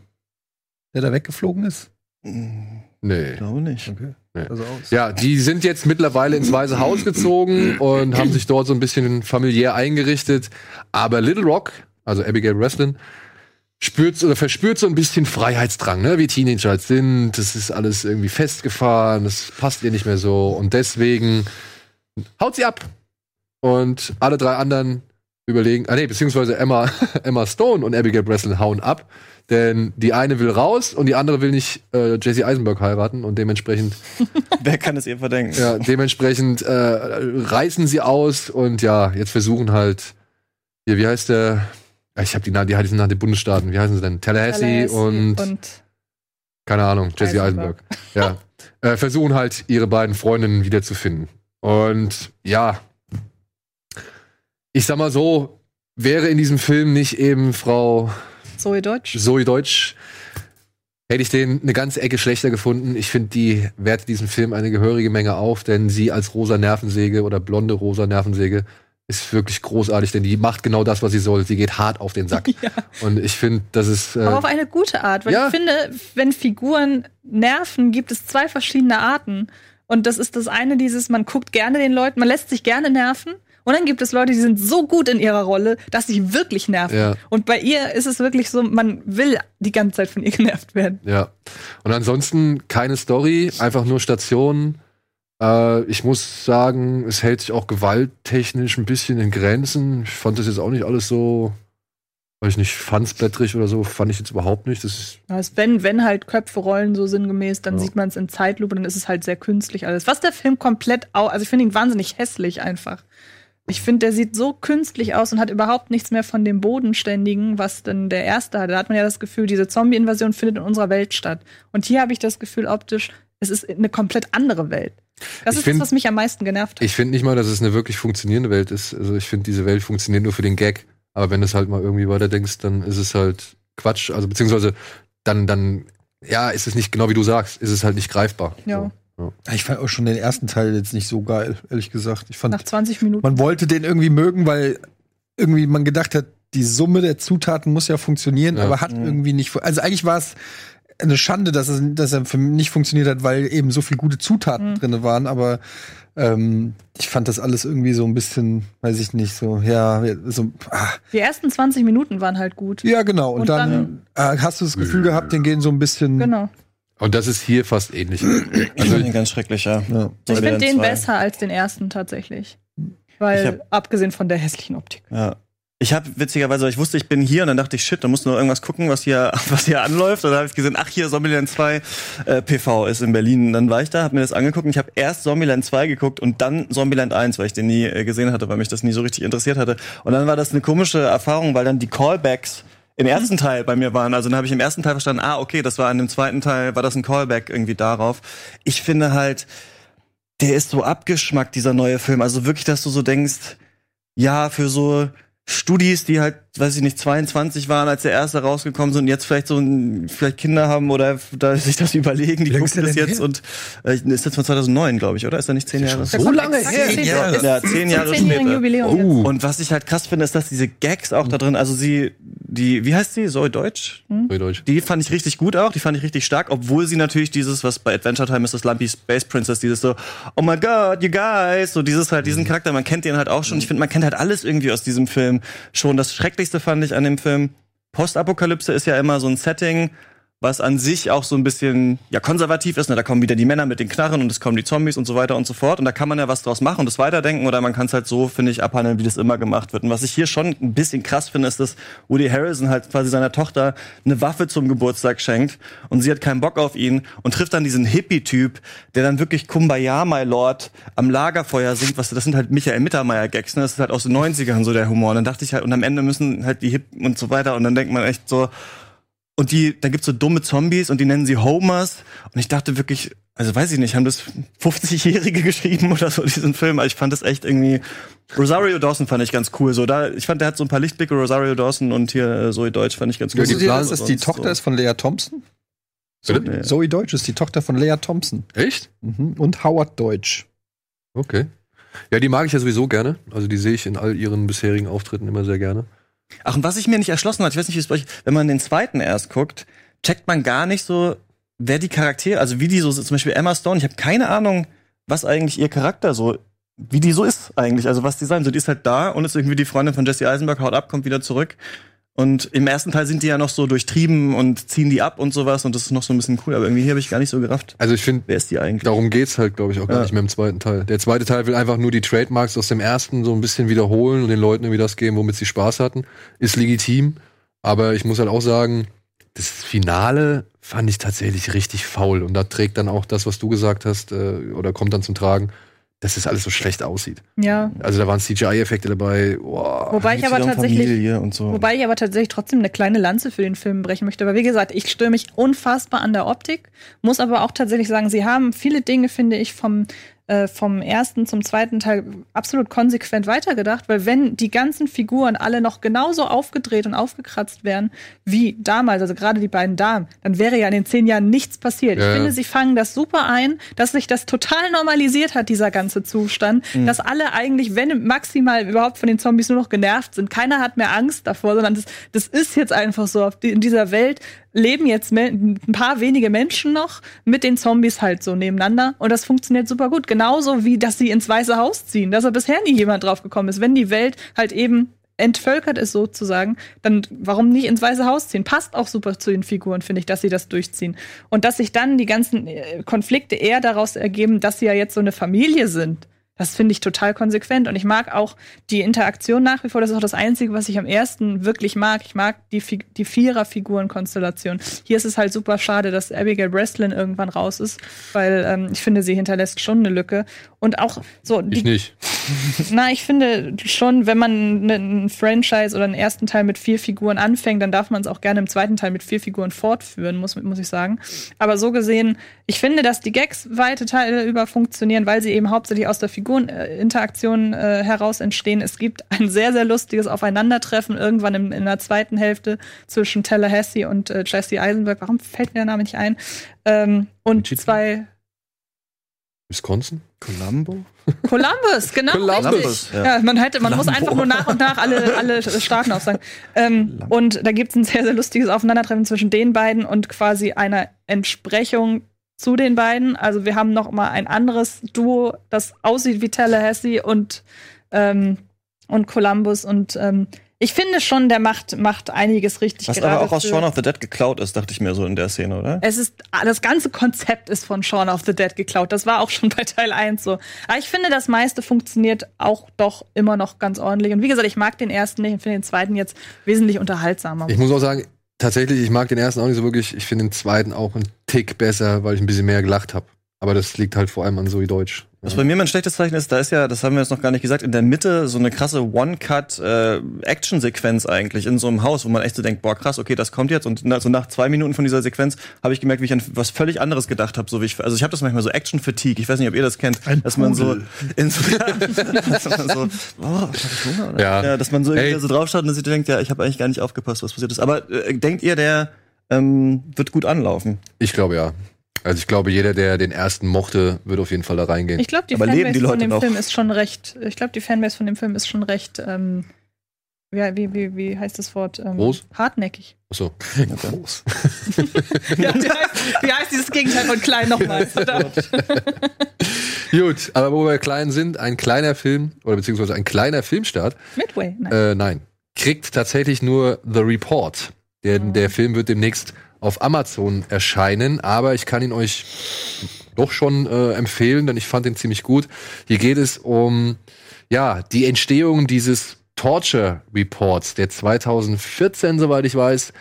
der da weggeflogen ist? Nee. glaube nicht. Okay. Nee. Also. Ja, die sind jetzt mittlerweile ins Weiße Haus gezogen und haben sich dort so ein bisschen familiär eingerichtet. Aber Little Rock, also Abigail Breslin, spürt oder verspürt so ein bisschen Freiheitsdrang, ne? wie Teenager halt sind. Das ist alles irgendwie festgefahren, das passt ihr nicht mehr so. Und deswegen haut sie ab. Und alle drei anderen überlegen, ah nee, beziehungsweise Emma, (laughs) Emma Stone und Abigail Breslin hauen ab. Denn die eine will raus und die andere will nicht äh, Jesse Eisenberg heiraten und dementsprechend (laughs) Wer kann es ihr verdenken? ja, dementsprechend äh, reißen sie aus und ja, jetzt versuchen halt, hier, wie heißt der? Ja, Ich habe die, Na- die heißen nach den Bundesstaaten. Wie heißen sie denn? Tallahassee, und, keine Ahnung, Jesse Eisenberg. Eisenberg. Ja, äh, versuchen halt ihre beiden Freundinnen wiederzufinden. Und ja, ich sag mal so, wäre in diesem Film nicht eben Frau Zoe Deutsch. Zoe Deutsch, hätte ich den eine ganze Ecke schlechter gefunden. Ich finde, die wertet diesen Film eine gehörige Menge auf, denn sie als rosa Nervensäge oder blonde rosa Nervensäge ist wirklich großartig, denn die macht genau das, was sie soll. Sie geht hart auf den Sack. (laughs) Ja. Und ich finde, das ist. Äh, Aber auf eine gute Art, weil Ja. ich finde, wenn Figuren nerven, gibt es zwei verschiedene Arten. Und das ist das eine, dieses, man guckt gerne den Leuten, man lässt sich gerne nerven. Und dann gibt es Leute, die sind so gut in ihrer Rolle, dass sie wirklich nerven. Ja. Und bei ihr ist es wirklich so, man will die ganze Zeit von ihr (laughs) genervt werden. Ja. Und ansonsten keine Story, einfach nur Stationen. Äh, ich muss sagen, es hält sich auch gewalttechnisch ein bisschen in Grenzen. Ich fand das jetzt auch nicht alles so, weiß ich nicht, fansblättrig oder so, fand ich jetzt überhaupt nicht. Das ist, Also wenn, wenn halt Köpfe rollen so sinngemäß, dann Ja. sieht man es in Zeitlupe, dann ist es halt sehr künstlich alles. Was der Film komplett au also ich finde ihn wahnsinnig hässlich einfach. Ich finde, der sieht so künstlich aus und hat überhaupt nichts mehr von dem Bodenständigen, was denn der erste hatte. Da hat man ja das Gefühl, diese Zombie-Invasion findet in unserer Welt statt. Und hier habe ich das Gefühl, optisch, es ist eine komplett andere Welt. Das Ich ist find- das, was mich am meisten genervt hat. ich finde nicht mal, dass es eine wirklich funktionierende Welt ist. Also ich finde, diese Welt funktioniert nur für den Gag. Aber wenn du es halt mal irgendwie weiterdenkst, dann ist es halt Quatsch. Also beziehungsweise dann, dann, ja, ist es nicht genau wie du sagst, ist es halt nicht greifbar. Ja. So. Ich fand auch schon den ersten Teil jetzt nicht so geil, ehrlich gesagt. Ich fand, Nach 20 Minuten. man wollte den irgendwie mögen, weil irgendwie man gedacht hat, die Summe der Zutaten muss ja funktionieren, Ja. aber hat irgendwie nicht. Also eigentlich war es eine Schande, dass, es, dass er für mich nicht funktioniert hat, weil eben so viele gute Zutaten Mhm. drin waren. Aber ähm, ich fand das alles irgendwie so ein bisschen, weiß ich nicht, so ja, so. Ah. Die ersten 20 Minuten waren halt gut. Ja, genau. Und, Und dann, äh, hast du das Gefühl gehabt, den gehen so ein bisschen. Genau. Und das ist hier fast ähnlich. Ich fand ihn ganz schrecklich, ja. Ja. Ich finde den 2. besser als den ersten tatsächlich. Weil, Ich hab- abgesehen von der hässlichen Optik. Ja. Ich habe witzigerweise, ich wusste, ich bin hier und dann dachte ich, shit, da muss nur irgendwas gucken, was hier, (laughs) was hier anläuft. Und dann habe ich gesehen, ach hier, Zombieland 2 äh, PV ist in Berlin. Und dann war ich da, habe mir das angeguckt und ich habe erst Zombieland 2 geguckt und dann Zombieland 1, weil ich den nie äh, gesehen hatte, weil mich das nie so richtig interessiert hatte. Und dann war das eine komische Erfahrung, weil dann die Callbacks im ersten Teil bei mir waren. Also dann habe ich im ersten Teil verstanden, ah, okay, das war in dem zweiten Teil, war das ein Callback irgendwie darauf. Ich finde halt, der ist so abgeschmackt, dieser neue Film. Also wirklich, dass du so denkst, ja, für so Studis, die halt, weiß ich nicht, 22 waren, als der erste rausgekommen sind und jetzt vielleicht so ein, vielleicht Kinder haben oder da sich das überlegen, die gucken das jetzt und äh, ist jetzt von 2009, glaube ich, oder? Ist er nicht zehn Jahre? So lange her? zehn Jahre. Ja, zehn Jahre später. Jubiläum. Oh. Und was ich halt krass finde, ist, dass diese Gags auch da drin, also sie, die, wie heißt sie? Zoe Deutsch? Deutsch. Die fand ich richtig gut auch, die fand ich richtig stark, obwohl sie natürlich dieses, was bei Adventure Time ist, das Lumpy Space Princess, dieses so, oh my god, you guys, so dieses halt, diesen Charakter, man kennt den halt auch schon. Ich finde, man kennt halt alles irgendwie aus diesem Film schon. Das Schrecklichste fand ich an dem Film, Postapokalypse ist ja immer so ein Setting, was an sich auch so ein bisschen ja konservativ ist. Ne? Da kommen wieder die Männer mit den Knarren und es kommen die Zombies und so weiter und so fort. Und da kann man ja was draus machen und das weiterdenken oder man kann es halt so, finde ich, abhandeln, wie das immer gemacht wird. Und was ich hier schon ein bisschen krass finde, ist, dass Woody Harrison halt quasi seiner Tochter eine Waffe zum Geburtstag schenkt und sie hat keinen Bock auf ihn und trifft dann diesen Hippie-Typ, der dann wirklich Kumbaya, my Lord, am Lagerfeuer singt. Was, das sind halt Michael Mittermeier-Gags, ne? Das ist halt aus den 90ern so der Humor. Und dann dachte ich halt, und am Ende müssen halt die Hip und so weiter und dann denkt man echt so, und die, dann gibt's so dumme Zombies und die nennen sie Homers. Und ich dachte wirklich, also weiß ich nicht, haben das 50-Jährige (laughs) geschrieben oder so, diesen Film. Also ich fand das echt irgendwie. Rosario Dawson fand ich ganz cool. So, da, ich fand, der hat so ein paar Lichtblicke, Rosario Dawson und hier äh, Zoe Deutsch fand ich ganz cool. Dass Sonst das die Tochter so. ist von Lea Thompson? Bitte? Zoe Deutsch ist die Tochter von Lea Thompson. Echt? Mhm. Und Howard Deutsch. Okay. Ja, die mag ich ja sowieso gerne. Also die sehe ich in all ihren bisherigen Auftritten immer sehr gerne. Ach, und was ich mir nicht erschlossen hat, ich weiß nicht, wie es bei euch, wenn man den zweiten erst guckt, checkt man gar nicht so, wer die Charaktere, also wie die so, zum Beispiel Emma Stone, ich habe keine Ahnung, was eigentlich ihr Charakter so, wie die so ist eigentlich, also was die sein. So, die ist halt da und ist irgendwie die Freundin von Jesse Eisenberg, haut ab, kommt wieder zurück. Und im ersten Teil sind die ja noch so durchtrieben und ziehen die ab und sowas und das ist noch so ein bisschen cool, aber irgendwie hier habe ich gar nicht so gerafft. Also ich finde, Wer ist die eigentlich? darum geht's halt, glaube ich, auch gar Ja. nicht mehr im zweiten Teil. Der zweite Teil will einfach nur die Trademarks aus dem ersten so ein bisschen wiederholen und den Leuten irgendwie das geben, womit sie Spaß hatten. Ist legitim. Aber ich muss halt auch sagen, das Finale fand ich tatsächlich richtig faul. Und da trägt dann auch das, was du gesagt hast, äh, oder kommt dann zum Tragen, dass das alles so schlecht aussieht. Ja. Also da waren CGI-Effekte dabei. Boah. Wobei ich aber tatsächlich. So. Wobei ich aber tatsächlich trotzdem eine kleine Lanze für den Film brechen möchte. Weil wie gesagt, ich störe mich unfassbar an der Optik, muss aber auch tatsächlich sagen, sie haben viele Dinge, finde ich, vom, äh, vom ersten zum zweiten Teil absolut konsequent weitergedacht. Weil wenn die ganzen Figuren alle noch genauso aufgedreht und aufgekratzt wären wie damals, also gerade die beiden Damen, dann wäre ja in den zehn Jahren nichts passiert. Ja, ich finde, sie fangen das super ein, dass sich das total normalisiert hat, dieser ganze Zustand, Mhm. dass alle eigentlich, wenn maximal überhaupt von den Zombies nur noch genervt sind, keiner hat mehr Angst davor, sondern das, das ist jetzt einfach so. In dieser Welt leben jetzt ein paar wenige Menschen noch mit den Zombies halt so nebeneinander und das funktioniert super gut. Genauso wie, dass sie ins Weiße Haus ziehen, dass da bisher nie jemand drauf gekommen ist. Wenn die Welt halt eben entvölkert ist sozusagen, dann warum nicht ins Weiße Haus ziehen? Passt auch super zu den Figuren, finde ich, dass sie das durchziehen. Und dass sich dann die ganzen äh, Konflikte eher daraus ergeben, dass sie ja jetzt so eine Familie sind. Das finde ich total konsequent. Und ich mag auch die Interaktion nach wie vor. Das ist auch das Einzige, was ich am ersten wirklich mag. Ich mag die, die Vierer-Figuren-Konstellation. Hier ist es halt super schade, dass Abigail Breslin irgendwann raus ist, weil ähm, ich finde, sie hinterlässt schon eine Lücke. Und auch so, Ich die, nicht. (laughs) na, ich finde schon, wenn man einen Franchise oder einen ersten Teil mit vier Figuren anfängt, dann darf man es auch gerne im zweiten Teil mit vier Figuren fortführen, muss, muss ich sagen. Aber so gesehen, ich finde, dass die Gags weite Teile über funktionieren, weil sie eben hauptsächlich aus der Figureninteraktion äh, heraus entstehen. Es gibt ein sehr, sehr lustiges Aufeinandertreffen irgendwann im, in der zweiten Hälfte zwischen Tallahassee und äh, Jesse Eisenberg. Warum fällt mir der Name nicht ein? Ähm, und Wichita? zwei Wisconsin? Columbo? Columbus, (laughs) genau. Columbus, richtig. Ja. ja. man hätte, man muss einfach nur nach und nach alle, alle Staaten aufsagen. Ähm, und da gibt es ein sehr, sehr lustiges Aufeinandertreffen zwischen den beiden und quasi einer Entsprechung zu den beiden. Also wir haben noch mal ein anderes Duo, das aussieht wie Tallahassee und, ähm, und Columbus. Und ähm, Ich finde schon, der macht, macht einiges richtig. Was aber auch aus Shaun of the Dead geklaut ist, dachte ich mir so in der Szene, oder? Es ist, das ganze Konzept ist von Shaun of the Dead geklaut. Das war auch schon (laughs) bei Teil 1 so. Aber ich finde, das meiste funktioniert auch doch immer noch ganz ordentlich. Und wie gesagt, ich mag den ersten nicht und finde den zweiten jetzt wesentlich unterhaltsamer. Ich muss auch sagen, tatsächlich, ich mag den ersten auch nicht so wirklich. Ich finde den zweiten auch einen Tick besser, weil ich ein bisschen mehr gelacht habe. Aber das liegt halt vor allem an Zoe Deutsch. Was bei mir mein schlechtes Zeichen ist, da ist ja, das haben wir jetzt noch gar nicht gesagt, in der Mitte so eine krasse One-Cut-Action-Sequenz eigentlich in so einem Haus, wo man echt so denkt, boah krass, okay, das kommt jetzt. Und na, so nach zwei Minuten von dieser Sequenz habe ich gemerkt, wie ich an was völlig anderes gedacht habe. So wie ich, also ich habe das manchmal so Action-Fatigue. Ich weiß nicht, ob ihr das kennt, dass man so in so, (laughs) dass man so boah, ich Hunger? Oder? Ja. dass man so, Ey. irgendwie so draufschaut und sich denkt, ja, ich habe eigentlich gar nicht aufgepasst, was passiert ist. Aber äh, denkt ihr, der ähm, wird gut anlaufen? Ich glaube ja. Also ich glaube, jeder, der den ersten mochte, wird auf jeden Fall da reingehen. Ich glaube, die Aber leben Fanbase die von Leute dem noch? Film ist schon recht. Ich glaube, die Fanbase von dem Film ist schon recht. Ähm, wie, wie, wie, wie heißt das Wort? Ähm, Groß? Hartnäckig. Achso. Groß. (laughs) Ja, wie, heißt, wie heißt dieses Gegenteil von klein nochmal? (laughs) Gut, aber wo wir klein sind, ein kleiner Film, oder beziehungsweise ein kleiner Filmstart, Midway. Nein. äh, nein, kriegt tatsächlich nur The Report. Der, der Film wird demnächst auf Amazon erscheinen, aber ich kann ihn euch doch schon äh, empfehlen, denn ich fand ihn ziemlich gut. Hier geht es um ja die Entstehung dieses Torture Reports, der 2014, soweit ich weiß,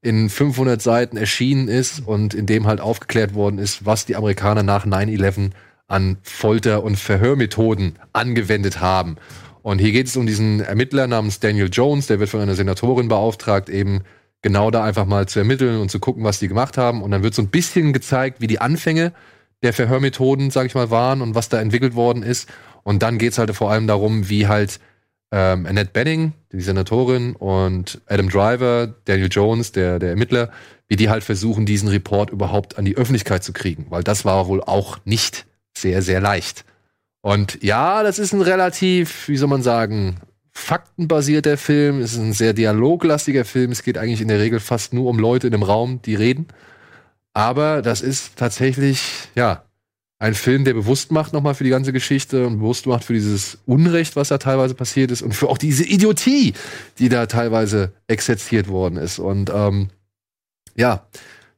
in 500 Seiten erschienen ist und in dem halt aufgeklärt worden ist, was die Amerikaner nach 9/11 an Folter- und Verhörmethoden angewendet haben. Und hier geht es um diesen Ermittler namens Daniel Jones, der wird von einer Senatorin beauftragt, eben genau da einfach mal zu ermitteln und zu gucken, was die gemacht haben. Und dann wird so ein bisschen gezeigt, wie die Anfänge der Verhörmethoden, sag ich mal, waren und was da entwickelt worden ist. Und dann geht's halt vor allem darum, wie halt ähm, Annette Benning, die Senatorin, und Adam Driver, Daniel Jones, der, der Ermittler, wie die halt versuchen, diesen Report überhaupt an die Öffentlichkeit zu kriegen. Weil das war wohl auch nicht sehr, sehr leicht. Und ja, das ist ein relativ, wie soll man sagen, faktenbasierter Film. Es ist ein sehr dialoglastiger Film. Es geht eigentlich in der Regel fast nur um Leute in einem Raum, die reden. Aber das ist tatsächlich, ja, ein Film, der bewusst macht nochmal für die ganze Geschichte und bewusst macht für dieses Unrecht, was da teilweise passiert ist und für auch diese Idiotie, die da teilweise exerziert worden ist. Und ähm, ja,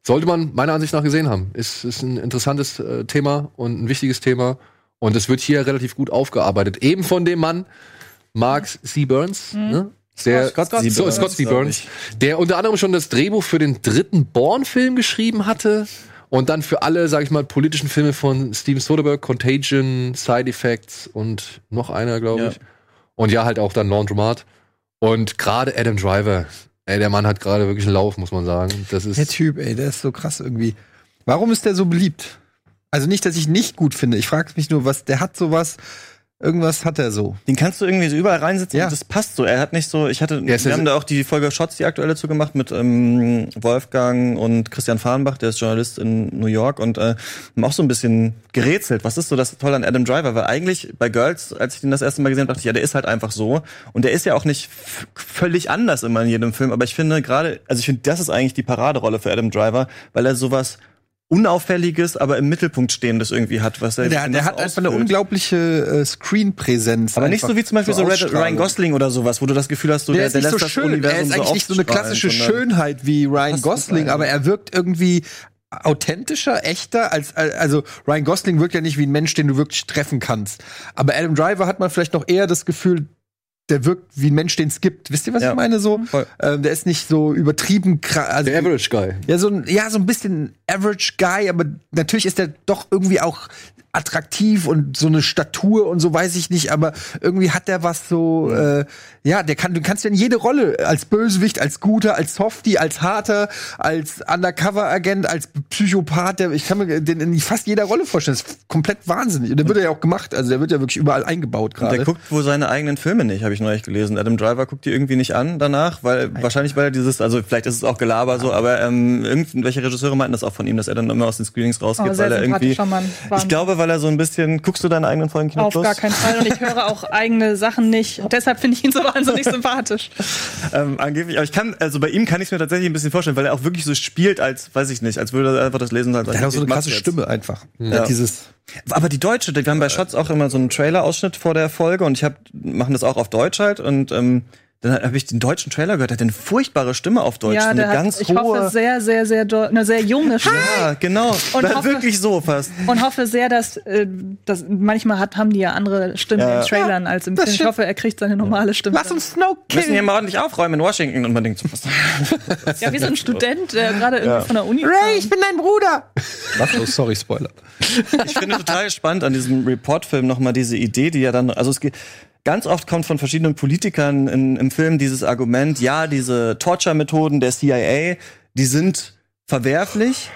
sollte man meiner Ansicht nach gesehen haben. Ist, ist ein interessantes äh, Thema und ein wichtiges Thema. Und es wird hier relativ gut aufgearbeitet. Eben von dem Mann, Mark C. Burns, ne? Der, Scott Scott, so, Burns, Scott C. Burns, der unter anderem schon das Drehbuch für den dritten Bourne-Film geschrieben hatte und dann für alle, sag ich mal, politischen Filme von Steven Soderbergh, Contagion, Side Effects und noch einer, glaube Ja. ich. Und ja, halt auch dann Laundromat. Und gerade Adam Driver, ey, der Mann hat gerade wirklich einen Lauf, muss man sagen. Das ist Der Typ, ey, der ist so krass irgendwie. Warum ist der so beliebt? Also nicht, dass ich nicht gut finde. Ich frage mich nur, was, der hat sowas, irgendwas hat er so. Den kannst du irgendwie so überall reinsetzen Ja. und das passt so. Er hat nicht so, ich hatte, wir haben da auch die Folge Shots, die aktuelle zugemacht mit ähm, Wolfgang und Christian Fahrenbach, der ist Journalist in New York und äh, haben auch so ein bisschen gerätselt. Was ist so das Tolle an Adam Driver? Weil eigentlich bei Girls, als ich den das erste Mal gesehen habe, dachte ich, ja, der ist halt einfach so. Und der ist ja auch nicht völlig anders immer in jedem Film. Aber ich finde gerade, also ich finde, das ist eigentlich die Paraderolle für Adam Driver, weil er sowas Unauffälliges, aber im Mittelpunkt stehendes irgendwie hat, was er Der, der hat einfach eine ausfüllt. unglaubliche äh, Screen-Präsenz. Aber nicht so wie zum Beispiel so, Ausstrahlung. Ryan Gosling oder sowas, wo du das Gefühl hast, so, Der, der, ist der lässt so das schön. Universum Er ist eigentlich nicht so eine klassische Schönheit wie Ryan Gosling, aber er wirkt irgendwie authentischer, echter als also Ryan Gosling wirkt ja nicht wie ein Mensch, den du wirklich treffen kannst. Aber Adam Driver hat man vielleicht noch eher das Gefühl, der wirkt wie ein Mensch, den es gibt. Wisst ihr, was Ja. ich meine? So, ähm, der ist nicht so übertrieben krass. Also, der Average Guy. ja, so ein, ja, so ein bisschen Average Guy, aber natürlich ist er doch irgendwie auch attraktiv und so eine Statur und so weiß ich nicht, aber irgendwie hat der was so, äh, ja, der kann, du kannst ja in jede Rolle als Bösewicht, als Guter, als Softie, als Harter, als Undercover-Agent, als Psychopath, der, ich kann mir den in fast jeder Rolle vorstellen. Das ist komplett wahnsinnig. Und der wird ja auch gemacht, also der wird ja wirklich überall eingebaut Der gerade. guckt wohl seine eigenen Filme nicht, habe ich neulich gelesen. Adam Driver guckt die irgendwie nicht an danach, weil wahrscheinlich weil er dieses, also vielleicht ist es auch Gelaber so, aber ähm, irgendwelche Regisseure meinten das auch von ihm, dass er dann immer aus den Screenings rausgeht, Oh, weil er irgendwie. Ich glaube, weil er so ein bisschen. Guckst du deine eigenen Folgen Kino Auf Plus? gar keinen Fall. Und ich höre auch (laughs) eigene Sachen nicht. Und deshalb finde ich ihn so (laughs) wahnsinnig sympathisch. Ähm, angeblich, aber ich kann, also bei ihm kann ich mir tatsächlich ein bisschen vorstellen, weil er auch wirklich so spielt, als, weiß ich nicht, als würde er einfach das lesen halt. Der hat auch so eine krasse. Stimme einfach. Ja. Hat dieses Aber die deutsche, wir haben bei Shots auch immer so einen Trailer-Ausschnitt vor der Folge und ich hab, machen das auch auf Deutsch halt und ähm, dann habe ich den deutschen Trailer gehört, der hat eine furchtbare Stimme auf Deutsch. ja, eine hat, ganz ich hohe. hoffe sehr, sehr, sehr, eine sehr junge Stimme. ja, genau. Und War hoffe- wirklich so fast. Und hoffe sehr, dass, äh, dass manchmal hat, haben die ja andere Stimmen Ja. in Trailern als im Film. Ich stimmt. hoffe, er kriegt seine normale Stimme. Lass uns Snow Wir müssen hier mal ordentlich aufräumen in Washington und man denkt so, was? ja, wie so ein Student, der gerade irgendwie von der Uni Ray, ich bin dein Bruder. Was? Oh, sorry, Spoiler. Ich finde total spannend an diesem Report-Film nochmal diese Idee, die ja dann, also es geht, ganz oft kommt von verschiedenen Politikern in, im Film dieses Argument, ja, diese Torture-Methoden der CIA, die sind verwerflich,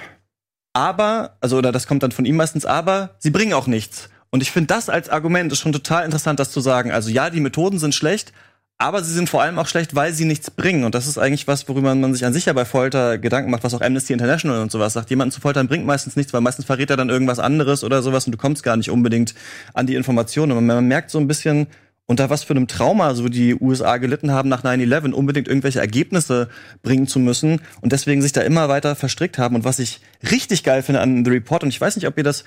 aber, also, oder das kommt dann von ihm meistens, aber sie bringen auch nichts. Und ich finde das als Argument ist schon total interessant, das zu sagen. Also ja, die Methoden sind schlecht, aber sie sind vor allem auch schlecht, weil sie nichts bringen. Und das ist eigentlich was, worüber man sich an sich ja bei Folter Gedanken macht, was auch Amnesty International und sowas sagt. Jemanden zu foltern bringt meistens nichts, weil meistens verrät er dann irgendwas anderes oder sowas und du kommst gar nicht unbedingt an die Informationen. Und man merkt so ein bisschen, unter was für einem Trauma so die USA gelitten haben nach 9-11, unbedingt irgendwelche Ergebnisse bringen zu müssen und deswegen sich da immer weiter verstrickt haben. Und was ich richtig geil finde an The Report, und ich weiß nicht, ob ihr das,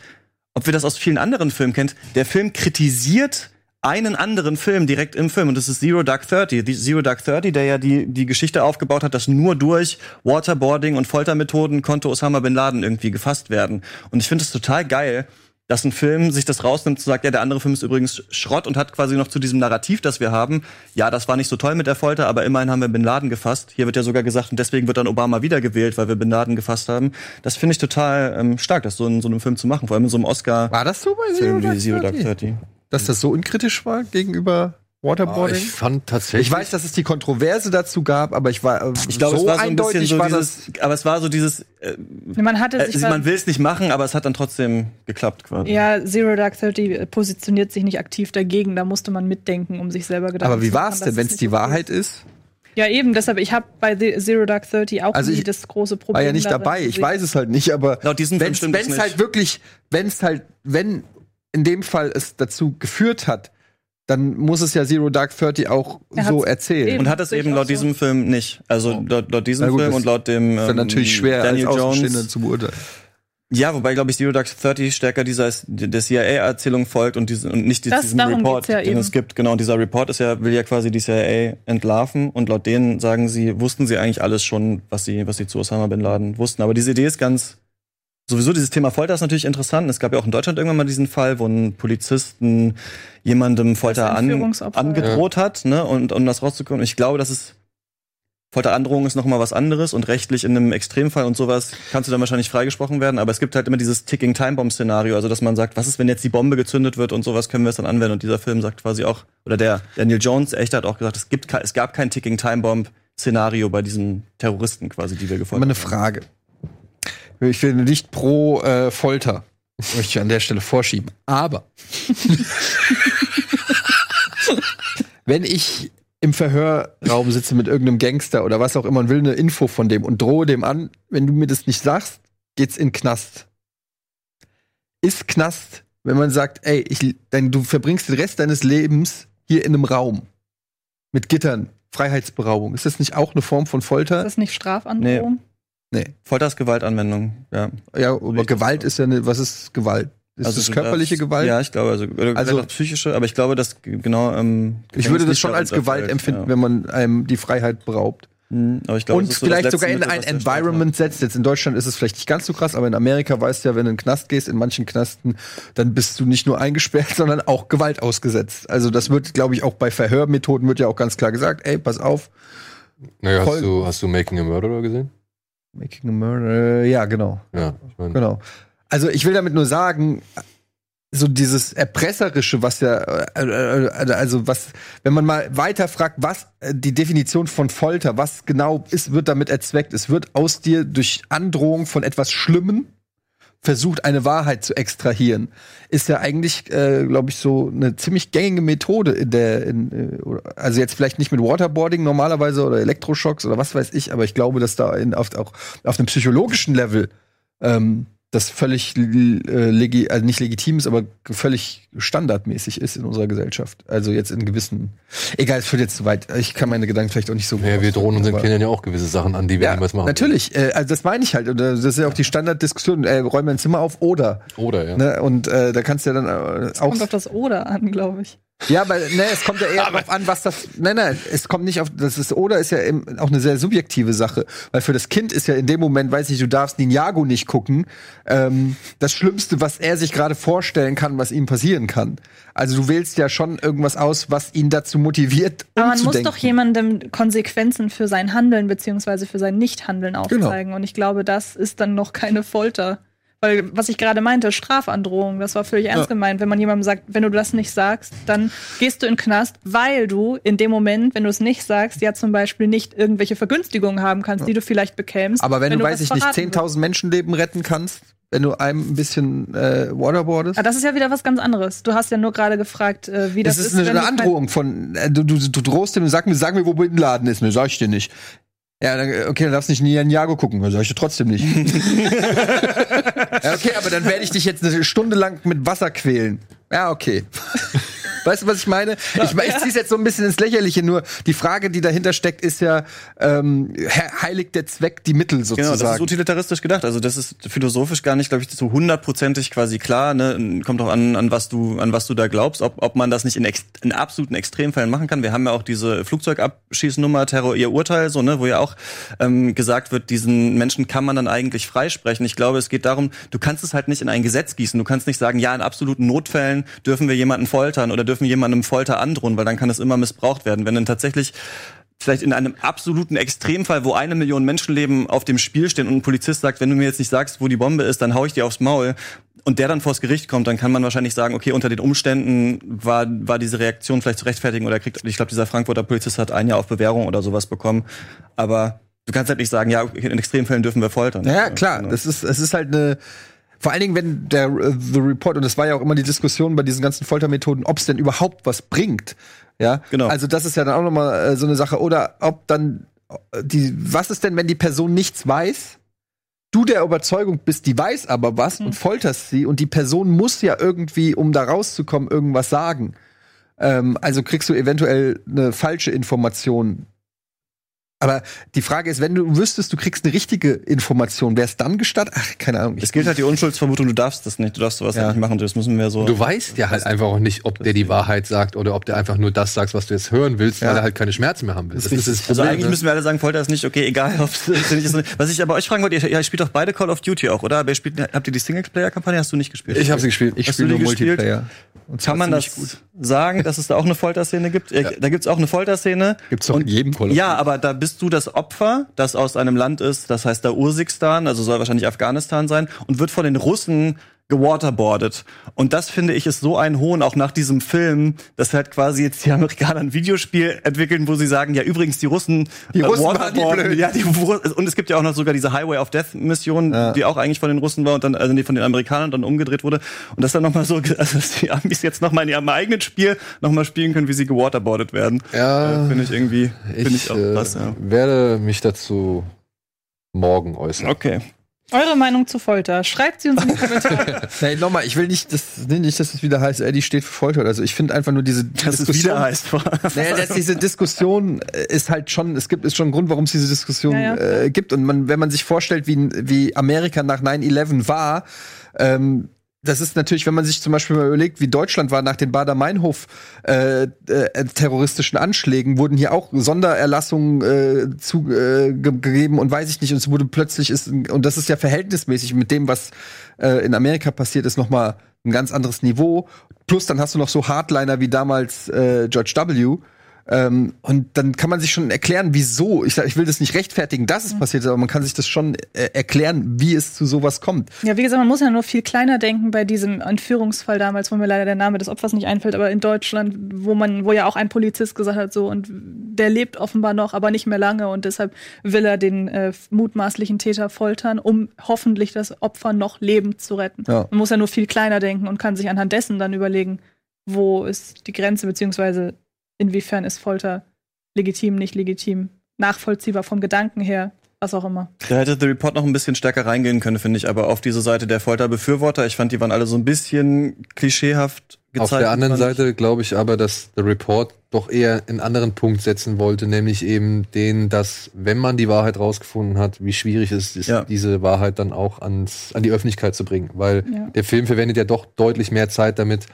ob wir das aus vielen anderen Filmen kennt, der Film kritisiert einen anderen Film direkt im Film und das ist Zero Dark Thirty. Zero Dark Thirty, der ja die, die Geschichte aufgebaut hat, dass nur durch Waterboarding und Foltermethoden konnte Osama Bin Laden irgendwie gefasst werden. Und ich finde es total geil, dass ein Film sich das rausnimmt und sagt, ja, der andere Film ist übrigens Schrott und hat quasi noch zu diesem Narrativ, das wir haben, ja, das war nicht so toll mit der Folter, aber immerhin haben wir Bin Laden gefasst. Hier wird ja sogar gesagt, und deswegen wird dann Obama wiedergewählt, weil wir Bin Laden gefasst haben. Das finde ich total ähm, stark, das so in so einem Film zu machen, vor allem in so einem Oscar-Film War das so bei Zero Dark? Thirty. Dass das so unkritisch war gegenüber Waterboarding? ich fand tatsächlich. Ich weiß, dass es die Kontroverse dazu gab, aber ich war äh, Ich glaube, so es war so ein eindeutig bisschen so war das. dieses, aber es war so dieses, äh, Man hatte äh, sich man will es nicht machen, aber es hat dann trotzdem geklappt quasi. ja, Zero Dark Thirty positioniert sich nicht aktiv dagegen. Da musste man mitdenken, um sich selber Gedanken Aber wie zu war machen, es denn, wenn es die Wahrheit ist? Ja, eben. Deshalb, ich habe bei The- Zero Dark Thirty auch Also nie ich das große Problem. War ja nicht darin dabei. Ich weiß es halt nicht, aber wenn es halt wirklich, wenn es halt, wenn in dem Fall es dazu geführt hat, dann muss es ja Zero Dark Thirty auch Er so erzählen. eben- Und hat es eben laut so. diesem Film nicht. Also laut, laut diesem gut, Film und laut dem ist dann ähm, natürlich schwer Daniel als Jones. zu beurteilen. Ja, wobei glaube ich Zero Dark Thirty stärker dieser der CIA-Erzählung folgt und, diese, und nicht Das- diesem Report, ja den eben. es gibt. Genau, und dieser Report ist ja will ja quasi die CIA entlarven und laut denen sagen sie wussten sie eigentlich alles schon, was sie was sie zu Osama bin Laden wussten. Aber diese Idee ist ganz Sowieso dieses Thema Folter ist natürlich interessant. Es gab ja auch in Deutschland irgendwann mal diesen Fall, wo ein Polizisten jemandem Folter an, angedroht hat, ne, und um das rauszukommen. Ich glaube, das ist Folterandrohung ist noch mal was anderes und rechtlich in einem Extremfall und sowas kannst du dann wahrscheinlich freigesprochen werden. Aber es gibt halt immer dieses Ticking Time Bomb Szenario, also dass man sagt, was ist, wenn jetzt die Bombe gezündet wird und sowas können wir es dann anwenden. Und dieser Film sagt quasi auch, oder der Daniel Jones echt hat auch gesagt, es gibt, es gab kein Ticking Time Bomb Szenario bei diesen Terroristen quasi, die wir gefolgt eine haben. Ich bin nicht pro äh, Folter. Möchte ich an der Stelle vorschieben. Aber (laughs) wenn ich im Verhörraum sitze mit irgendeinem Gangster oder was auch immer und will eine Info von dem und drohe dem an, wenn du mir das nicht sagst, geht's in den Knast. Ist Knast, wenn man sagt, ey, ich, dann, du verbringst den Rest deines Lebens hier in einem Raum mit Gittern, Freiheitsberaubung. Ist das nicht auch eine Form von Ist Folter? das nicht Strafandrohung? Nee. Folter ist Gewaltanwendung, ja. Ja, aber. Gewalt ist ja eine, was ist Gewalt? Ist Also das körperliche darfst- Gewalt? Ja, ich glaube, also, Also- auch psychische, aber ich glaube, dass genau. Ähm, ich würde das schon als Gewalt fällt, empfinden, ja. wenn man einem die Freiheit beraubt. Mhm, aber ich glaube, und so vielleicht letzte sogar in Mittel, ein Environment setzt. Jetzt in Deutschland ist es vielleicht nicht ganz so krass, aber in Amerika weißt du ja, wenn du in den Knast gehst, in manchen Knasten, dann bist du nicht nur eingesperrt, (laughs) sondern auch Gewalt ausgesetzt. Also das wird, glaube ich, auch bei Verhörmethoden wird ja auch ganz klar gesagt, ey, pass auf, Naja, hast du, hast du Making a Murderer gesehen? Making a murder, ja, genau. Ja, ich meine. Genau. Also ich will damit nur sagen, so dieses erpresserische, was ja, äh, äh, also was, wenn man mal weiter fragt, was äh, die Definition von Folter, was genau ist, wird damit erzweckt. Es wird aus dir durch Androhung von etwas Schlimmem versucht, eine Wahrheit zu extrahieren. Ist ja eigentlich, äh, glaube ich, so eine ziemlich gängige Methode in der, in, äh, also jetzt vielleicht nicht mit Waterboarding normalerweise oder Elektroschocks oder was weiß ich, aber ich glaube, dass da in, auf, auch auf einem psychologischen Level ähm, das völlig äh, legi also nicht legitim ist, aber völlig standardmäßig ist in unserer Gesellschaft. Also jetzt in gewissen. Egal, es führt jetzt zu weit. Ich kann meine Gedanken vielleicht auch nicht so. Ja, wir drohen unseren Kindern ja auch gewisse Sachen an, die wir Ja, niemals machen. natürlich. Äh, also das meine ich halt. Und das ist ja auch die Standarddiskussion. Äh, räum dein Zimmer auf oder. Oder, ja. Ne? Und äh, da kannst du ja dann äh, auch. Kommt auf das Oder an, glaube ich. Ja, aber ne, es kommt ja eher darauf an, was das. Nein, nein, es kommt nicht auf. Das ist oder ist ja eben auch eine sehr subjektive Sache, weil für das Kind ist ja in dem Moment, weiß ich, du darfst Ninjago nicht gucken. Ähm, das Schlimmste, was er sich gerade vorstellen kann, was ihm passieren kann. Also du wählst ja schon irgendwas aus, was ihn dazu motiviert, Aber man muss doch jemandem Konsequenzen für sein Handeln beziehungsweise für sein Nichthandeln Genau. aufzeigen. Und ich glaube, das ist dann noch keine Folter. Weil, was ich gerade meinte, Strafandrohung, das war völlig ernst gemeint. Wenn man jemandem sagt, wenn du das nicht sagst, dann gehst du in den Knast, weil du in dem Moment, wenn du es nicht sagst, ja zum Beispiel nicht irgendwelche Vergünstigungen haben kannst, die du vielleicht bekämst. Aber wenn, du, weiß ich nicht, verraten 10.000 Menschenleben retten kannst, wenn du einem ein bisschen äh, waterboardest. Ah, das ist ja wieder was ganz anderes. Du hast ja nur gerade gefragt, äh, wie das, Das, ist eine, wenn eine kein- Androhung von, äh, du, du, du drohst dem, sag mir, sag mir, wo Bin Laden ist. Ne, sag ich dir nicht. Ja, dann, äh, okay, dann darfst du nicht Ninjago gucken. Dann sag ich dir trotzdem nicht. (laughs) ja, okay, aber dann werde ich dich jetzt eine Stunde lang mit Wasser quälen. Ja, okay. Weißt du, was ich meine? Ich, ich ziehe es jetzt so ein bisschen ins Lächerliche, nur die Frage, die dahinter steckt, ist ja, ähm, he- heiligt der Zweck die Mittel Genau, das ist sozusagen. utilitaristisch gedacht. Also das ist philosophisch gar nicht, glaube ich, so hundertprozentig quasi klar. Ne? Kommt auch an, an was du, an was du da glaubst, ob, ob man das nicht in, ex in absoluten Extremfällen machen kann. Wir haben ja auch diese Flugzeugabschießnummer, Terror, ihr Urteil, so ne, wo ja auch ähm, gesagt wird, diesen Menschen kann man dann eigentlich freisprechen. Ich glaube, es geht darum, du kannst es halt nicht in ein Gesetz gießen. Du kannst nicht sagen, ja, in absoluten Notfällen dürfen wir jemanden foltern oder dürfen jemandem Folter androhen, weil dann kann es immer missbraucht werden. Wenn dann tatsächlich vielleicht in einem absoluten Extremfall, wo eine Million Menschenleben auf dem Spiel stehen und ein Polizist sagt, wenn du mir jetzt nicht sagst, wo die Bombe ist, dann hau ich dir aufs Maul und der dann vors Gericht kommt, dann kann man wahrscheinlich sagen, okay, unter den Umständen war, war diese Reaktion vielleicht zu rechtfertigen oder kriegt, ich glaube, dieser Frankfurter Polizist hat ein Jahr auf Bewährung oder sowas bekommen, aber du kannst halt nicht sagen, ja, in Extremfällen dürfen wir foltern. Ja, klar. Genau. Das ist, es ist halt eine. Vor allen Dingen, wenn der äh, The Report, und das war ja auch immer die Diskussion bei diesen ganzen Foltermethoden, ob es denn überhaupt was bringt. Ja, Genau. Also das ist ja dann auch nochmal äh, so eine Sache. Oder ob dann äh, die, was ist denn, wenn die Person nichts weiß? Du der Überzeugung bist, die weiß aber was und folterst sie und die Person muss ja irgendwie, um da rauszukommen, irgendwas sagen. Ähm, also kriegst du eventuell eine falsche Information. Aber die Frage ist, wenn du wüsstest, du kriegst eine richtige Information, wäre es dann gestattet? Ach, keine Ahnung. Es gilt halt die Unschuldsvermutung, du darfst das nicht, du darfst sowas Ja. halt nicht machen, das müssen wir so. Du weißt ja halt einfach auch nicht, ob der die Wahrheit sagt oder ob der einfach nur das sagt, was du jetzt hören willst, Ja. weil er halt keine Schmerzen mehr haben will. Das, ist das Also Problem. eigentlich ne? müssen wir alle sagen, Folter ist nicht okay, egal. (laughs) Was ich aber euch fragen wollte, ihr, ihr spielt doch beide Call of Duty auch, oder? Wer spielt, habt ihr die Singleplayer-Kampagne? Hast du nicht gespielt? ich habe sie gespielt. ich spiele nur gespielt? Multiplayer. Und Kann man das sagen, dass es da auch eine Folterszene gibt? Äh, Da gibt's auch eine Folterszene. Gibt's doch in jedem Call Ja, aber da bist du das Opfer, das aus einem Land ist, das heißt da Ursikstan, also soll wahrscheinlich Afghanistan sein, und wird von den Russen gewaterboardet. Und das finde ich ist so ein Hohn, auch nach diesem Film, dass halt quasi jetzt die Amerikaner ein Videospiel entwickeln, wo sie sagen, ja übrigens die Russen Die äh, Russen die waterboarden. blöd. Ja, die, und es gibt ja auch noch sogar diese Highway of Death Mission, Ja. die auch eigentlich von den Russen war und dann also nee, von den Amerikanern dann umgedreht wurde. Und das dann noch mal so, (laughs) also dass die Amis jetzt noch mal in ihrem eigenen Spiel noch mal spielen können, wie sie gewaterboardet werden. Ja. äh, finde ich irgendwie, finde ich auch äh, krass. Ja. werde mich dazu morgen äußern. Okay. Eure Meinung zu Folter. Schreibt sie uns in die Kommentare. (laughs) Nee, nochmal, ich will nicht, das, nee, nicht, dass es wieder heißt, Eddie steht für Folter. Also ich finde einfach nur diese Das ist wieder heißt. (laughs) Naja, dass diese Diskussion äh, ist halt schon, es gibt ist schon ein Grund, warum es diese Diskussion Ja, ja. äh, gibt. Und man, wenn man sich vorstellt, wie, wie Amerika nach 9-11 war, ähm, das ist natürlich, wenn man sich zum Beispiel mal überlegt, wie Deutschland war nach den Bader-Meinhof äh, äh, Anschlägen, wurden hier auch Sondererlassungen äh, zu, äh, und weiß ich nicht. Und es wurde plötzlich ist und das ist ja verhältnismäßig mit dem, was äh, in Amerika passiert ist, noch mal ein ganz anderes Niveau. Plus dann hast du noch so Hardliner wie damals äh, George W. Ähm, und dann kann man sich schon erklären, wieso. Ich, ich will das nicht rechtfertigen, dass es passiert ist, aber man kann sich das schon äh, erklären, wie es zu sowas kommt. Ja, wie gesagt, man muss ja nur viel kleiner denken bei diesem Entführungsfall damals, wo mir leider der Name des Opfers nicht einfällt, aber in Deutschland, wo man, wo ja auch ein Polizist gesagt hat, so, und der lebt offenbar noch, aber nicht mehr lange und deshalb will er den äh, mutmaßlichen Täter foltern, um hoffentlich das Opfer noch lebend zu retten. Ja. Man muss ja nur viel kleiner denken und kann sich anhand dessen dann überlegen, wo ist die Grenze, beziehungsweise inwiefern ist Folter legitim, nicht legitim, nachvollziehbar vom Gedanken her, was auch immer. Da hätte The Report noch ein bisschen stärker reingehen können, finde ich, aber auf diese Seite der Folterbefürworter. Ich fand, die waren alle so ein bisschen klischeehaft gezeigt. Auf der anderen. Seite glaube ich aber, dass der Report doch eher einen anderen Punkt setzen wollte, nämlich eben den, dass wenn man die Wahrheit rausgefunden hat, wie schwierig es ist, Ja. diese Wahrheit dann auch ans, an die Öffentlichkeit zu bringen. Weil Ja. der Film verwendet ja doch deutlich mehr Zeit damit,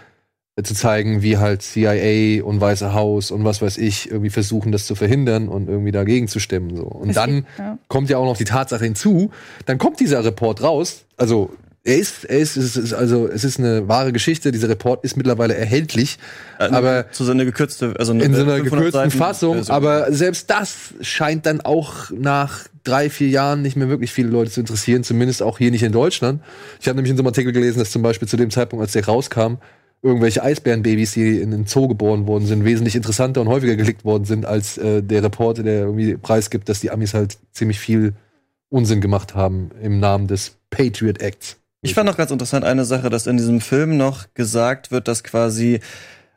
zu zeigen, wie halt CIA und Weiße Haus und was weiß ich irgendwie versuchen, das zu verhindern und irgendwie dagegen zu stemmen. So. Und Es dann ja. kommt ja auch noch die Tatsache hinzu, dann kommt dieser Report raus, also er ist, er ist, es ist also es ist eine wahre Geschichte. Dieser Report ist mittlerweile erhältlich, aber zu so einer gekürzte, also eine in so einer 500 gekürzten Seiten Fassung. Version. Aber selbst das scheint dann auch nach drei, vier Jahren nicht mehr wirklich viele Leute zu interessieren, zumindest auch hier nicht in Deutschland. Ich habe nämlich in so einem Artikel gelesen, dass zum Beispiel zu dem Zeitpunkt, als der rauskam, irgendwelche Eisbärenbabys, die in den Zoo geboren worden sind, wesentlich interessanter und häufiger geklickt worden sind, als äh, der Reporter, der irgendwie preisgibt, dass die Amis halt ziemlich viel Unsinn gemacht haben im Namen des Patriot Acts. Ich fand noch ganz interessant eine Sache, dass in diesem Film noch gesagt wird, dass quasi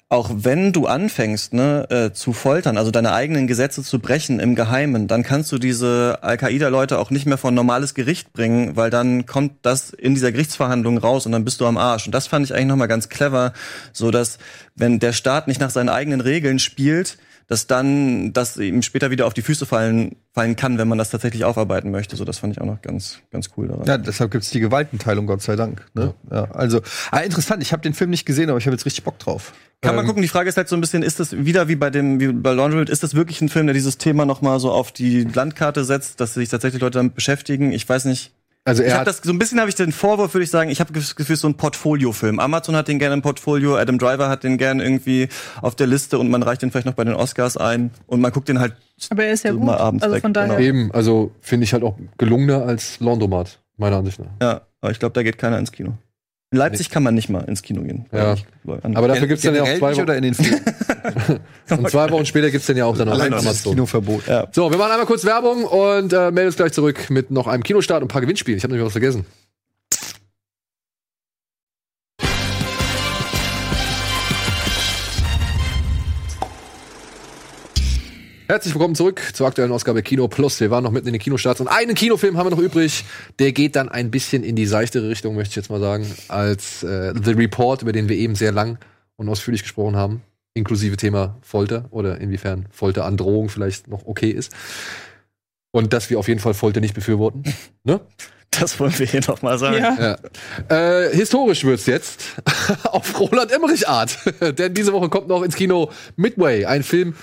auch wenn du anfängst, ne, äh, zu foltern, also deine eigenen Gesetze zu brechen im Geheimen, dann kannst du diese Al-Qaida-Leute auch nicht mehr vor ein normales Gericht bringen, weil dann kommt das in dieser Gerichtsverhandlung raus und dann bist du am Arsch. Und das fand ich eigentlich nochmal ganz clever, so dass wenn der Staat nicht nach seinen eigenen Regeln spielt, dass dann das ihm später wieder auf die Füße fallen, fallen kann, wenn man das tatsächlich aufarbeiten möchte. So, das fand ich auch noch ganz, ganz cool daran. Ja, deshalb gibt's die Gewaltenteilung, Gott sei Dank. Ne? Ja. also, ah, interessant, ich habe den Film nicht gesehen, aber ich habe jetzt richtig Bock drauf. Kann man Ähm, gucken, die Frage ist halt so ein bisschen, ist das wieder wie bei dem, wie bei Laundry, ist das wirklich ein Film, der dieses Thema nochmal so auf die Landkarte setzt, dass sich tatsächlich Leute damit beschäftigen? Ich weiß nicht. Also Ich er habe hat das so ein bisschen habe ich den Vorwurf, würde ich sagen, ich habe das Gefühl, so ein Portfolio-Film. Amazon hat den gerne im Portfolio, Adam Driver hat den gerne irgendwie auf der Liste und man reicht den vielleicht noch bei den Oscars ein und man guckt den halt Aber er ist ja So gut. mal abends Also weg, von daher. genau. eben, also finde ich halt auch gelungener als Laundromat, meiner Ansicht nach. ja, aber ich glaube, da geht keiner ins Kino. In Leipzig kann man nicht mal ins Kino gehen. Ja. Ich- Aber dafür gibt's dann ja auch zwei Wochen. oder in den Filmen? (laughs) (laughs) Und zwei Wochen später gibt's dann ja auch dann dieses Amazon. Kinoverbot. Ja. So, wir machen einmal kurz Werbung und äh, melden uns gleich zurück mit noch einem Kinostart und ein paar Gewinnspielen. Ich habe nämlich was vergessen. Herzlich willkommen zurück zur aktuellen Ausgabe Kino Plus. Wir waren noch mitten in den Kinostarts und einen Kinofilm haben wir noch übrig. Der geht dann ein bisschen in die seichtere Richtung, möchte ich jetzt mal sagen, als äh, The Report, über den wir eben sehr lang und ausführlich gesprochen haben, inklusive Thema Folter oder inwiefern Folterandrohung vielleicht noch okay ist. Und dass wir auf jeden Fall Folter nicht befürworten. ne? (laughs) Das wollen wir hier noch mal sagen. Ja. Ja. Äh, historisch wird's jetzt (laughs) auf Roland Emmerich Art. (laughs) Denn diese Woche kommt noch ins Kino Midway, ein Film,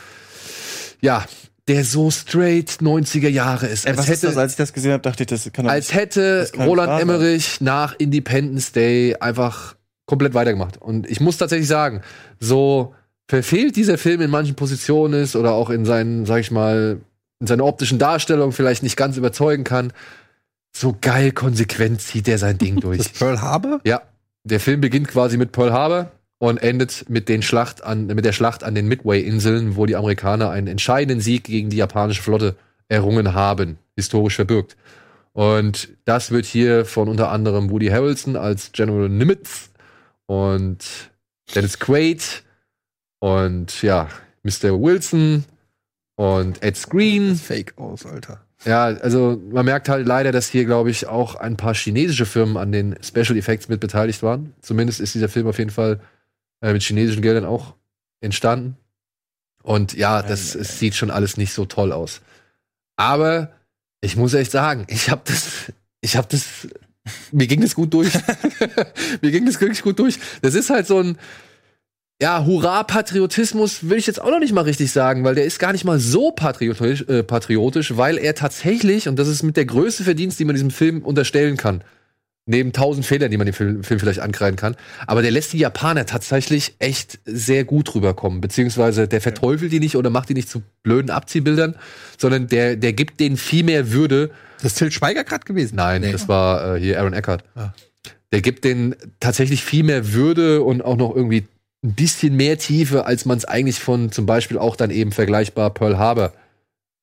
ja, der so straight 90er Jahre ist. Ey, Als was ist das? hätte, Als ich das gesehen habe, dachte ich, das kann als nicht- hätte kann Roland. Emmerich nach Independence Day einfach komplett weitergemacht. Und ich muss tatsächlich sagen, so verfehlt dieser Film in manchen Positionen ist oder auch in seinen, sag ich mal, in seiner optischen Darstellung vielleicht nicht ganz überzeugen kann, so geil konsequent zieht er sein Ding (laughs) durch. Das Pearl Harbor? Ja, der Film beginnt quasi mit Pearl Harbor und endet mit, den Schlacht an, mit der Schlacht an den Midway-Inseln, wo die Amerikaner einen entscheidenden Sieg gegen die japanische Flotte errungen haben, historisch verbürgt. Und das wird hier von unter anderem Woody Harrelson als General Nimitz und Dennis Quaid und ja, Mr. Wilson und Ed Screen Fake aus, Alter. ja, also man merkt halt leider, dass hier, glaube ich, auch ein paar chinesische Firmen an den Special Effects mit beteiligt waren. Zumindest ist dieser Film auf jeden Fall äh, mit chinesischen Geldern auch entstanden. Und ja, das es sieht schon alles nicht so toll aus. Aber ich muss echt sagen, ich habe das, ich habe das, mir ging das gut durch. (laughs) (laughs) mir ging das wirklich gut durch. Das ist halt so ein, ja, Hurra-Patriotismus will ich jetzt auch noch nicht mal richtig sagen, weil der ist gar nicht mal so patriotisch, äh, patriotisch, weil er tatsächlich, und das ist mit der größte Verdienst, die man diesem Film unterstellen kann, neben tausend Fehlern, die man dem Film, Film vielleicht ankreiden kann, aber der lässt die Japaner tatsächlich echt sehr gut rüberkommen, beziehungsweise der verteufelt die nicht oder macht die nicht zu blöden Abziehbildern, sondern der, der gibt denen viel mehr Würde, Das ist Till Schweiger gerade gewesen? Nein, Nee. das war äh, hier Aaron Eckhart. Ah. Der gibt den tatsächlich viel mehr Würde und auch noch irgendwie ein bisschen mehr Tiefe, als man es eigentlich von zum Beispiel auch dann eben vergleichbar Pearl Harbor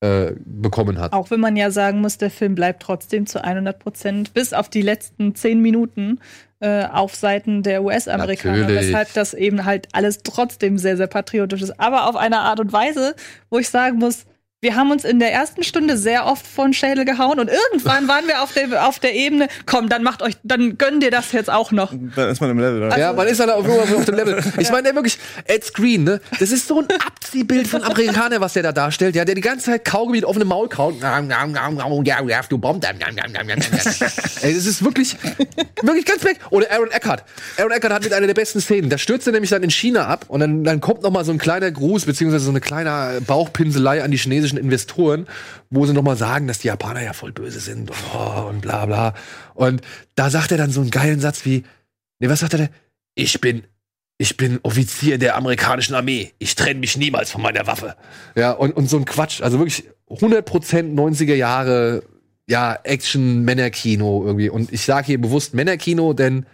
äh, bekommen hat. Auch wenn man ja sagen muss, der Film bleibt trotzdem zu 100 Prozent bis auf die letzten zehn Minuten äh, auf Seiten der US-Amerikaner, weshalb das eben halt alles trotzdem sehr, sehr patriotisch ist. Aber auf eine Art und Weise, wo ich sagen muss, wir haben uns in der ersten Stunde sehr oft von Schädel gehauen und irgendwann waren wir auf der, auf der Ebene, komm, dann macht euch, dann gönn dir das jetzt auch noch. Da ist man im Level. Oder? ja, man ist dann auf, auf, dem Level. (laughs) Ich meine, der wirklich, Ed Screen, ne? Das ist so ein Abziehbild von Amerikaner, was der da darstellt. Ja, der die ganze Zeit Kaugummi mit offenem Maul kaut. Ja, we have to bomb them. Ey, das ist wirklich, wirklich ganz weg. Oder Aaron Eckhart. Aaron Eckhart hat mit einer der besten Szenen. Da stürzt er nämlich dann in China ab und dann, dann kommt noch mal so ein kleiner Gruß, beziehungsweise so eine kleine Bauchpinselei an die chinesischen Investoren, wo sie noch mal sagen, dass die Japaner ja voll böse sind und, oh, und bla bla. Und da sagt er dann so einen geilen Satz wie, nee, was sagt er denn? Ich bin ich bin Offizier der amerikanischen Armee. Ich trenne mich niemals von meiner Waffe. Ja, und, und so ein Quatsch. Also wirklich 100% 90er Jahre, ja, Action, Männerkino irgendwie. Und ich sage hier bewusst Männerkino, denn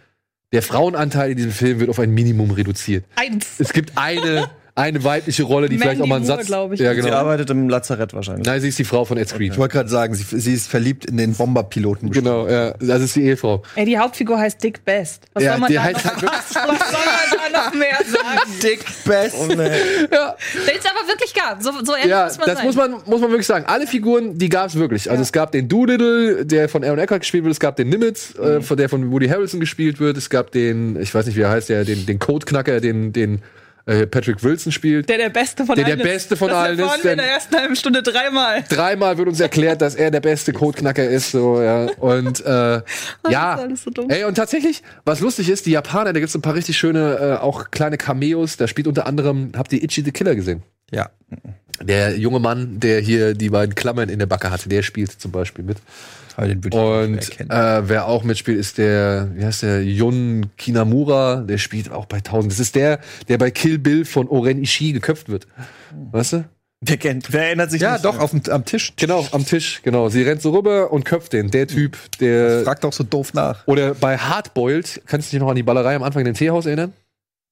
der Frauenanteil in diesem Film wird auf ein Minimum reduziert. Eins. Es gibt eine, eine weibliche Rolle, die vielleicht auch mal einen Moore, Satz. ich. Ja, Sie genau. arbeitet im Lazarett wahrscheinlich. Nein, sie ist die Frau von Ed Screen. Ich wollte gerade sagen, sie, sie ist verliebt in den Bomberpiloten. Genau, ja, das ist die Ehefrau. Ey, die Hauptfigur heißt Dick Best. Was Ja, soll man die da heißt noch, halt (laughs) was soll man da noch mehr sagen? (laughs) Dick Best. Ja, Den es aber wirklich gab. So, so ehrlich ja muss man das sein. muss man, muss man wirklich sagen. Alle Figuren, die gab es wirklich. Also es gab den Doolittle, der von Aaron Eckhart gespielt wird. Es gab den Nimitz, äh, von der von Woody Harrelson gespielt wird. Es gab den, ich weiß nicht, wie er heißt, der, den, den Codeknacker, den, den äh, Patrick Wilson spielt. der der Beste von Der der allen ist. Beste von allen ist, wir in der ersten halben Stunde dreimal. Dreimal wird uns erklärt, dass er der beste Codeknacker ist. So, ja. Und äh, (laughs) ja, ist alles so dumm. ey, und tatsächlich, was lustig ist, die Japaner, da gibt's ein paar richtig schöne, äh, auch kleine Cameos. Da spielt unter anderem, habt ihr Ichi the Killer gesehen? Ja. Der junge Mann, der hier die beiden Klammern in der Backe hatte, der spielt zum Beispiel mit. Aber den würde ich Und nicht erkennen. äh, wer auch mitspielt, ist der, wie heißt der, Jun Kinamura, der spielt auch bei 1000. Das ist der, der bei Kill Bill von Oren Ishii geköpft wird. Weißt du? Wer kennt? Wer erinnert sich ja, nicht? doch, auf dem, am Tisch. Genau, am Tisch, genau. Sie rennt so rüber und köpft den. Der Typ, der. Fragt auch so doof nach. Oder bei Hardboiled, kannst du dich noch an die Ballerei am Anfang in dem Teehaus erinnern?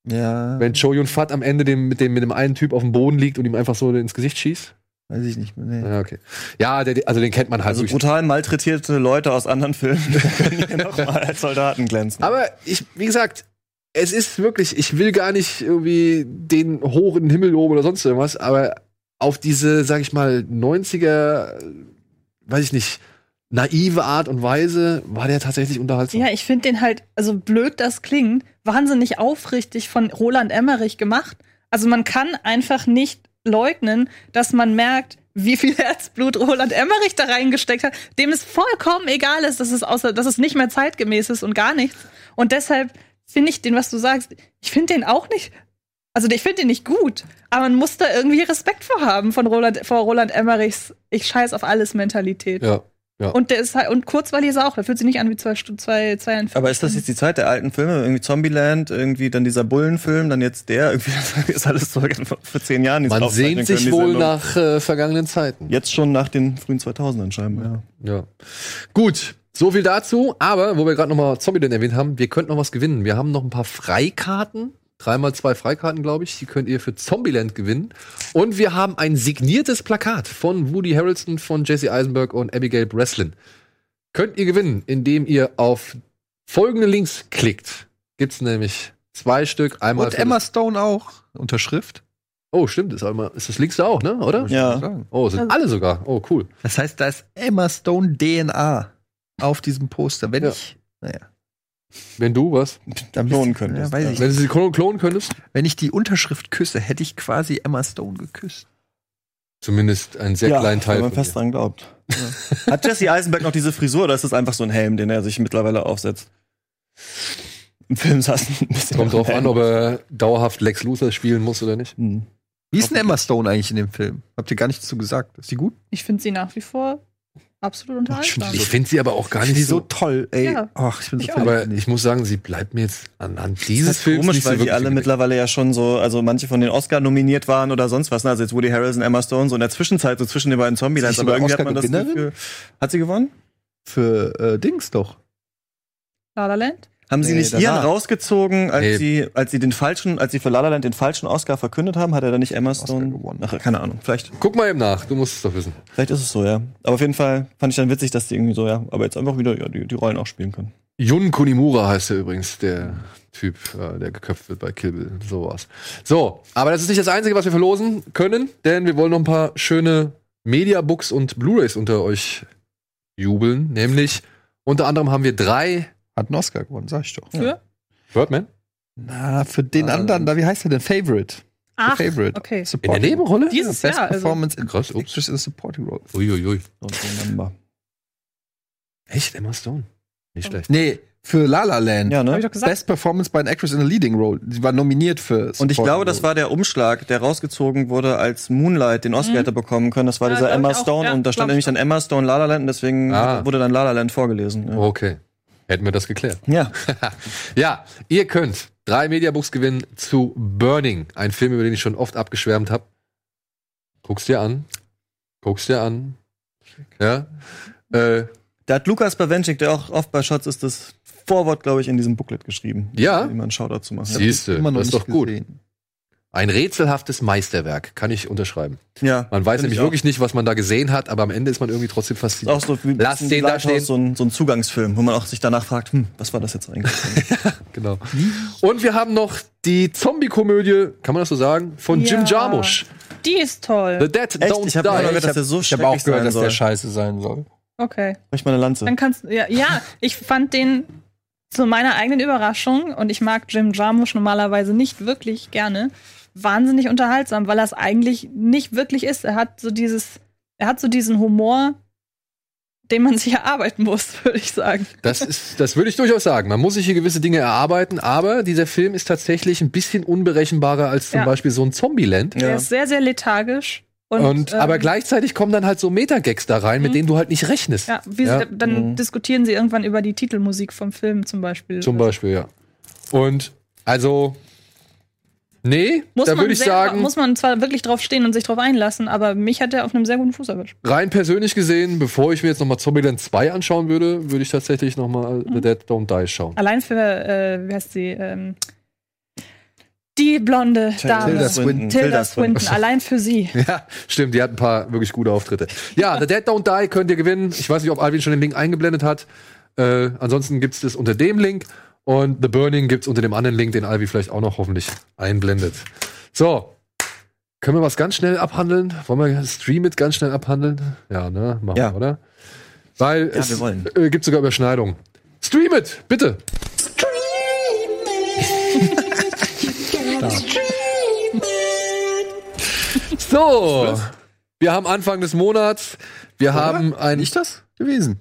Ja, Wenn Cho Yun Fat am Ende dem, mit, dem, mit dem einen Typ auf dem Boden liegt und ihm einfach so ins Gesicht schießt? Weiß ich nicht mehr. Nee. Ja, okay. Ja, der, also den kennt man halt Also brutal malträtierte Leute aus anderen Filmen (laughs) können hier noch mal als Soldaten glänzen. Aber ich, wie gesagt, es ist wirklich, ich will gar nicht irgendwie den hoch in den Himmel loben oder sonst irgendwas, aber auf diese, sag ich mal, 90er, äh, weiß ich nicht, naive Art und Weise war der tatsächlich unterhaltsam. Ja, ich finde den halt, also blöd das klingt, wahnsinnig aufrichtig von Roland Emmerich gemacht. Also man kann einfach nicht leugnen, dass man merkt, wie viel (laughs) Herzblut Roland Emmerich da reingesteckt hat, dem es vollkommen egal ist, dass es außer, dass es nicht mehr zeitgemäß ist und gar nichts. Und deshalb finde ich den, was du sagst, ich finde den auch nicht, also ich finde den nicht gut, aber man muss da irgendwie Respekt vor haben von Roland, vor Roland Emmerichs Ich scheiß auf alles Mentalität. Ja. Und der ist halt, und kurzweilig ist er auch, der fühlt sich nicht an wie zwei, Stu- zwei, zwei Aber ist das jetzt die Zeit der alten Filme? Irgendwie Zombieland, irgendwie dann dieser Bullenfilm, dann jetzt der, (laughs) irgendwie ist alles zurück vor zehn Jahren. Man sehnt können, sich wohl nach äh, vergangenen Zeiten. Jetzt schon nach den frühen 2000ern scheinbar. Ja. Ja. Gut, so viel dazu. Aber, wo wir gerade nochmal Zombieland erwähnt haben, wir könnten noch was gewinnen. Wir haben noch ein paar Freikarten. Dreimal zwei Freikarten, glaube ich. Die könnt ihr für Zombieland gewinnen. Und wir haben ein signiertes Plakat von Woody Harrelson, von Jesse Eisenberg und Abigail Breslin. Könnt ihr gewinnen, indem ihr auf folgende Links klickt. Gibt's nämlich zwei Stück. Einmal Und Emma Stone auch. Unterschrift. Oh, stimmt. Ist, einmal, ist das links da auch, ne? Oder? Ja. Sagen. Oh, sind alle sogar. Oh, cool. Das heißt, da ist Emma Stone DNA auf diesem Poster. Wenn Ja. ich, naja, Wenn du was? dann Klonen könntest, Ja, weiß ja. ich. Wenn du sie klon- klonen könntest? Wenn ich die Unterschrift küsse, hätte ich quasi Emma Stone geküsst. Zumindest einen sehr kleinen Teil. wenn man fest dran glaubt. Hat Jesse Eisenberg noch diese Frisur oder ist das einfach so ein Helm, den er sich mittlerweile aufsetzt? Im Film es ein bisschen Kommt drauf an, ob er dauerhaft Lex Luthor spielen muss oder nicht. Hm. Wie ist denn Emma Stone eigentlich in dem Film? Habt ihr gar nichts zu gesagt? Ist die gut? Ich finde sie nach wie vor absolut unterhaltsam. Ich finde sie aber auch gar nicht Die so so. toll, ey. Ja. Ach, ich bin so Ich Aber die. ich muss sagen, sie bleibt mir jetzt anhand Das dieses ist Films komisch, nicht so weil die wirklich alle mittlerweile ja schon so, also manche von den Oscar nominiert waren oder sonst was, ne? also jetzt Woody Harrelson, Emma Stone, so in der Zwischenzeit, so zwischen den beiden Zombielands, Sie aber irgendwie hat man das? Gefühl, hat sie gewonnen? Für äh, Dings doch. La La Land? Haben sie Nee, nicht danach. ihren rausgezogen, als Nee. sie, als sie den falschen, als sie für La La Land den falschen Oscar verkündet haben, hat er dann nicht Emma Stone gewonnen. Ach, keine Ahnung, vielleicht, Guck mal eben nach, du musst es doch wissen. vielleicht ist es so, ja. Aber auf jeden Fall fand ich dann witzig, dass die irgendwie so, ja, aber jetzt einfach wieder ja, die, die Rollen auch spielen können. Jun Kunimura heißt er übrigens, der Typ, äh, der geköpft wird bei Kill Bill. So. So, aber das ist nicht das Einzige, was wir verlosen können, denn wir wollen noch ein paar schöne Mediabooks und Blu-rays unter euch jubeln. Nämlich unter anderem haben wir drei Hat einen Oscar gewonnen, sag ich doch. Für? Birdman Na, für den Ah, anderen, da, wie heißt der denn? Favorite. Ach, The Favorite. okay. in der Supporting Nebenrolle. Dieses Best Jahr, also. Performance in Krass, ups. Actress in a Supporting Role. Uiuiui. Remember. Echt Emma Stone? Nicht schlecht. Nee, für La La Land. Ja, Hab ne? ich doch gesagt. Best Performance by an Actress in a Leading Role. Sie war nominiert für Und ich Supporting glaube, das war der Umschlag, der rausgezogen wurde, als Moonlight den Oscar Mhm. hätte bekommen können. Das war Ja, dieser Emma auch. Stone Ja, und da stand ich nämlich dann Emma Stone La La Land und deswegen Ah. wurde dann La La Land vorgelesen. Ja. Okay. Hätten wir das geklärt. ja. (laughs) Ja, ihr könnt drei Mediabooks gewinnen zu Burning, ein Film, über den ich schon oft abgeschwärmt habe. Guck's dir an. Guck's dir an. Ja. Äh, Da hat Lukas Bawenschik, der auch oft bei Shots ist, das Vorwort, glaube ich, in diesem Booklet geschrieben. Ja? Wie man einen Shoutout zu machen. immer noch das ist doch gut. Ein rätselhaftes Meisterwerk, kann ich unterschreiben. Ja. Man weiß nämlich ich wirklich nicht, was man da gesehen hat, aber am Ende ist man irgendwie trotzdem fasziniert. auch so wie Lass den da stehen. So ein, so ein Zugangsfilm, wo man auch sich danach fragt, hm, was war das jetzt eigentlich? (laughs) Genau. Und wir haben noch die Zombie-Komödie, kann man das so sagen, von Jim Ja. Jarmusch. Die ist toll. The Dead Echt? Don't Ich habe Die. gehört, dass der so Ich habe auch gehört, dass soll. der scheiße sein soll. Okay. Mach ich mal eine Lanze. Dann kannst ja, ja, ich fand den zu meiner eigenen Überraschung und ich mag Jim Jarmusch normalerweise nicht wirklich gerne, wahnsinnig unterhaltsam, weil er es eigentlich nicht wirklich ist. Er hat so dieses, er hat so diesen Humor, den man (laughs) sich erarbeiten muss, würde ich sagen. Das ist, das würde ich durchaus sagen. Man muss sich hier gewisse Dinge erarbeiten, aber dieser Film ist tatsächlich ein bisschen unberechenbarer als zum Ja. Beispiel so ein Zombieland. Ja. Er ist sehr, sehr lethargisch. Und, Und, ähm, aber gleichzeitig kommen dann halt so Metagags da rein, mit Mhm. denen du halt nicht rechnest. Ja, wie Ja. Sie, dann Mhm. diskutieren sie irgendwann über die Titelmusik vom Film zum Beispiel. Zum Beispiel, ja. Und also, nee, Muss da man, würde ich sehr, sagen, muss man zwar wirklich drauf stehen und sich drauf einlassen, aber mich hat er auf einem sehr guten Fuß erwischt. rein persönlich gesehen, bevor ich mir jetzt nochmal Zombieland 2 anschauen würde, würde ich tatsächlich nochmal Mhm. The Dead Don't Die schauen. Allein für, äh, wie heißt sie, ähm, die blonde Dame. Tilda Swinton. Tilda Swinton. Allein für (laughs) sie. Ja, stimmt, die hat ein paar wirklich gute Auftritte. Ja, The Dead Don't Die könnt ihr gewinnen. Ich weiß nicht, ob Alvin schon den Link eingeblendet hat. Äh, ansonsten gibt's das unter dem Link. Und The Burning gibt's unter dem anderen Link, den Alvi vielleicht auch noch hoffentlich einblendet. So. Können wir was ganz schnell abhandeln? Wollen wir Stream It ganz schnell abhandeln? Ja, ne? Machen Ja. wir, oder? Weil Ja, es. Äh, gibt sogar Überschneidungen. Stream It, bitte. So, wir haben Anfang des Monats. Wir haben ein. Nicht das gewesen?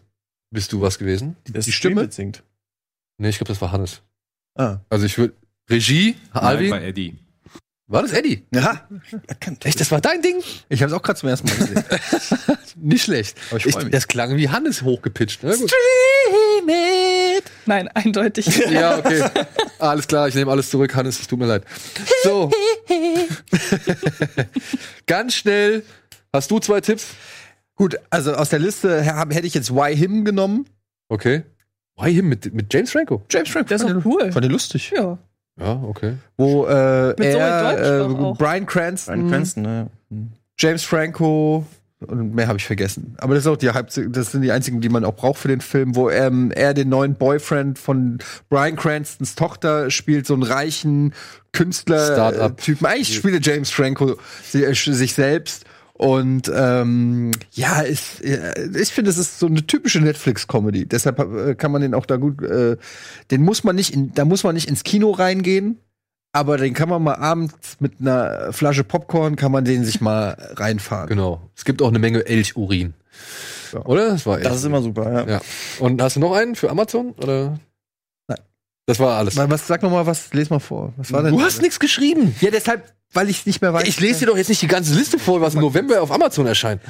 Bist du was gewesen? Die, Stimme? singt. Nee, ich glaube, das war Hannes. Ah. Also ich würde. Regie, Nein, Alvin. bei Eddie. War das Eddie? Ja. Erkannt. Echt, das war dein Ding? Ich habe es auch gerade zum ersten Mal gesehen. (laughs) Nicht schlecht. Aber ich Ich, mich. das klang wie Hannes hochgepitcht. Ne? Gut. Nein, eindeutig. Ja, okay. Alles klar, ich nehme alles zurück, Hannes, es tut mir leid. So. (laughs) Ganz schnell. Hast du zwei Tipps? Gut, also aus der Liste hätte ich jetzt Why Him genommen. Okay. Why him mit, mit James Franco? James Franco. Der ist den- cool. Fand den lustig. Ja. Ja, okay. Wo äh, Mit er, doch äh, auch. Brian Cranston, Brian Cranston, ne? James Franco und mehr habe ich vergessen. Aber das ist auch die Halb das sind die einzigen, die man auch braucht für den Film, wo ähm, er den neuen Boyfriend von Brian Cranstons Tochter spielt, so einen reichen. Künstler-Typen. Eigentlich spielt James Franco si- äh, sich selbst. Und ähm, ja, ist, äh, ich finde, es ist so eine typische Netflix-Comedy. Deshalb äh, kann man den auch da gut, äh, den muss man nicht, in, da muss man nicht ins Kino reingehen, aber den kann man mal abends mit einer Flasche Popcorn kann man den sich mal reinfahren. Genau. Es gibt auch eine Menge Elchurin. Oder? Das war echt. Das ist immer super, ja. ja. Und hast du noch einen für Amazon? Oder? Nein. Das war alles. Was, sag noch mal was, les mal vor. Was war denn? Du hast nichts geschrieben. Ja, deshalb, weil ich nicht mehr weiß. Ich lese dir doch jetzt nicht die ganze Liste vor, was im November auf Amazon erscheint.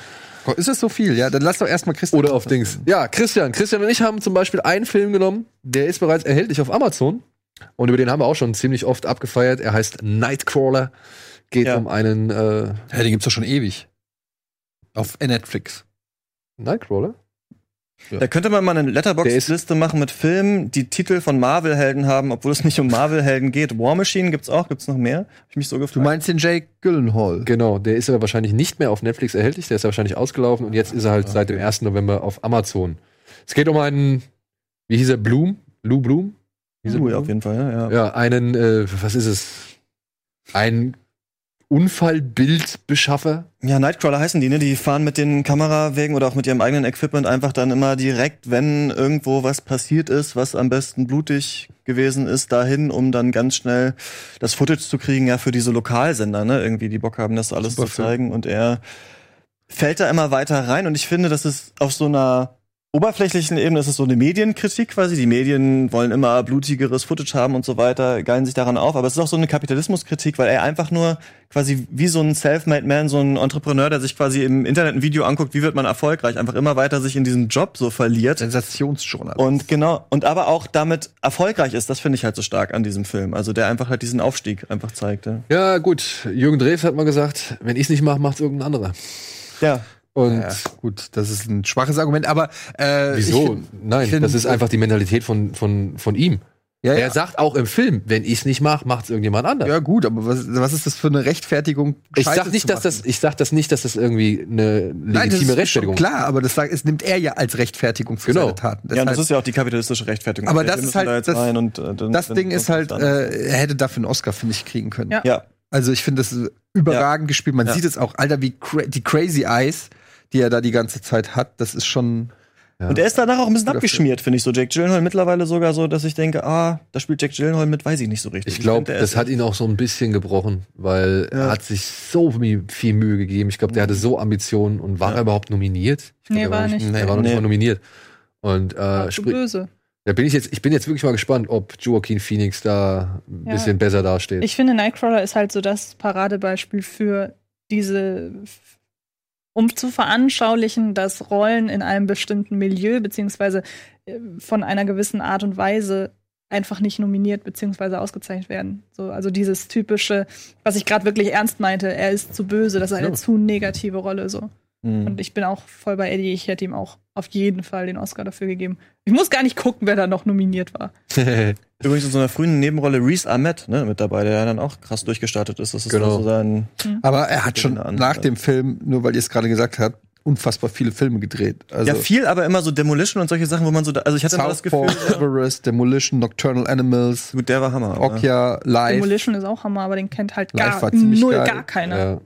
Ist es so viel? Ja, dann lass doch erstmal Christian. Oder auf Dings. Ja, Christian. Christian und ich haben zum Beispiel einen Film genommen, der ist bereits erhältlich auf Amazon. Und über den haben wir auch schon ziemlich oft abgefeiert. Er heißt Nightcrawler. Geht Ja. um einen äh, Ja, den gibt's doch schon ewig. Auf Netflix. Nightcrawler? Da könnte man mal eine Letterbox-Liste machen mit Filmen, die Titel von Marvel-Helden haben, obwohl es nicht um Marvel-Helden geht. War Machine gibt's auch, gibt's noch mehr? Hab ich mich so gefragt. Du meinst den Jake Gyllenhaal? Genau, der ist aber wahrscheinlich nicht mehr auf Netflix erhältlich. Der ist ja wahrscheinlich ausgelaufen und jetzt ist er halt seit dem 1. November auf Amazon. Es geht um einen, wie hieß er, Bloom? Lou Bloom? Hieß Blue, Bloom? auf jeden Fall, ja. ja. Ja, einen, äh, was ist es? Ein Unfallbildbeschaffer. Ja, Nightcrawler heißen die, ne? Die fahren mit den Kamerawagen oder auch mit ihrem eigenen Equipment einfach dann immer direkt, wenn irgendwo was passiert ist, was am besten blutig gewesen ist, dahin, um dann ganz schnell das Footage zu kriegen, ja, für diese Lokalsender, ne? Irgendwie, die Bock haben, das alles Super zu zeigen. Und er fällt da immer weiter rein. Und ich finde, das ist auf so einer oberflächlichen Ebene ist es so eine Medienkritik quasi. Die Medien wollen immer blutigeres Footage haben und so weiter, geilen sich daran auf. Aber es ist auch so eine Kapitalismuskritik, weil er einfach nur quasi wie so ein Self-Made Man, so ein Entrepreneur, der sich quasi im Internet ein Video anguckt, wie wird man erfolgreich, einfach immer weiter sich in diesem Job so verliert. Sensationsjournal. Und genau, und aber auch damit erfolgreich ist, das finde ich halt so stark an diesem Film. Also der einfach halt diesen Aufstieg einfach zeigt. Ja. Ja, gut. Jürgen Drews hat mal gesagt, wenn ich es nicht mache, macht's irgendein anderer. ja. Und ja, gut, das ist ein schwaches Argument, aber äh, ich wieso? find- Nein, ich find- das ist einfach die Mentalität von, von, von ihm. ja, Er ja. sagt auch im Film, wenn ich es nicht mache, macht's irgendjemand anders. ja gut, aber was, was ist das für eine Rechtfertigung? ich Scheiße sag nicht, zu dass das, ich sag das nicht, dass das irgendwie eine Nein, das legitime ist Rechtfertigung schon klar, aber das sagt, es nimmt er ja als Rechtfertigung für Genau. seine Taten. ja, und das ist ja auch die kapitalistische Rechtfertigung. Aber das ist halt- da das- und, äh, dann- das dann Ding ist halt, äh, er hätte dafür einen Oscar, finde ich, kriegen können. Ja. ja. Also ich finde das ist überragend gespielt. Man Ja. sieht es auch, Alter, wie cra die Crazy Eyes, die er da die ganze Zeit hat, das ist schon. Und er ist danach auch ein bisschen abgeschmiert, finde ich so. Jake Gyllenhaal mittlerweile sogar so, dass ich denke, ah, da spielt Jake Gyllenhaal mit, weiß ich nicht so richtig. Ich glaube, das hat ihn auch so ein bisschen gebrochen, weil Ja. er hat sich so viel Mühe gegeben. Ich glaube, der hatte so Ambitionen und war Ja. er überhaupt nominiert? Ich glaub, Nee, er war er nicht. Er war noch nicht Nee. mal nominiert. Und War äh, sprich, böse. da bin ich jetzt, ich bin jetzt wirklich mal gespannt, ob Joaquin Phoenix da ein Ja. bisschen besser dasteht. Ich finde, Nightcrawler ist halt so das Paradebeispiel für diese, um zu veranschaulichen, dass Rollen in einem bestimmten Milieu beziehungsweise äh, von einer gewissen Art und Weise einfach nicht nominiert beziehungsweise ausgezeichnet werden. So, also dieses typische, was ich gerade wirklich ernst meinte, er ist zu böse, das ist eine Ja. zu negative Rolle so. Hm. Und ich bin auch voll bei Eddie, ich hätte ihm auch auf jeden Fall den Oscar dafür gegeben. Ich muss gar nicht gucken, wer da noch nominiert war. (laughs) Übrigens in so einer frühen Nebenrolle Reese Ahmed ne, mit dabei, der dann auch krass durchgestartet ist. Das ist Genau. so sein. Aber er hat schon Genau, an- nach dem Film, nur weil ihr es gerade gesagt habt, unfassbar viele Filme gedreht. Also ja, viel, aber immer so Demolition und solche Sachen, wo man so. Da, also ich hatte immer das Gefühl. Everest, Demolition, Nocturnal Animals, Gut, der war Hammer. Okja, Live, Demolition ist auch Hammer, aber den kennt halt gar null, geil. gar keiner. ja.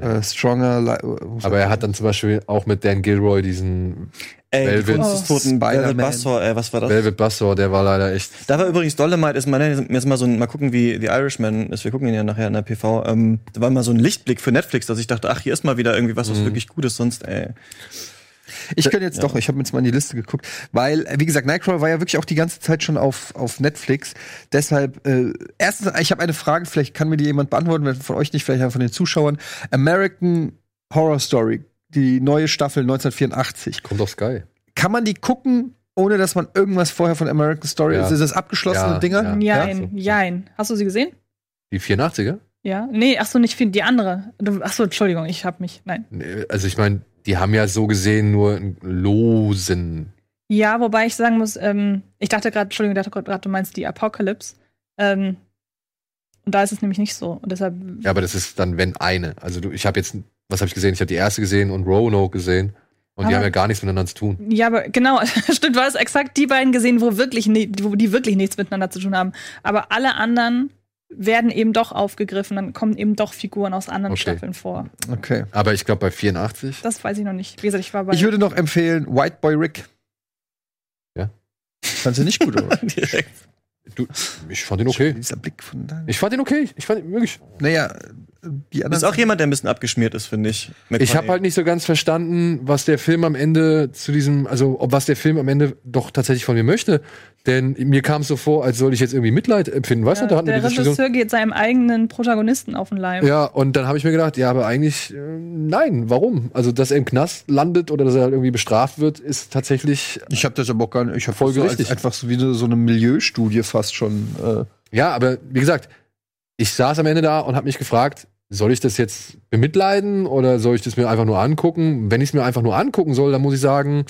Äh, Stronger. Li Aber er hat dann zum Beispiel auch mit Dan Gilroy diesen Ey, Velvet- des toten Velvet. Buzzsaw, ey, was war das? Velvet Buzzsaw, der war leider echt. Da war übrigens Dolomite, ist mal, jetzt mal so ein, mal gucken, wie The Irishman ist, wir gucken ihn ja nachher in der PV, ähm, da war mal so ein Lichtblick für Netflix, dass ich dachte, ach, hier ist mal wieder irgendwie was, was Mhm. wirklich gut ist, sonst, ey. Ich könnte jetzt Ja. doch, ich habe jetzt mal in die Liste geguckt, weil, äh, wie gesagt, Nightcrawler war ja wirklich auch die ganze Zeit schon auf, auf Netflix. Deshalb, äh, erstens, ich habe eine Frage, vielleicht kann mir die jemand beantworten, wenn von euch nicht, vielleicht auch von den Zuschauern. American Horror Story, die neue Staffel 1984. Kommt auf Sky. Kann man die gucken, ohne dass man irgendwas vorher von American Story Ja. ist? Ist das abgeschlossene Ja, Dinger? ja. Jein, jein. Hast du sie gesehen? Die 84er? Ja? Nee, ach so, nicht viel, die andere. Ach so, Entschuldigung, ich hab mich, nein. Nee, Also ich meine, die haben ja so gesehen nur einen losen. Ja, wobei ich sagen muss, ähm, ich dachte gerade, Entschuldigung, ich dachte gerade, du meinst die Apocalypse. Ähm, und da ist es nämlich nicht so. Und deshalb, Ja, aber das ist dann, wenn eine. Also du, ich habe jetzt, was habe ich gesehen? Ich habe die erste gesehen und Roanoke gesehen. Und die Aber- haben ja gar nichts miteinander zu tun. ja, aber genau, (laughs) stimmt, du hast exakt die beiden gesehen, wo wirklich, wo die wirklich nichts miteinander zu tun haben. Aber alle anderen werden eben doch aufgegriffen, dann kommen eben doch Figuren aus anderen Okay. Staffeln vor. Okay. Aber ich glaube bei 84. Das weiß ich noch nicht. Wie gesagt, ich war bei. Ich würde noch empfehlen, White Boy Rick. Ja. Fandst du nicht gut, oder? (laughs) Direkt. Du, ich fand ihn okay. Dieser Blick von da. Ich fand ihn okay. Ich fand ihn wirklich. Naja, die Das anderen. ist auch jemand, der ein bisschen abgeschmiert ist, finde ich. Ich habe halt nicht so ganz verstanden, was der Film am Ende zu diesem, also ob was der Film am Ende doch tatsächlich von mir möchte. Denn mir kam es so vor, als soll ich jetzt irgendwie Mitleid empfinden. Weißt ja, du, da hatten wir der die Diskussion. Regisseur geht seinem eigenen Protagonisten auf den Leim. Ja, und dann habe ich mir gedacht, ja, aber eigentlich, äh, nein, warum? Also, dass er im Knast landet oder dass er halt irgendwie bestraft wird, ist tatsächlich. Ich habe das aber auch gar nicht. Ich habe so als, richtig. einfach so wie so eine Milieustudie fast schon. Äh, Ja, aber wie gesagt, ich saß am Ende da und habe mich gefragt, soll ich das jetzt bemitleiden oder soll ich das mir einfach nur angucken? Wenn ich es mir einfach nur angucken soll, dann muss ich sagen,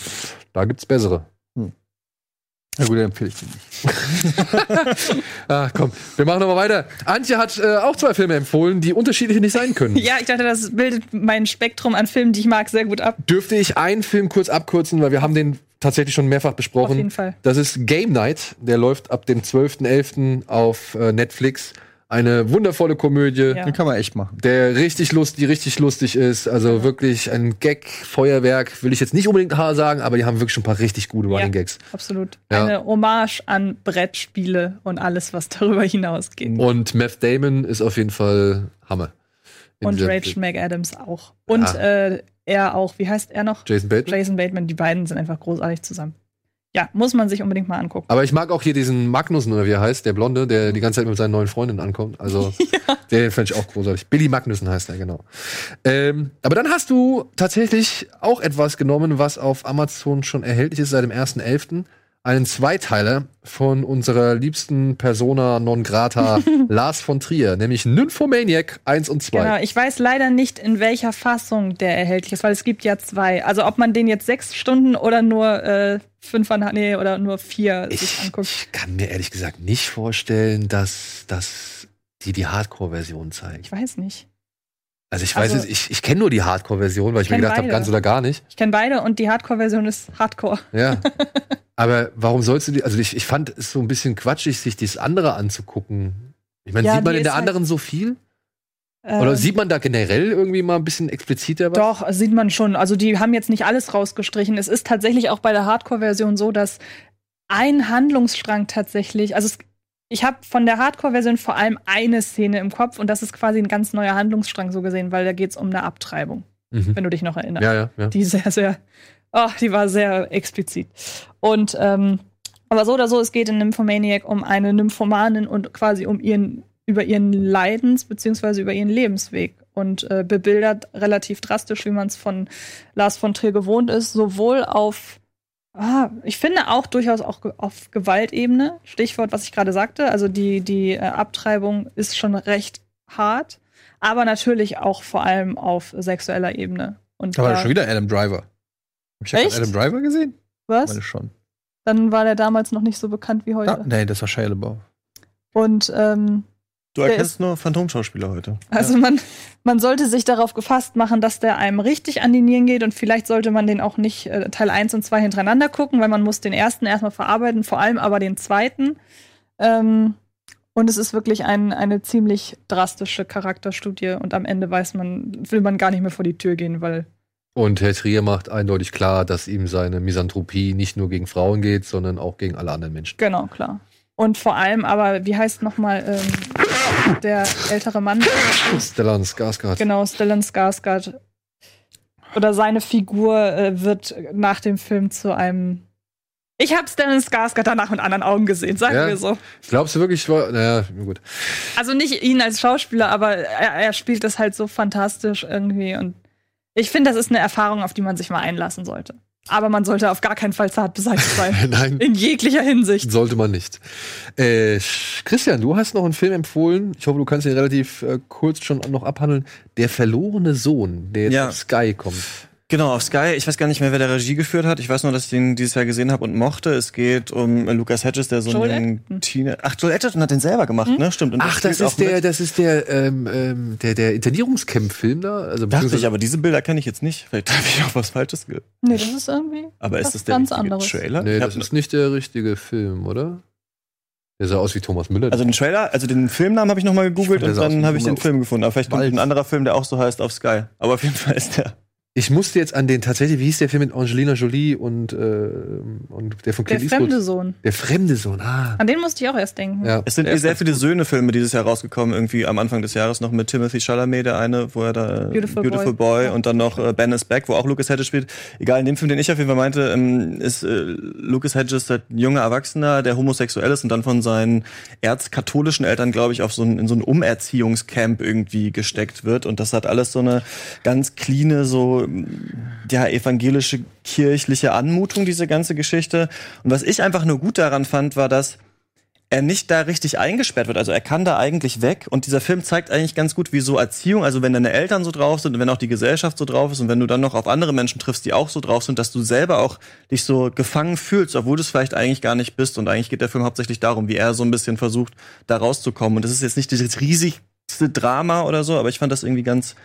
da gibt's bessere. na gut, dann empfehle ich den nicht. (laughs) Ah, komm, wir machen nochmal weiter. Antje hat äh, auch zwei Filme empfohlen, die unterschiedlich nicht sein können. (laughs) Ja, ich dachte, das bildet mein Spektrum an Filmen, die ich mag, sehr gut ab. Dürfte ich einen Film kurz abkürzen, weil wir haben den tatsächlich schon mehrfach besprochen. Auf jeden Fall. Das ist Game Night. Der läuft ab dem 12.11. auf äh, Netflix. Eine wundervolle Komödie. Ja. Den kann man echt machen. Der richtig lustig, die richtig lustig ist. Also wirklich ein Gag-Feuerwerk, will ich jetzt nicht unbedingt sagen, aber die haben wirklich schon ein paar richtig gute Running Gags. Absolut. Ja. Eine Hommage an Brettspiele und alles, was darüber hinausgeht. Und Meth Damon ist auf jeden Fall Hammer. Und Rachel McAdams auch. Und Ja. äh, er auch, wie heißt er noch? Jason Bateman. Jason Bateman, die beiden sind einfach großartig zusammen. Ja, muss man sich unbedingt mal angucken. Aber ich mag auch hier diesen Magnussen, oder wie er heißt, der Blonde, der die ganze Zeit mit seinen neuen Freundinnen ankommt. Also, (laughs) den fand ich auch großartig. Billy Magnussen heißt er, genau. Ähm, aber dann hast du tatsächlich auch etwas genommen, was auf Amazon schon erhältlich ist seit dem 1.11. Einen Zweiteiler von unserer liebsten Persona non grata (laughs) Lars von Trier, nämlich Nymphomaniac 1 und 2. Genau, ich weiß leider nicht, in welcher Fassung der erhältlich ist, weil es gibt ja zwei. Also ob man den jetzt sechs Stunden oder nur äh, fünfeinhalb, nee, oder nur vier sich Ich, anguckt. ich kann mir ehrlich gesagt nicht vorstellen, dass, dass die die Hardcore-Version zeigen. Ich weiß nicht. Also ich weiß Also- jetzt, ich, ich kenne nur die Hardcore-Version, weil ich, Ich mir gedacht habe, ganz oder gar nicht. Ich kenne beide und die Hardcore-Version ist Hardcore. Ja. (laughs) Aber warum sollst du die, also ich, ich fand es so ein bisschen quatschig, sich das andere anzugucken. Ich meine, Ja, sieht man in der halt- anderen so viel? Oder Ähm, sieht man da generell irgendwie mal ein bisschen expliziter was? Doch, sieht man schon. Also die haben jetzt nicht alles rausgestrichen. Es ist tatsächlich auch bei der Hardcore-Version so, dass ein Handlungsstrang tatsächlich, also es, ich habe von der Hardcore-Version vor allem eine Szene im Kopf und das ist quasi ein ganz neuer Handlungsstrang so gesehen, weil da geht es um eine Abtreibung, Mhm. wenn du dich noch erinnerst. Ja, ja, ja. Die sehr, sehr, oh, die war sehr explizit. Und ähm, aber so oder so, es geht in Nymphomaniac um eine Nymphomanin und quasi um ihren, über ihren Leidens- beziehungsweise über ihren Lebensweg und äh, bebildert relativ drastisch, wie man es von Lars von Trier gewohnt ist, sowohl auf Ah, ich finde auch durchaus auch auf Gewaltebene, Stichwort, was ich gerade sagte, also die, die äh, Abtreibung ist schon recht hart, aber natürlich auch vor allem auf sexueller Ebene. Und Da war da- schon wieder Adam Driver. Hab ich ja Echt? Adam Driver gesehen? was? Meine schon. Dann war der damals noch nicht so bekannt wie heute. Ah, nee, das war Shia LaBeouf. Und ähm, Du erkennst nur Phantomschauspieler heute. also man, man sollte sich darauf gefasst machen, dass der einem richtig an die Nieren geht und vielleicht sollte man den auch nicht äh, Teil 1 und 2 hintereinander gucken, weil man muss den ersten erstmal verarbeiten, vor allem aber den zweiten. Ähm, und es ist wirklich ein, eine ziemlich drastische Charakterstudie und am Ende weiß man, will man gar nicht mehr vor die Tür gehen, weil Und Herr Trier macht eindeutig klar, dass ihm seine Misanthropie nicht nur gegen Frauen geht, sondern auch gegen alle anderen Menschen. genau, klar. Und vor allem aber, wie heißt nochmal ähm, der ältere Mann? Stellan Skarsgård. Genau, Stellan Skarsgård. Oder seine Figur äh, wird nach dem Film zu einem. Ich habe Stellan Skarsgård danach mit anderen Augen gesehen, sagen Ja. wir so. Glaubst du wirklich, war- naja, gut. Also nicht ihn als Schauspieler, aber er, er spielt das halt so fantastisch irgendwie. Und ich finde, das ist eine Erfahrung, auf die man sich mal einlassen sollte. Aber man sollte auf gar keinen Fall zart beseitigt sein. (laughs) Nein, In jeglicher Hinsicht. sollte man nicht. Äh, Christian, du hast noch einen Film empfohlen. Ich hoffe, du kannst ihn relativ äh, kurz schon noch abhandeln. Der verlorene Sohn, der jetzt Ja. auf Sky kommt. Genau, auf Sky. Ich weiß gar nicht mehr, wer der Regie geführt hat. Ich weiß nur, dass ich den dieses Jahr gesehen habe und mochte. Es geht um äh, Lucas Hedges, der so Joel einen Edgerton. Teenager. Ach, Joel Edgerton hat den selber gemacht, ne? Stimmt. Und Ach, das ist der, mit. das ist der, ähm, ähm, der, der Internierungscamp-Film da. Also, Dachte ich, aber diese Bilder kenne ich jetzt nicht. Vielleicht habe ich auch was Falsches ge Nee, das ist irgendwie. Aber ist das der ganz anderes. Trailer? Nee, das ist nicht der richtige Film, oder? Der sah aus wie Thomas Müller. also den Trailer, also den Filmnamen habe ich nochmal gegoogelt fand, und dann habe ich den Film gefunden. Aber vielleicht kommt ein anderer Film, der auch so heißt, auf Sky. Aber auf jeden Fall ist der. Ich musste jetzt an den tatsächlich, wie hieß der Film mit Angelina Jolie und, äh, und der von Der Clint fremde Eastwood? Sohn. Der fremde Sohn, ah. An den musste ich auch erst denken. Ja. Es sind Der eh sehr viele. Söhne-Filme dieses Jahr rausgekommen, irgendwie am Anfang des Jahres noch mit Timothy Chalamet, der eine, wo er da äh, Beautiful Boy, Boy. und dann noch äh, Ben is Back, wo auch Lucas Hedges spielt. Egal, in dem Film, den ich auf jeden Fall meinte, ähm, ist äh, Lucas Hedges ein junger Erwachsener, der homosexuell ist und dann von seinen erzkatholischen Eltern, glaube ich, auf so ein, in so ein Umerziehungscamp irgendwie gesteckt wird. Und das hat alles so eine ganz cleane, so ja, evangelische kirchliche Anmutung, diese ganze Geschichte. Und was ich einfach nur gut daran fand, war, dass er nicht da richtig eingesperrt wird. Also er kann da eigentlich weg und dieser Film zeigt eigentlich ganz gut, wie so Erziehung, also wenn deine Eltern so drauf sind und wenn auch die Gesellschaft so drauf ist und wenn du dann noch auf andere Menschen triffst, die auch so drauf sind, dass du selber auch dich so gefangen fühlst, obwohl du es vielleicht eigentlich gar nicht bist. Und eigentlich geht der Film hauptsächlich darum, wie er so ein bisschen versucht, da rauszukommen. Und das ist jetzt nicht dieses riesigste Drama oder so, aber ich fand das irgendwie ganz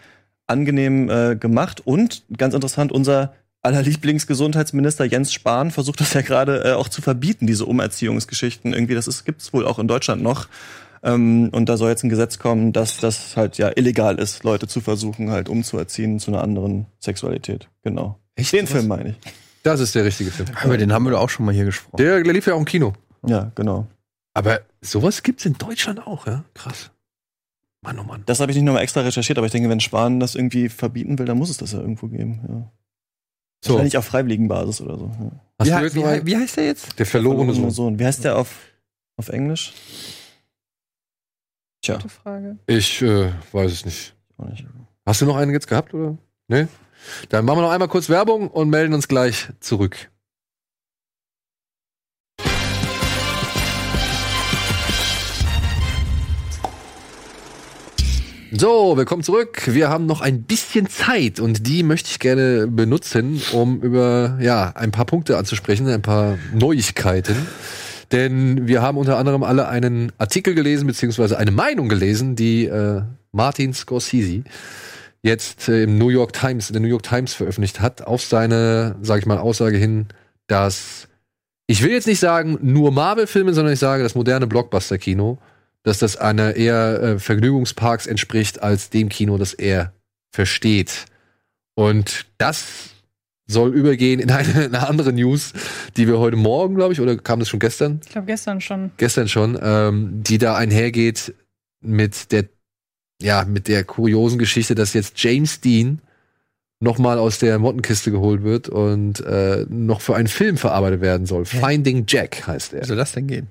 angenehm äh, gemacht und ganz interessant, unser aller Lieblingsgesundheitsminister Jens Spahn versucht das ja gerade äh, auch zu verbieten, diese Umerziehungsgeschichten. Irgendwie, das ist, gibt's wohl auch in Deutschland noch. Ähm, und da soll jetzt ein Gesetz kommen, dass das halt ja illegal ist, Leute zu versuchen, halt umzuerziehen zu einer anderen Sexualität. Genau. Echt? Den Film meine ich. Das ist der richtige Film. Über den haben wir doch auch schon mal hier gesprochen. Der, der lief ja auch im Kino. Ja, genau. Aber sowas gibt's in Deutschland auch, ja? Krass. Mann, oh Mann. Das habe ich nicht nochmal extra recherchiert, aber ich denke, wenn Spahn das irgendwie verbieten will, dann muss es das ja irgendwo geben. Ja. So. Wahrscheinlich auf freiwilligen Basis oder so. Ja. Hast Wie, wie, wie heißt der jetzt? Der verlorene Verlorene Sohn. Wie heißt der auf, auf Englisch? Tja, Gute Frage. Ich äh, weiß es nicht. auch nicht. Hast du noch einen jetzt gehabt, oder? Nee? Dann machen wir noch einmal kurz Werbung und melden uns gleich zurück. So, willkommen zurück. Wir haben noch ein bisschen Zeit und die möchte ich gerne benutzen, um über ja ein paar Punkte anzusprechen, ein paar Neuigkeiten. Denn wir haben unter anderem alle einen Artikel gelesen, beziehungsweise eine Meinung gelesen, die äh, Martin Scorsese jetzt äh, im New York Times, in der New York Times veröffentlicht hat, auf seine, sag ich mal, Aussage hin, dass ich will jetzt nicht sagen nur Marvel-Filme, sondern ich sage das moderne Blockbuster-Kino, dass das einer eher äh, Vergnügungsparks entspricht als dem Kino, das er versteht. Und das soll übergehen in eine, eine andere News, die wir heute Morgen, glaube ich, oder kam das schon gestern? Ich glaube gestern schon. gestern schon, ähm, die da einhergeht mit der, ja, mit der kuriosen Geschichte, dass jetzt James Dean nochmal aus der Mottenkiste geholt wird und äh, noch für einen Film verarbeitet werden soll. Finding Jack heißt Wie er. soll das denn gehen?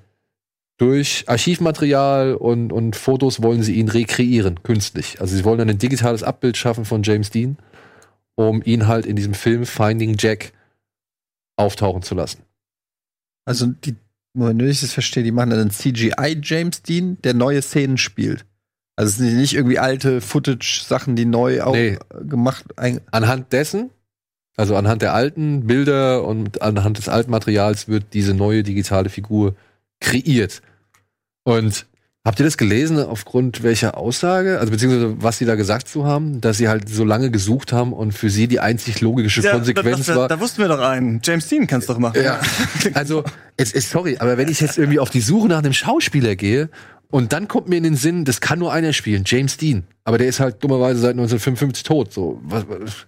Durch Archivmaterial und, und Fotos wollen sie ihn rekreieren, künstlich. Also sie wollen dann ein digitales Abbild schaffen von James Dean, um ihn halt in diesem Film Finding Jack auftauchen zu lassen. Also die, wenn ich das verstehe, die machen dann einen CGI James Dean, der neue Szenen spielt. Also es sind nicht irgendwie alte Footage-Sachen, die neu auch Nee. äh, gemacht. Anhand dessen, also anhand der alten Bilder und anhand des alten Materials wird diese neue digitale Figur kreiert. Und habt ihr das gelesen aufgrund welcher Aussage, also beziehungsweise was sie da gesagt zu haben, dass sie halt so lange gesucht haben und für sie die einzig logische Ja, Konsequenz da, da, war. da wussten wir doch einen. James Dean kannst doch machen. Ja, also, es ist, sorry, aber wenn ich jetzt irgendwie auf die Suche nach einem Schauspieler gehe und dann kommt mir in den Sinn, das kann nur einer spielen, James Dean. Aber der ist halt dummerweise seit 1955 tot, so. Was, was,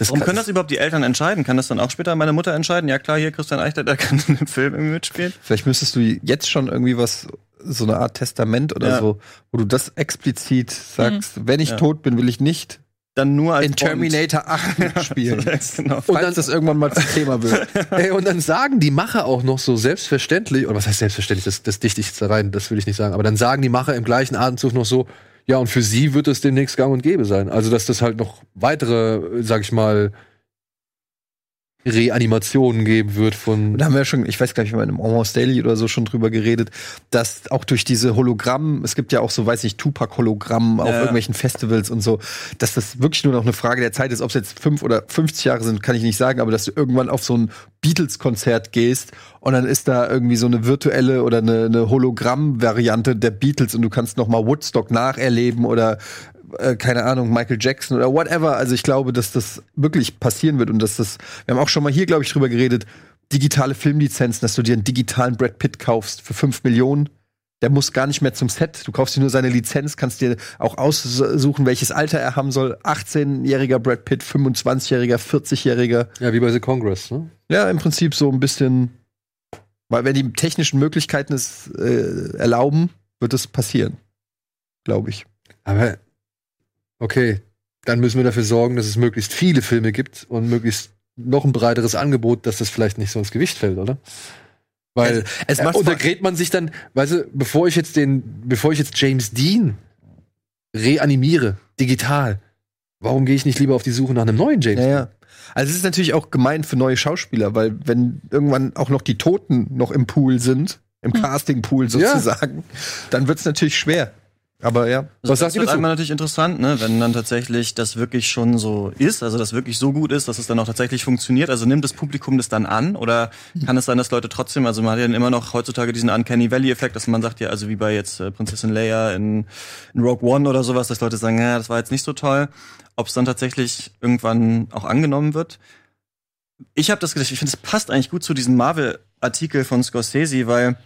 das Warum können das überhaupt die Eltern entscheiden? Kann das dann auch später meine Mutter entscheiden? Ja klar, hier Christian Eichler, der kann (laughs) in dem Film irgendwie mitspielen. vielleicht müsstest du jetzt schon irgendwie was, so eine Art Testament oder Ja. so, wo du das explizit sagst, wenn ich Ja. tot bin, will ich nicht Dann nur als in Terminator 8 (laughs) mitspielen. Bond. genau. Falls dann- das irgendwann mal zum Thema wird. (laughs) Ey, und dann sagen die Macher auch noch so selbstverständlich, oder was heißt selbstverständlich, das, das dichte ich jetzt da rein, das will ich nicht sagen, aber dann sagen die Macher im gleichen Atemzug noch so, ja, und für sie wird es demnächst gang und gäbe sein. Also, dass das halt noch weitere, sag ich mal, Reanimationen geben wird von. Da haben wir ja schon, ich weiß gar nicht, in einem Almost Daily oder so schon drüber geredet, dass auch durch diese Hologramm, es gibt ja auch so, weiß ich, Tupac-Hologramm auf Ja. irgendwelchen Festivals und so, dass das wirklich nur noch eine Frage der Zeit ist. Ob es jetzt fünf oder 50 Jahre sind, kann ich nicht sagen, aber dass du irgendwann auf so ein Beatles-Konzert gehst und dann ist da irgendwie so eine virtuelle oder eine, eine Hologramm-Variante der Beatles und du kannst noch mal Woodstock nacherleben oder äh, keine Ahnung, Michael Jackson oder whatever. Also ich glaube, dass das wirklich passieren wird und dass das, wir haben auch schon mal hier, glaube ich, drüber geredet, digitale Filmlizenzen, dass du dir einen digitalen Brad Pitt kaufst für 5 Millionen. Der muss gar nicht mehr zum Set. Du kaufst dir nur seine Lizenz, kannst dir auch aussuchen, welches Alter er haben soll. 18-jähriger Brad Pitt, 25-jähriger, 40-jähriger. Ja, wie bei The Congress, ne? Ja, im Prinzip so ein bisschen, weil wenn die technischen Möglichkeiten es äh, erlauben, wird es passieren. Glaube ich. Aber okay, dann müssen wir dafür sorgen, dass es möglichst viele Filme gibt und möglichst noch ein breiteres Angebot, dass das vielleicht nicht so ins Gewicht fällt, oder? Weil Es äh, macht untergräbt man sich dann, weißt du, bevor ich jetzt den, bevor ich jetzt James Dean reanimiere, digital, warum gehe ich nicht lieber auf die Suche nach einem neuen James Ja, Dean? ja. Also es ist natürlich auch gemein für neue Schauspieler, weil wenn irgendwann auch noch die Toten noch im Pool sind, im Castingpool sozusagen, dann wird es natürlich schwer. Aber ja. Was das sagt ihr wird dazu? einmal natürlich interessant, ne, wenn dann tatsächlich das wirklich schon so ist, also das wirklich so gut ist, dass es dann auch tatsächlich funktioniert. Also nimmt das Publikum das dann an oder kann es sein, dass Leute trotzdem, also man hat ja dann immer noch heutzutage diesen Uncanny Valley Effekt, dass man sagt ja, also wie bei jetzt äh, Prinzessin Leia in, in Rogue One oder sowas, dass Leute sagen, ja, das war jetzt nicht so toll. Ob es dann tatsächlich irgendwann auch angenommen wird. Ich habe das gedacht, ich finde, es passt eigentlich gut zu diesem Marvel-Artikel von Scorsese, weil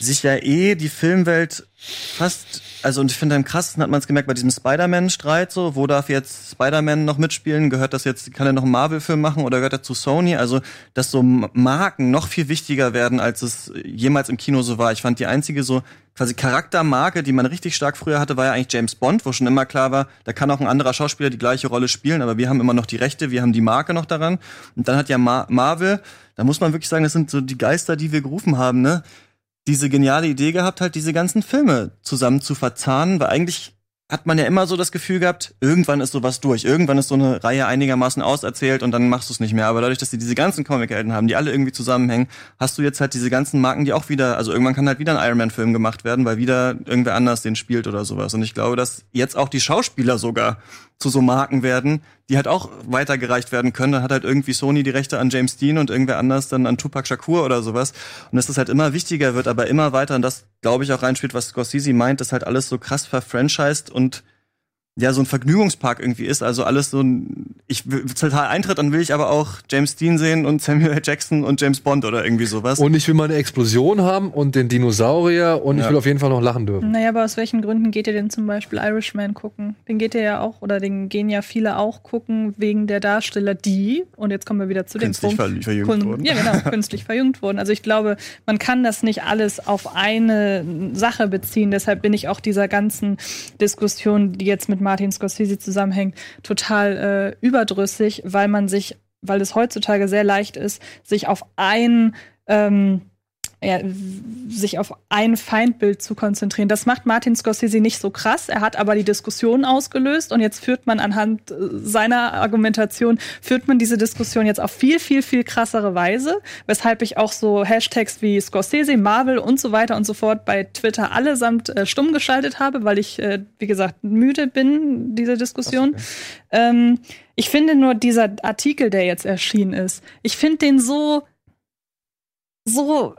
sich ja eh die Filmwelt fast, also und ich finde am krassesten hat man es gemerkt bei diesem Spider-Man-Streit so, wo darf jetzt Spider-Man noch mitspielen? Gehört das jetzt, kann er noch einen Marvel-Film machen oder gehört er zu Sony? Also, dass so Marken noch viel wichtiger werden, als es jemals im Kino so war. Ich fand die einzige so quasi Charaktermarke, die man richtig stark früher hatte, war ja eigentlich James Bond, wo schon immer klar war, da kann auch ein anderer Schauspieler die gleiche Rolle spielen, aber wir haben immer noch die Rechte, wir haben die Marke noch daran. Und dann hat ja Mar Marvel, da muss man wirklich sagen, das sind so die Geister, die wir gerufen haben, ne? Diese geniale Idee gehabt, halt diese ganzen Filme zusammen zu verzahnen, weil eigentlich hat man ja immer so das Gefühl gehabt, irgendwann ist sowas durch, irgendwann ist so eine Reihe einigermaßen auserzählt und dann machst du es nicht mehr. Aber dadurch, dass sie diese ganzen Comic-Helden haben, die alle irgendwie zusammenhängen, hast du jetzt halt diese ganzen Marken, die auch wieder, also irgendwann kann halt wieder ein Iron Man-Film gemacht werden, weil wieder irgendwer anders den spielt oder sowas. Und ich glaube, dass jetzt auch die Schauspieler sogar zu so Marken werden, die halt auch weitergereicht werden können. Dann hat halt irgendwie Sony die Rechte an James Dean und irgendwer anders dann an Tupac Shakur oder sowas. Und dass das halt immer wichtiger wird, aber immer weiter, und das glaube ich auch reinspielt, was Scorsese meint, dass halt alles so krass verfranchised und ja, so ein Vergnügungspark irgendwie ist. Also alles so ein, ich will total Eintritt, dann will ich aber auch James Dean sehen und Samuel L. Jackson und James Bond oder irgendwie sowas. Und ich will mal eine Explosion haben und den Dinosaurier und ich Ja. will auf jeden Fall noch lachen dürfen. Naja, aber aus welchen Gründen geht ihr denn zum Beispiel Irishman gucken? Den geht ihr ja auch, oder den gehen ja viele auch gucken, wegen der Darsteller, die, und jetzt kommen wir wieder zu dem Künstlich Punkt. ver- verjüngt wurden. Ja, genau, (laughs) künstlich verjüngt wurden. Also ich glaube, man kann das nicht alles auf eine Sache beziehen. Deshalb bin ich auch dieser ganzen Diskussion, die jetzt mit Martin Scorsese zusammenhängt, total äh, überdrüssig, weil man sich, weil es heutzutage sehr leicht ist, sich auf ein ähm, ja, sich auf ein Feindbild zu konzentrieren. Das macht Martin Scorsese nicht so krass. Er hat aber die Diskussion ausgelöst und jetzt führt man anhand äh, seiner Argumentation, führt man diese Diskussion jetzt auf viel, viel, viel krassere Weise, weshalb ich auch so Hashtags wie Scorsese, Marvel und so weiter und so fort bei Twitter allesamt äh, stumm geschaltet habe, weil ich, äh, wie gesagt, müde bin, diese Diskussion. Ähm, ich finde nur dieser Artikel, der jetzt erschienen ist, ich finde den so, so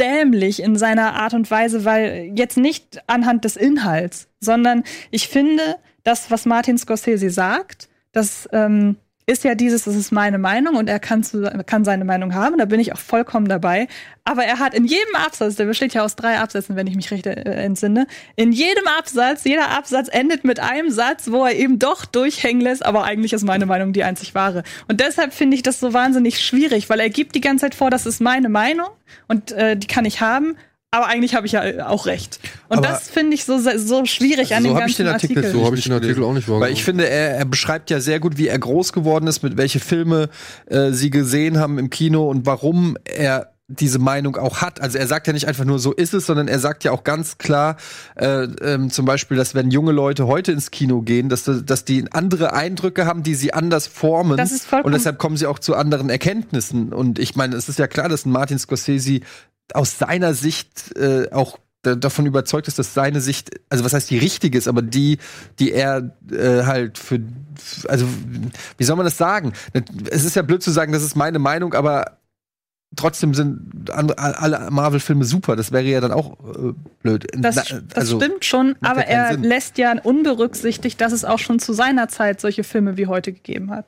dämlich in seiner Art und Weise, weil jetzt nicht anhand des Inhalts, sondern ich finde, das, was Martin Scorsese sagt, das ähm, ist ja dieses, das ist meine Meinung und er kann, zu, kann seine Meinung haben, da bin ich auch vollkommen dabei. Aber er hat in jedem Absatz, der besteht ja aus drei Absätzen, wenn ich mich recht äh, entsinne, in jedem Absatz, jeder Absatz endet mit einem Satz, wo er eben doch durchhängen lässt, aber eigentlich ist meine Meinung die einzig wahre. Und deshalb finde ich das so wahnsinnig schwierig, weil er gibt die ganze Zeit vor, das ist meine Meinung und äh, die kann ich haben. Aber eigentlich habe ich ja auch recht. Und Aber- das finde ich so, so schwierig an So dem hab ich ganzen den Artikel Artikel. So habe ich den Artikel auch nicht wahrgenommen. Weil ich finde, er, er beschreibt ja sehr gut, wie er groß geworden ist, mit welche Filme äh, sie gesehen haben im Kino und warum er diese Meinung auch hat. Also er sagt ja nicht einfach nur, so ist es, sondern er sagt ja auch ganz klar, äh, ähm, zum Beispiel, dass wenn junge Leute heute ins Kino gehen, dass, dass die andere Eindrücke haben, die sie anders formen. Das ist vollkommen- und deshalb kommen sie auch zu anderen Erkenntnissen. Und ich meine, es ist ja klar, dass ein Martin Scorsese aus seiner Sicht äh, auch da- davon überzeugt ist, dass seine Sicht, also was heißt die richtige ist, aber die, die er äh, halt für, also wie soll man das sagen? Es ist ja blöd zu sagen, das ist meine Meinung, aber trotzdem sind andere, alle Marvel-Filme super. Das wäre ja dann auch äh, blöd. Das, Na, das also, stimmt schon, aber ja er Sinn. lässt ja unberücksichtigt, dass es auch schon zu seiner Zeit solche Filme wie heute gegeben hat.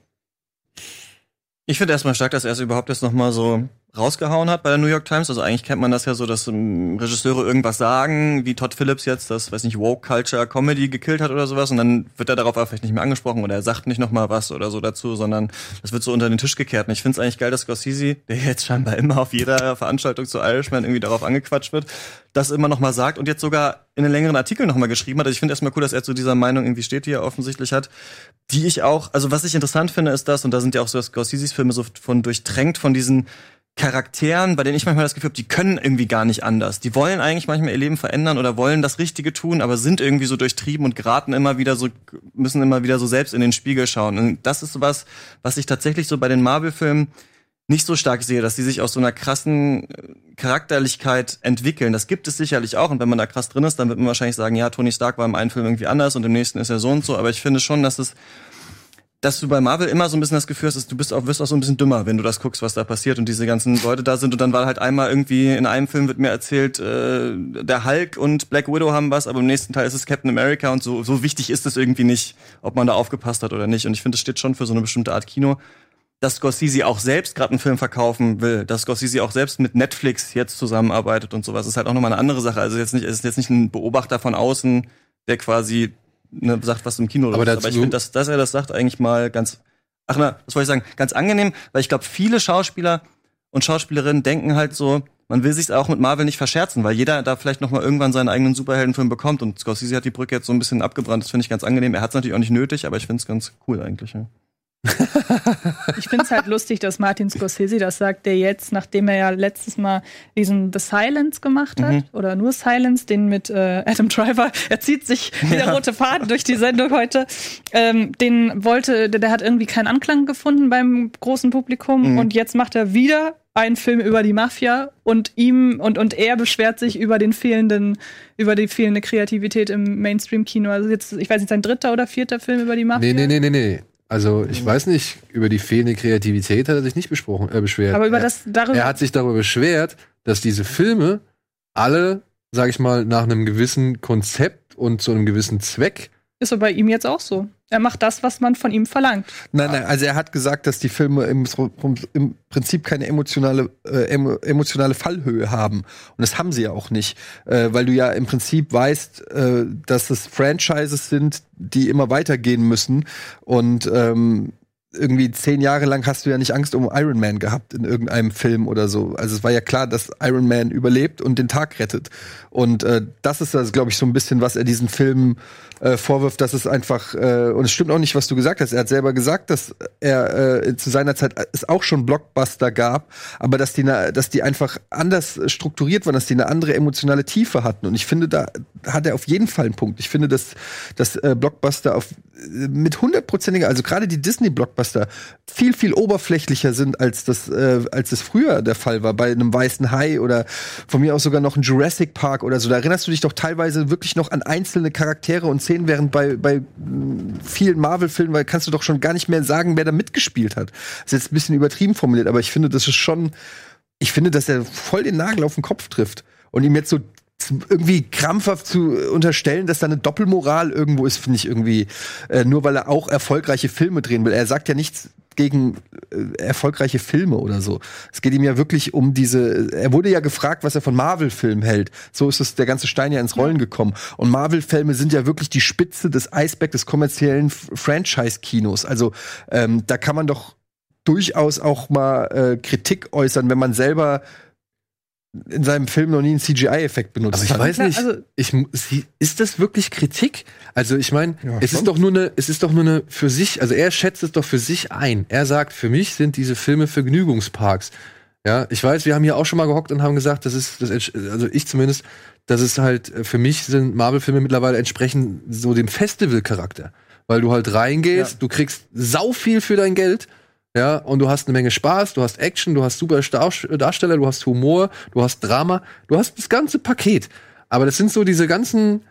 Ich finde erstmal stark, dass er es überhaupt jetzt noch mal so rausgehauen hat bei der New York Times. Also eigentlich kennt man das ja so, dass ähm, Regisseure irgendwas sagen, wie Todd Phillips jetzt das, weiß nicht, Woke Culture Comedy gekillt hat oder sowas und dann wird er darauf vielleicht nicht mehr angesprochen oder er sagt nicht noch mal was oder so dazu, sondern das wird so unter den Tisch gekehrt. Und ich finde es eigentlich geil, dass Scorsese, der jetzt scheinbar immer auf jeder Veranstaltung zu Irishman irgendwie darauf angequatscht wird, das immer noch mal sagt und jetzt sogar in einen längeren Artikel noch mal geschrieben hat. Also ich finde erstmal cool, dass er zu dieser Meinung irgendwie steht, die er offensichtlich hat die ich auch, also was ich interessant finde, ist das, und da sind ja auch so Scorseses Filme so von durchtränkt von diesen Charakteren, bei denen ich manchmal das Gefühl habe, die können irgendwie gar nicht anders. Die wollen eigentlich manchmal ihr Leben verändern oder wollen das Richtige tun, aber sind irgendwie so durchtrieben und geraten immer wieder so, müssen immer wieder so selbst in den Spiegel schauen. Und das ist was, was ich tatsächlich so bei den Marvel-Filmen nicht so stark sehe, dass die sich aus so einer krassen äh, Charakterlichkeit entwickeln. Das gibt es sicherlich auch. Und wenn man da krass drin ist, dann wird man wahrscheinlich sagen, ja, Tony Stark war im einen Film irgendwie anders und im nächsten ist er so und so. Aber ich finde schon, dass es dass du bei Marvel immer so ein bisschen das Gefühl hast, du bist auch, wirst auch so ein bisschen dümmer, wenn du das guckst, was da passiert und diese ganzen Leute da sind. Und dann war halt einmal irgendwie, in einem Film wird mir erzählt, äh, der Hulk und Black Widow haben was, aber im nächsten Teil ist es Captain America und so, so wichtig ist es irgendwie nicht, ob man da aufgepasst hat oder nicht. Und ich finde, es steht schon für so eine bestimmte Art Kino. dass Scorsese auch selbst gerade einen Film verkaufen will, dass Scorsese auch selbst mit Netflix jetzt zusammenarbeitet und sowas, ist halt auch nochmal eine andere Sache. Also jetzt nicht, es ist jetzt nicht ein Beobachter von außen, der quasi ne, sagt, was im Kino Aber dazu- Aber ich finde, dass, dass er das sagt, eigentlich mal ganz, ach na, was wollte ich sagen, ganz angenehm, weil ich glaube, viele Schauspieler und Schauspielerinnen denken halt so, man will sich auch mit Marvel nicht verscherzen, weil jeder da vielleicht noch mal irgendwann seinen eigenen Superheldenfilm bekommt und Scorsese hat die Brücke jetzt so ein bisschen abgebrannt. Das finde ich ganz angenehm. Er hat es natürlich auch nicht nötig, aber ich finde es ganz cool eigentlich. Ja. (laughs) Ich finde es halt lustig, dass Martin Scorsese das sagt, der jetzt, nachdem er ja letztes Mal diesen The Silence gemacht hat, Mhm. oder nur Silence, den mit äh, Adam Driver, (laughs) er zieht sich wie der rote Faden durch die Sendung heute, ähm, den wollte, der, der hat irgendwie keinen Anklang gefunden beim großen Publikum Mhm. und jetzt macht er wieder einen Film über die Mafia und ihm und, und er beschwert sich über den fehlenden, über die fehlende Kreativität im Mainstream-Kino. Also jetzt, ich weiß nicht, sein dritter oder vierter Film über die Mafia. Nee, nee, nee, nee, nee. Also, ich weiß nicht, über die fehlende Kreativität hat er sich nicht besprochen, äh, beschwert. Aber über er, das, darüber. er hat sich darüber beschwert, dass diese Filme alle, sag ich mal, nach einem gewissen Konzept und zu einem gewissen Zweck Ist aber bei ihm jetzt auch so. Er macht das, was man von ihm verlangt. Nein, nein, also er hat gesagt, dass die Filme im, im Prinzip keine emotionale, äh, emo, emotionale Fallhöhe haben. Und das haben sie ja auch nicht. Äh, weil du ja im Prinzip weißt, äh, dass es Franchises sind, die immer weitergehen müssen. Und ähm, irgendwie zehn Jahre lang hast du ja nicht Angst um Iron Man gehabt in irgendeinem Film oder so. Also es war ja klar, dass Iron Man überlebt und den Tag rettet. Und äh, das ist das, glaube ich, so ein bisschen, was er diesen Filmen äh, vorwirft, dass es einfach, äh, und es stimmt auch nicht, was du gesagt hast. Er hat selber gesagt, dass er äh, zu seiner Zeit es auch schon Blockbuster gab, aber dass die, dass die einfach anders strukturiert waren, dass die eine andere emotionale Tiefe hatten. Und ich finde, da hat er auf jeden Fall einen Punkt. Ich finde, dass, dass äh, Blockbuster auf, äh, mit hundertprozentiger, also gerade die Disney-Blockbuster viel, viel oberflächlicher sind, als das, äh, als das früher der Fall war, bei einem weißen Hai oder von mir aus sogar noch ein Jurassic Park oder so. Da erinnerst du dich doch teilweise wirklich noch an einzelne Charaktere und Szenen, während bei, bei vielen Marvel-Filmen, weil kannst du doch schon gar nicht mehr sagen, wer da mitgespielt hat. Das ist jetzt ein bisschen übertrieben formuliert, aber ich finde, das ist schon, ich finde, dass er voll den Nagel auf den Kopf trifft. Und ihm jetzt so irgendwie krampfhaft zu unterstellen, dass da eine Doppelmoral irgendwo ist, finde ich irgendwie, äh, nur weil er auch erfolgreiche Filme drehen will. Er sagt ja nichts gegen äh, erfolgreiche Filme oder so. Es geht ihm ja wirklich um diese, er wurde ja gefragt, was er von Marvel-Filmen hält. So ist es der ganze Stein ja ins Rollen gekommen. Und Marvel-Filme sind ja wirklich die Spitze des Eisbergs des kommerziellen Franchise-Kinos. Also ähm, da kann man doch durchaus auch mal äh, Kritik äußern, wenn man selber in seinem Film noch nie einen CGI-Effekt benutzt Aber ich hat. weiß nicht, also- ich, ist das wirklich Kritik? Also ich meine, Ja, es schon. ist doch nur eine, es ist doch nur eine für sich, also er schätzt es doch für sich ein. Er sagt, für mich sind diese Filme Vergnügungsparks. Ja, ich weiß, wir haben hier auch schon mal gehockt und haben gesagt, das ist, das, entsch- also ich zumindest, dass es halt, äh, für mich sind Marvel-Filme mittlerweile entsprechend so dem Festival-Charakter. Weil du halt reingehst, Ja. du kriegst sau viel für dein Geld, ja, und du hast eine Menge Spaß, du hast Action, du hast super Darsteller, du hast Humor, du hast Drama, du hast das ganze Paket. Aber das sind so diese ganzen,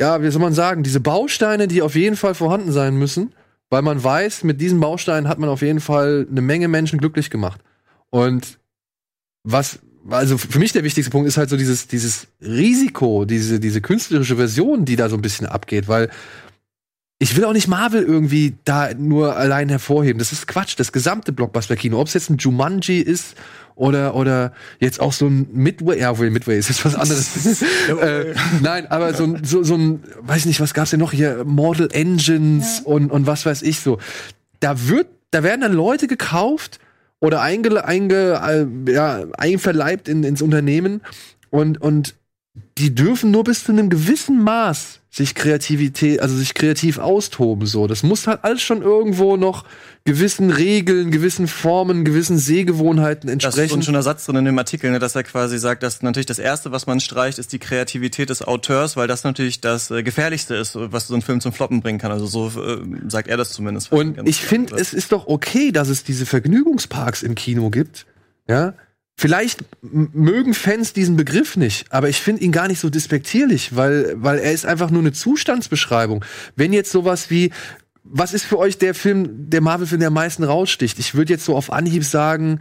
ja, wie soll man sagen, diese Bausteine, die auf jeden Fall vorhanden sein müssen, weil man weiß, mit diesen Bausteinen hat man auf jeden Fall eine Menge Menschen glücklich gemacht. Und was, also für mich der wichtigste Punkt ist halt so dieses, dieses Risiko, diese, diese künstlerische Version, die da so ein bisschen abgeht, weil ich will auch nicht Marvel irgendwie da nur allein hervorheben. Das ist Quatsch. Das gesamte Blockbuster-Kino, ob es jetzt ein Jumanji ist oder oder jetzt auch so ein Midway, ja, wohl Midway ist jetzt was anderes. (laughs) äh, nein, aber so ein so, so ein, weiß nicht, was gab's denn noch hier? Mortal Engines und und was weiß ich so. Da wird, da werden dann Leute gekauft oder einge, einge, äh, ja, einverleibt in, ins Unternehmen und und die dürfen nur bis zu einem gewissen Maß sich Kreativität, also sich kreativ austoben, so. Das muss halt alles schon irgendwo noch gewissen Regeln, gewissen Formen, gewissen Sehgewohnheiten Das ist ein entsprechen. schöner Satz drin in dem Artikel, ne, dass er quasi sagt, dass natürlich das Erste, was man streicht, ist die Kreativität des Auteurs, weil das natürlich das äh, Gefährlichste ist, was so ein Film zum Floppen bringen kann. Also so äh, sagt er das zumindest. Und ich finde, es ist doch okay, dass es diese Vergnügungsparks im Kino gibt. Ja. Vielleicht mögen Fans diesen Begriff nicht, aber ich finde ihn gar nicht so despektierlich, weil, weil er ist einfach nur eine Zustandsbeschreibung. Wenn jetzt sowas wie, was ist für euch der Film, der Marvel-Film, der am meisten raussticht? Ich würde jetzt so auf Anhieb sagen,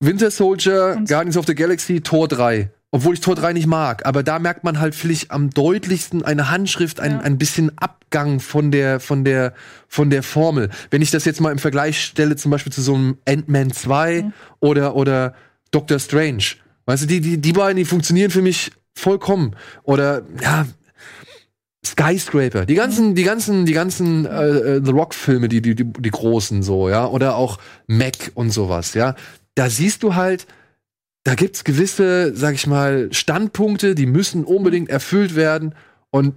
Winter Soldier, Guardians of the Galaxy, Tor 3. obwohl ich Tor 3 nicht mag. Aber da merkt man halt vielleicht am deutlichsten eine Handschrift, ein, Ja. ein bisschen Abgang von der, von der, von der Formel. Wenn ich das jetzt mal im Vergleich stelle, zum Beispiel zu so einem Ant-Man 2 oder, oder Doctor Strange. Weißt du, die, die, die beiden, die funktionieren für mich vollkommen. Oder, ja, Skyscraper, die ganzen, die ganzen, die ganzen äh, äh, The Rock-Filme, die, die, die, die großen so, ja, oder auch Mac und sowas, ja. Da siehst du halt, da gibt's gewisse, sag ich mal, Standpunkte, die müssen unbedingt erfüllt werden. Und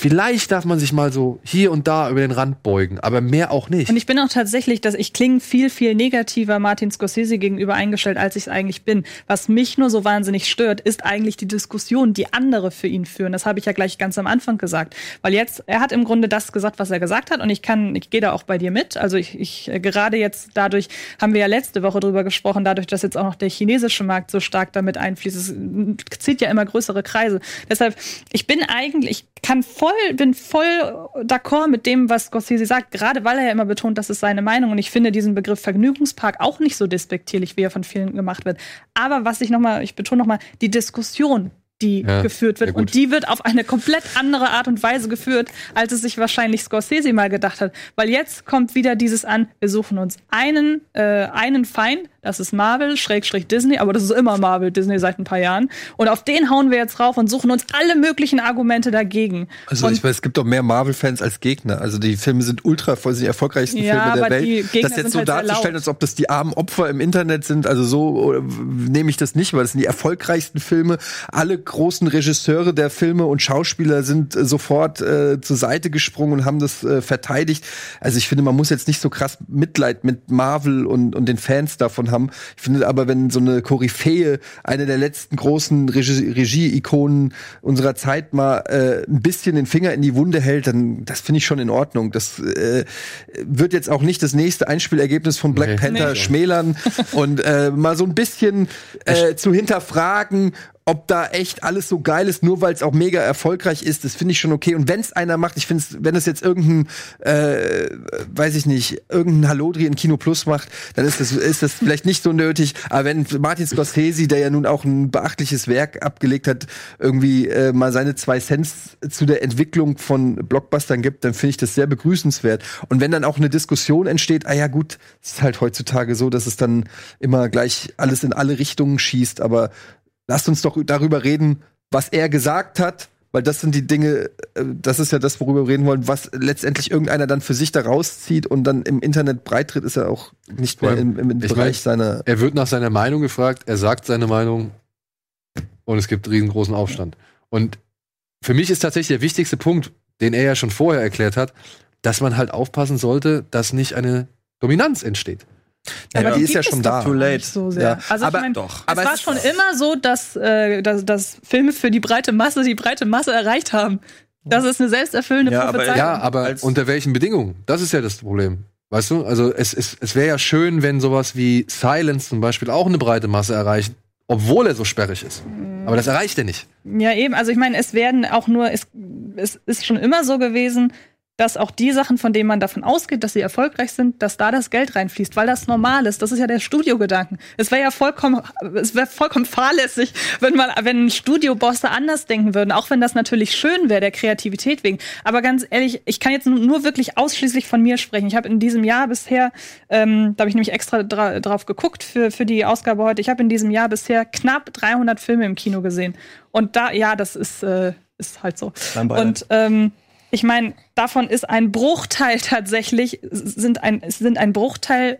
vielleicht darf man sich mal so hier und da über den Rand beugen, aber mehr auch nicht. Und ich bin auch tatsächlich, dass ich klinge viel, viel negativer Martin Scorsese gegenüber eingestellt, als ich es eigentlich bin. Was mich nur so wahnsinnig stört, ist eigentlich die Diskussion, die andere für ihn führen. Das habe ich ja gleich ganz am Anfang gesagt. Weil jetzt, er hat im Grunde das gesagt, was er gesagt hat. Und ich kann, ich gehe da auch bei dir mit. Also ich, ich äh, gerade jetzt dadurch, haben wir ja letzte Woche drüber gesprochen, dadurch, dass jetzt auch noch der chinesische Markt so stark damit einfließt. Es zieht ja immer größere Kreise. Deshalb, ich bin eigentlich, ich kann voll, bin voll d'accord mit dem, was Scorsese sagt, gerade weil er ja immer betont, das ist seine Meinung. Und ich finde diesen Begriff Vergnügungspark auch nicht so despektierlich, wie er von vielen gemacht wird. Aber was ich nochmal, ich betone nochmal, die Diskussion, die Ja, geführt wird. gut. Und die wird auf eine komplett andere Art und Weise geführt, als es sich wahrscheinlich Scorsese mal gedacht hat. Weil jetzt kommt wieder dieses an, wir suchen uns einen, äh, einen Feind, das ist Marvel, Schrägstrich Disney, aber das ist immer Marvel, Disney seit ein paar Jahren. Und auf den hauen wir jetzt rauf und suchen uns alle möglichen Argumente dagegen. Also und ich weiß, es gibt doch mehr Marvel-Fans als Gegner. Also die Filme sind ultra voll, sind die erfolgreichsten Ja, Filme der aber die Welt. Das jetzt sind so halt darzustellen, als ob das die armen Opfer im Internet sind, also so äh, nehme ich das nicht, weil das sind die erfolgreichsten Filme. Alle großen Regisseure der Filme und Schauspieler sind äh, sofort äh, zur Seite gesprungen und haben das äh, verteidigt. Also ich finde, man muss jetzt nicht so krass Mitleid mit Marvel und, und den Fans davon haben. Ich finde aber, wenn so eine Koryphäe, eine der letzten großen Regie- Regie-Ikonen unserer Zeit mal äh, ein bisschen den Finger in die Wunde hält, dann das finde ich schon in Ordnung. Das äh, wird jetzt auch nicht das nächste Einspielergebnis von Black Nee. Panther Nee. schmälern und äh, mal so ein bisschen äh, zu hinterfragen, ob da echt alles so geil ist, nur weil es auch mega erfolgreich ist, das finde ich schon okay. Und wenn es einer macht, ich finde es, wenn es jetzt irgendein, äh, weiß ich nicht, irgendein Hallodri in Kino Plus macht, dann ist das, ist das vielleicht nicht so nötig. Aber wenn Martin Scorsese, der ja nun auch ein beachtliches Werk abgelegt hat, irgendwie äh, mal seine zwei Cents zu der Entwicklung von Blockbustern gibt, dann finde ich das sehr begrüßenswert. Und wenn dann auch eine Diskussion entsteht, ah ja gut, es ist halt heutzutage so, dass es dann immer gleich alles in alle Richtungen schießt, aber lasst uns doch darüber reden, was er gesagt hat, weil das sind die Dinge, äh, das ist ja das, worüber wir reden wollen, was letztendlich irgendeiner dann für sich da rauszieht und dann im Internet breitritt, ist er auch nicht mehr im, im Ich Bereich seiner. Er wird nach seiner Meinung gefragt, er sagt seine Meinung und es gibt riesengroßen Aufstand. Und für mich ist tatsächlich der wichtigste Punkt, den er ja schon vorher erklärt hat, dass man halt aufpassen sollte, dass nicht eine Dominanz entsteht. Aber die ist ja es schon da. gar nicht So sehr. Ja. Also Aber ich mein, doch. Es Aber war es schon immer so, dass, äh, dass, dass Filme für die breite Masse die breite Masse erreicht haben. Das ist eine selbsterfüllende Ja, aber- Prophezeiung. Ja, aber Als- unter welchen Bedingungen? Das ist ja das Problem. Weißt du? Also es, es, es wäre ja schön, wenn sowas wie Silence zum Beispiel auch eine breite Masse erreicht, obwohl er so sperrig ist. Aber das erreicht er nicht. Ja, eben. Also ich meine, es werden auch nur, es, es ist schon immer so gewesen, dass auch die Sachen, von denen man davon ausgeht, dass sie erfolgreich sind, dass da das Geld reinfließt, weil das normal ist. Das ist ja der Studiogedanken. Es wäre ja vollkommen, es wäre vollkommen fahrlässig, wenn man, wenn Studiobosse anders denken würden, auch wenn das natürlich schön wäre, der Kreativität wegen. Aber ganz ehrlich, ich kann jetzt nur wirklich ausschließlich von mir sprechen. Ich habe in diesem Jahr bisher, ähm, da habe ich nämlich extra dra drauf geguckt für, für die Ausgabe heute, ich habe in diesem Jahr bisher knapp 300 Filme im Kino gesehen. Und da, ja, das ist, äh, ist halt so. Und ähm, ich meine, davon ist ein Bruchteil tatsächlich, sind ein, sind ein Bruchteil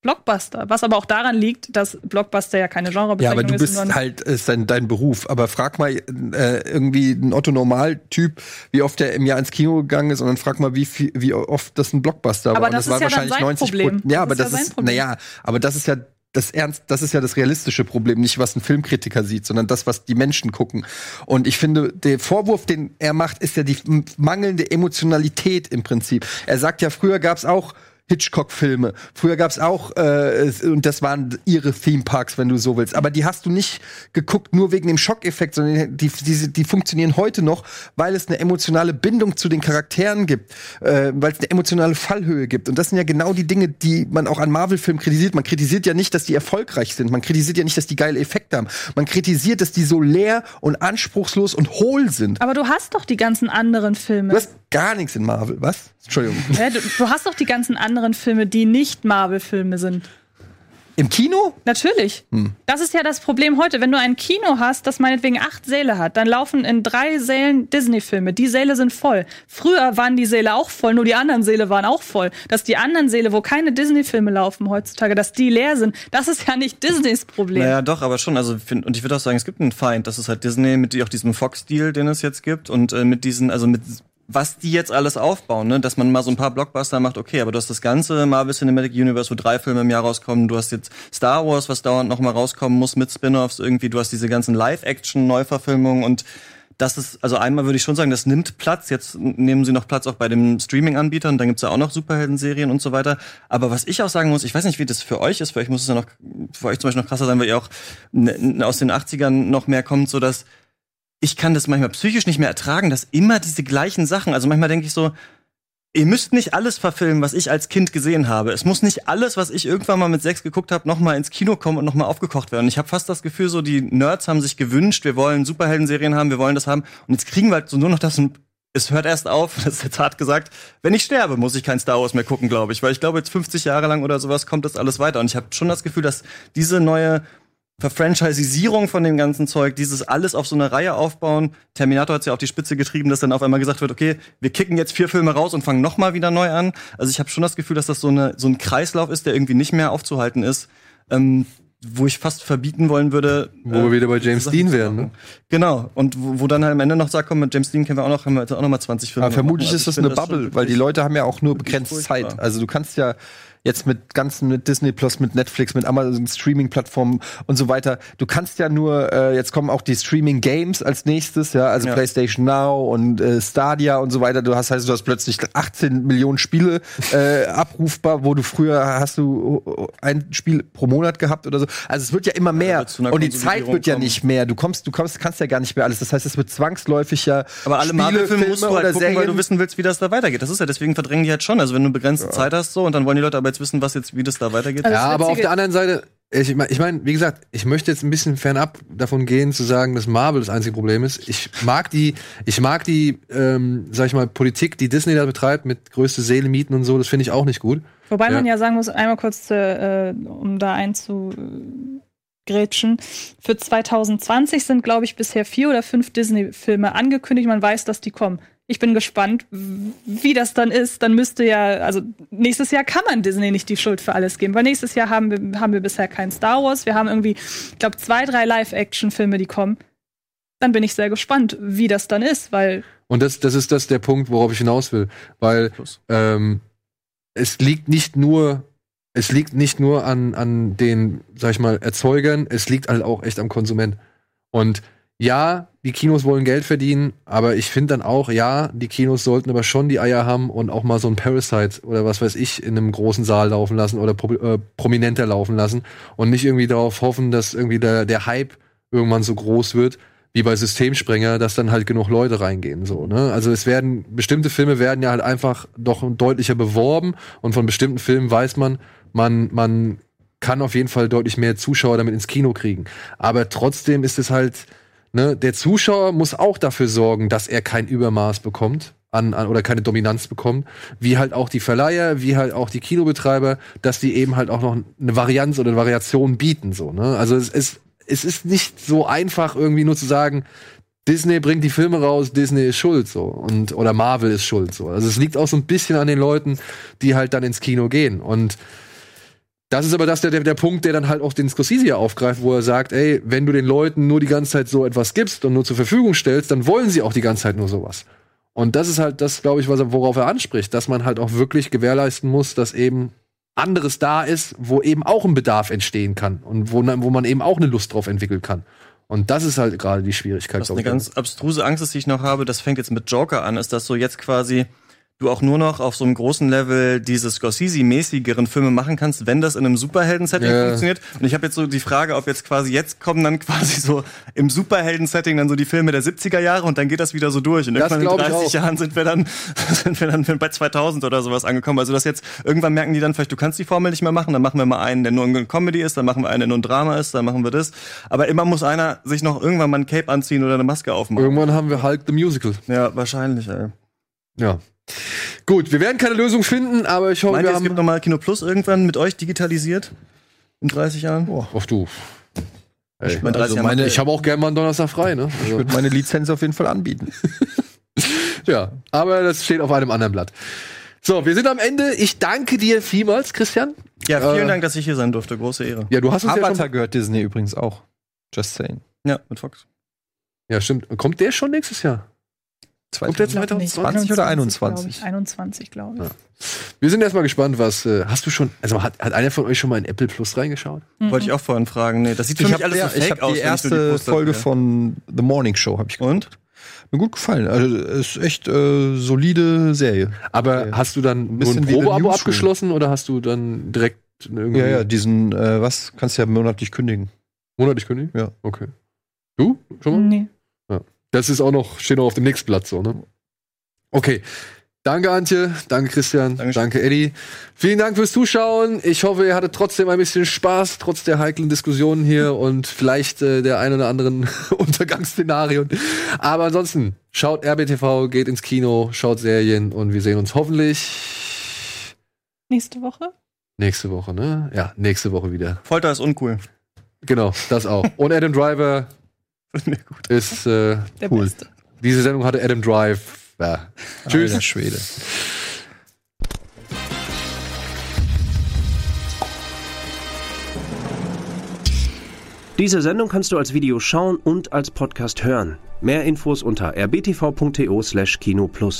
Blockbuster. Was aber auch daran liegt, dass Blockbuster ja keine Ja, aber Genrebezeichnung du ist. bist halt, ist dein, dein Beruf. Aber frag mal äh, irgendwie einen Otto-Normal-Typ, wie oft der im Jahr ins Kino gegangen ist und dann frag mal, wie, viel, wie oft das ein Blockbuster Aber war. Und das ist ja dann sein Problem. Prozent. Ja, Das aber ist ja das sein ist, naja, aber das ist ja das ernst, das ist ja das realistische Problem, nicht was ein Filmkritiker sieht, sondern das, was die Menschen gucken. Und ich finde, der Vorwurf, den er macht, ist ja die mangelnde Emotionalität im Prinzip. Er sagt ja, früher gab's auch Hitchcock-Filme. Früher gab's auch, äh, und das waren ihre Theme-Parks, wenn du so willst. Aber die hast du nicht geguckt nur wegen dem Schockeffekt, sondern die, die, die funktionieren heute noch, weil es eine emotionale Bindung zu den Charakteren gibt, äh, weil es eine emotionale Fallhöhe gibt. Und das sind ja genau die Dinge, die man auch an Marvel-Filmen kritisiert. Man kritisiert ja nicht, dass die erfolgreich sind. Man kritisiert ja nicht, dass die geile Effekte haben. Man kritisiert, dass die so leer und anspruchslos und hohl sind. Aber du hast doch die ganzen anderen Filme. Du hast gar nichts in Marvel. Was? Entschuldigung. Ja, du, du hast doch die ganzen anderen Filme, die nicht Marvel-Filme sind. Im Kino? Natürlich. Hm. Das ist ja das Problem heute. Wenn du ein Kino hast, das meinetwegen acht Säle hat, dann laufen in drei Sälen Disney-Filme. Die Säle sind voll. Früher waren die Säle auch voll, nur die anderen Säle waren auch voll. Dass die anderen Säle, wo keine Disney-Filme laufen heutzutage, dass die leer sind, das ist ja nicht Disneys Problem. Naja, doch, aber schon. Also, und ich würde auch sagen, es gibt einen Feind. Das ist halt Disney mit auch diesem Fox-Deal, den es jetzt gibt. Und äh, mit diesen, also mit was die jetzt alles aufbauen, ne? dass man mal so ein paar Blockbuster macht, okay, aber du hast das ganze Marvel Cinematic Universe, wo drei Filme im Jahr rauskommen, du hast jetzt Star Wars, was dauernd noch mal rauskommen muss mit Spin-offs irgendwie, du hast diese ganzen Live-Action-Neuverfilmungen und das ist, also einmal würde ich schon sagen, das nimmt Platz. Jetzt nehmen sie noch Platz auch bei den Streaming-Anbietern. Dann gibt's ja auch noch Superhelden-Serien und so weiter. Aber was ich auch sagen muss, ich weiß nicht, wie das für euch ist. Für euch muss es ja noch, für euch zum Beispiel noch krasser sein, weil ihr auch aus den 80ern noch mehr kommt, so dass ich kann das manchmal psychisch nicht mehr ertragen, dass immer diese gleichen Sachen, also manchmal denke ich so, ihr müsst nicht alles verfilmen, was ich als Kind gesehen habe. Es muss nicht alles, was ich irgendwann mal mit sechs geguckt habe, noch mal ins Kino kommen und noch mal aufgekocht werden. Ich habe fast das Gefühl, so die Nerds haben sich gewünscht, wir wollen Superhelden-Serien haben, wir wollen das haben. Und jetzt kriegen wir halt so nur noch das und es hört erst auf, (laughs) das ist jetzt hart gesagt, wenn ich sterbe, muss ich kein Star Wars mehr gucken, glaube ich. Weil ich glaube, jetzt 50 Jahre lang oder sowas kommt das alles weiter. Und ich habe schon das Gefühl, dass diese neue Verfranchisierung von dem ganzen Zeug, dieses alles auf so eine Reihe aufbauen. Terminator hat ja auf die Spitze getrieben, dass dann auf einmal gesagt wird, okay, wir kicken jetzt vier Filme raus und fangen noch mal wieder neu an. Also ich habe schon das Gefühl, dass das so, eine, so ein Kreislauf ist, der irgendwie nicht mehr aufzuhalten ist, ähm, wo ich fast verbieten wollen würde. Wo wir wieder bei James Dean wären, ne? Genau. Und wo, wo dann halt am Ende noch sagt, komm, mit James Dean kennen wir auch noch, haben wir jetzt auch noch mal 20 Filme. Aber vermutlich Also ist das eine Bubble, weil die Leute haben ja auch nur begrenzt. Zeit. Also du kannst ja jetzt mit ganzen, mit Disney Plus, mit Netflix, mit Amazon Streaming-Plattformen und so weiter. Du kannst ja nur, äh, jetzt kommen auch die Streaming-Games als nächstes, ja, also Ja. PlayStation Now und äh, Stadia und so weiter. Du hast also du hast plötzlich 18 Millionen Spiele äh, abrufbar, wo du früher hast du äh, ein Spiel pro Monat gehabt oder so. Also es wird ja immer mehr einer und die Zeit wird ja kommen. nicht mehr. Du kommst, du kommst, kannst ja gar nicht mehr alles. Das heißt, es wird zwangsläufig ja Aber alle Spiele, Marvel-Filme musst du Filme halt gucken, weil du Serien wissen willst, wie das da weitergeht. Das ist ja, deswegen verdrängen die halt schon. Also wenn du begrenzte Zeit hast so und dann wollen die Leute aber jetzt wissen, was jetzt, wie das da weitergeht. Also Ja, aber auf der anderen Seite, ich meine, ich mein, wie gesagt, ich möchte jetzt ein bisschen fernab davon gehen, zu sagen, dass Marvel das einzige Problem ist. Ich mag die, ich mag die, ähm, sag ich mal, Politik, die Disney da betreibt, mit größte Seele mieten und so, das finde ich auch nicht gut. Wobei man Ja. ja sagen muss, einmal kurz, äh, um da einzugrätschen, für 2020 sind, glaube ich, bisher vier oder fünf Disney-Filme angekündigt. Man weiß, dass die kommen. Ich bin gespannt, wie das dann ist. Dann müsste ja, also nächstes Jahr kann man Disney nicht die Schuld für alles geben, weil nächstes Jahr haben wir, haben wir bisher kein Star Wars. Wir haben irgendwie, ich glaube, zwei, drei Live-Action-Filme, die kommen. Dann bin ich sehr gespannt, wie das dann ist, weil Und das, das ist das der Punkt, worauf ich hinaus will. Weil ähm, es liegt nicht nur, es liegt nicht nur an, an den, sag ich mal, Erzeugern, es liegt halt auch echt am Konsument. Und ja, die Kinos wollen Geld verdienen, aber ich finde dann auch, ja, die Kinos sollten aber schon die Eier haben und auch mal so ein Parasite oder was weiß ich in einem großen Saal laufen lassen oder pro, äh, prominenter laufen lassen und nicht irgendwie darauf hoffen, dass irgendwie der, der Hype irgendwann so groß wird, wie bei Systemsprenger, dass dann halt genug Leute reingehen, so, ne? Also es werden, bestimmte Filme werden ja halt einfach doch deutlicher beworben und von bestimmten Filmen weiß man, man, man kann auf jeden Fall deutlich mehr Zuschauer damit ins Kino kriegen. Aber trotzdem ist es halt, ne, der Zuschauer muss auch dafür sorgen, dass er kein Übermaß bekommt. An, an, oder keine Dominanz bekommt, wie halt auch die Verleiher, wie halt auch die Kinobetreiber, dass die eben halt auch noch eine Varianz oder eine Variation bieten, so, ne? Also es ist, es ist nicht so einfach, irgendwie nur zu sagen, Disney bringt die Filme raus, Disney ist schuld so und oder Marvel ist schuld so. Also es liegt auch so ein bisschen an den Leuten, die halt dann ins Kino gehen und das ist aber das der, der, Punkt, der dann halt auch den Scorsese aufgreift, wo er sagt, ey, wenn du den Leuten nur die ganze Zeit so etwas gibst und nur zur Verfügung stellst, dann wollen sie auch die ganze Zeit nur sowas. Und das ist halt das, glaube ich, was er, worauf er anspricht, dass man halt auch wirklich gewährleisten muss, dass eben anderes da ist, wo eben auch ein Bedarf entstehen kann und wo, wo man eben auch eine Lust drauf entwickeln kann. Und das ist halt gerade die Schwierigkeit. Was eine ganz abstruse Angst ist, die ich noch habe, das fängt jetzt mit Joker an, ist, dass so jetzt quasi du auch nur noch auf so einem großen Level diese Scorsese-mäßigeren Filme machen kannst, wenn das in einem Superhelden-Setting Ja. funktioniert. Und ich habe jetzt so die Frage, ob jetzt quasi jetzt kommen dann quasi so im Superhelden-Setting dann so die Filme der 70er Jahre und dann geht das wieder so durch. Und Das irgendwann in glaub ich 30 auch. Jahren sind wir dann (laughs) sind wir dann bei 2000 oder sowas angekommen. Also das jetzt irgendwann merken die dann vielleicht, du kannst die Formel nicht mehr machen, dann machen wir mal einen, der nur ein Comedy ist, dann machen wir einen, der nur ein Drama ist, dann machen wir das. Aber immer muss einer sich noch irgendwann mal ein Cape anziehen oder eine Maske aufmachen. Irgendwann haben wir Hulk the Musical. Ja, wahrscheinlich, ey. Ja. Gut, wir werden keine Lösung finden, aber ich hoffe, Meint wir ihr, es haben. gibt nochmal Kino Plus irgendwann mit euch digitalisiert? In 30 Jahren? Auf du. Ey. meine, 30 Also meine, Ich habe auch gerne mal einen Donnerstag frei, ne? ich Also, würde meine Lizenz auf jeden Fall anbieten. (laughs) ja, aber das steht auf einem anderen Blatt. So, wir sind am Ende. Ich danke dir vielmals, Christian. Ja, vielen Äh, Dank, dass ich hier sein durfte. Große Ehre. Ja, du hast uns ja Avatar schon. gehört Disney übrigens auch. Just saying. Ja, mit Fox. Ja, stimmt. Kommt der schon nächstes Jahr? Kommt der 2020 20 oder 21? 21? 21, glaube ich. Wir sind erstmal gespannt, was. Äh, hast du schon. Also hat, hat einer von euch schon mal in Apple Plus reingeschaut? Mhm. Wollte ich auch vorhin fragen. Nee, das sieht für Ich mich habe alles so ich fake hab aus. die ich erste Poster Folge sehe. von The Morning Show habe ich Und? Mir gut gefallen. Also ist echt äh, solide Serie. Aber Ja. hast du dann ein bisschen Probeabo abgeschlossen oder hast du dann direkt irgendwie Ja, ja, diesen, äh, was, kannst du ja monatlich kündigen. monatlich kündigen? Ja. Okay. Du? Schon mal? Nee. Das ist auch noch, steht noch auf dem nächsten Blatt so, ne? Okay. Danke, Antje. Danke, Christian. Dankeschön. Danke, Eddie. Vielen Dank fürs Zuschauen. Ich hoffe, ihr hattet trotzdem ein bisschen Spaß, trotz der heiklen Diskussionen hier und vielleicht äh, der ein oder anderen (laughs) Untergangsszenarien. Aber ansonsten, schaut RBTV, geht ins Kino, schaut Serien und wir sehen uns hoffentlich Nächste Woche? nächste Woche, ne? Ja, nächste Woche wieder. Folter ist uncool. Genau, das auch. Und Adam Driver. (laughs) ist, äh, Der Cool. Beste. diese Sendung hatte Adam Drive. Ja. Tschüss. Alter Schwede. Diese Sendung kannst du als Video schauen und als Podcast hören. Mehr Infos unter rbtv.to/kinoplus.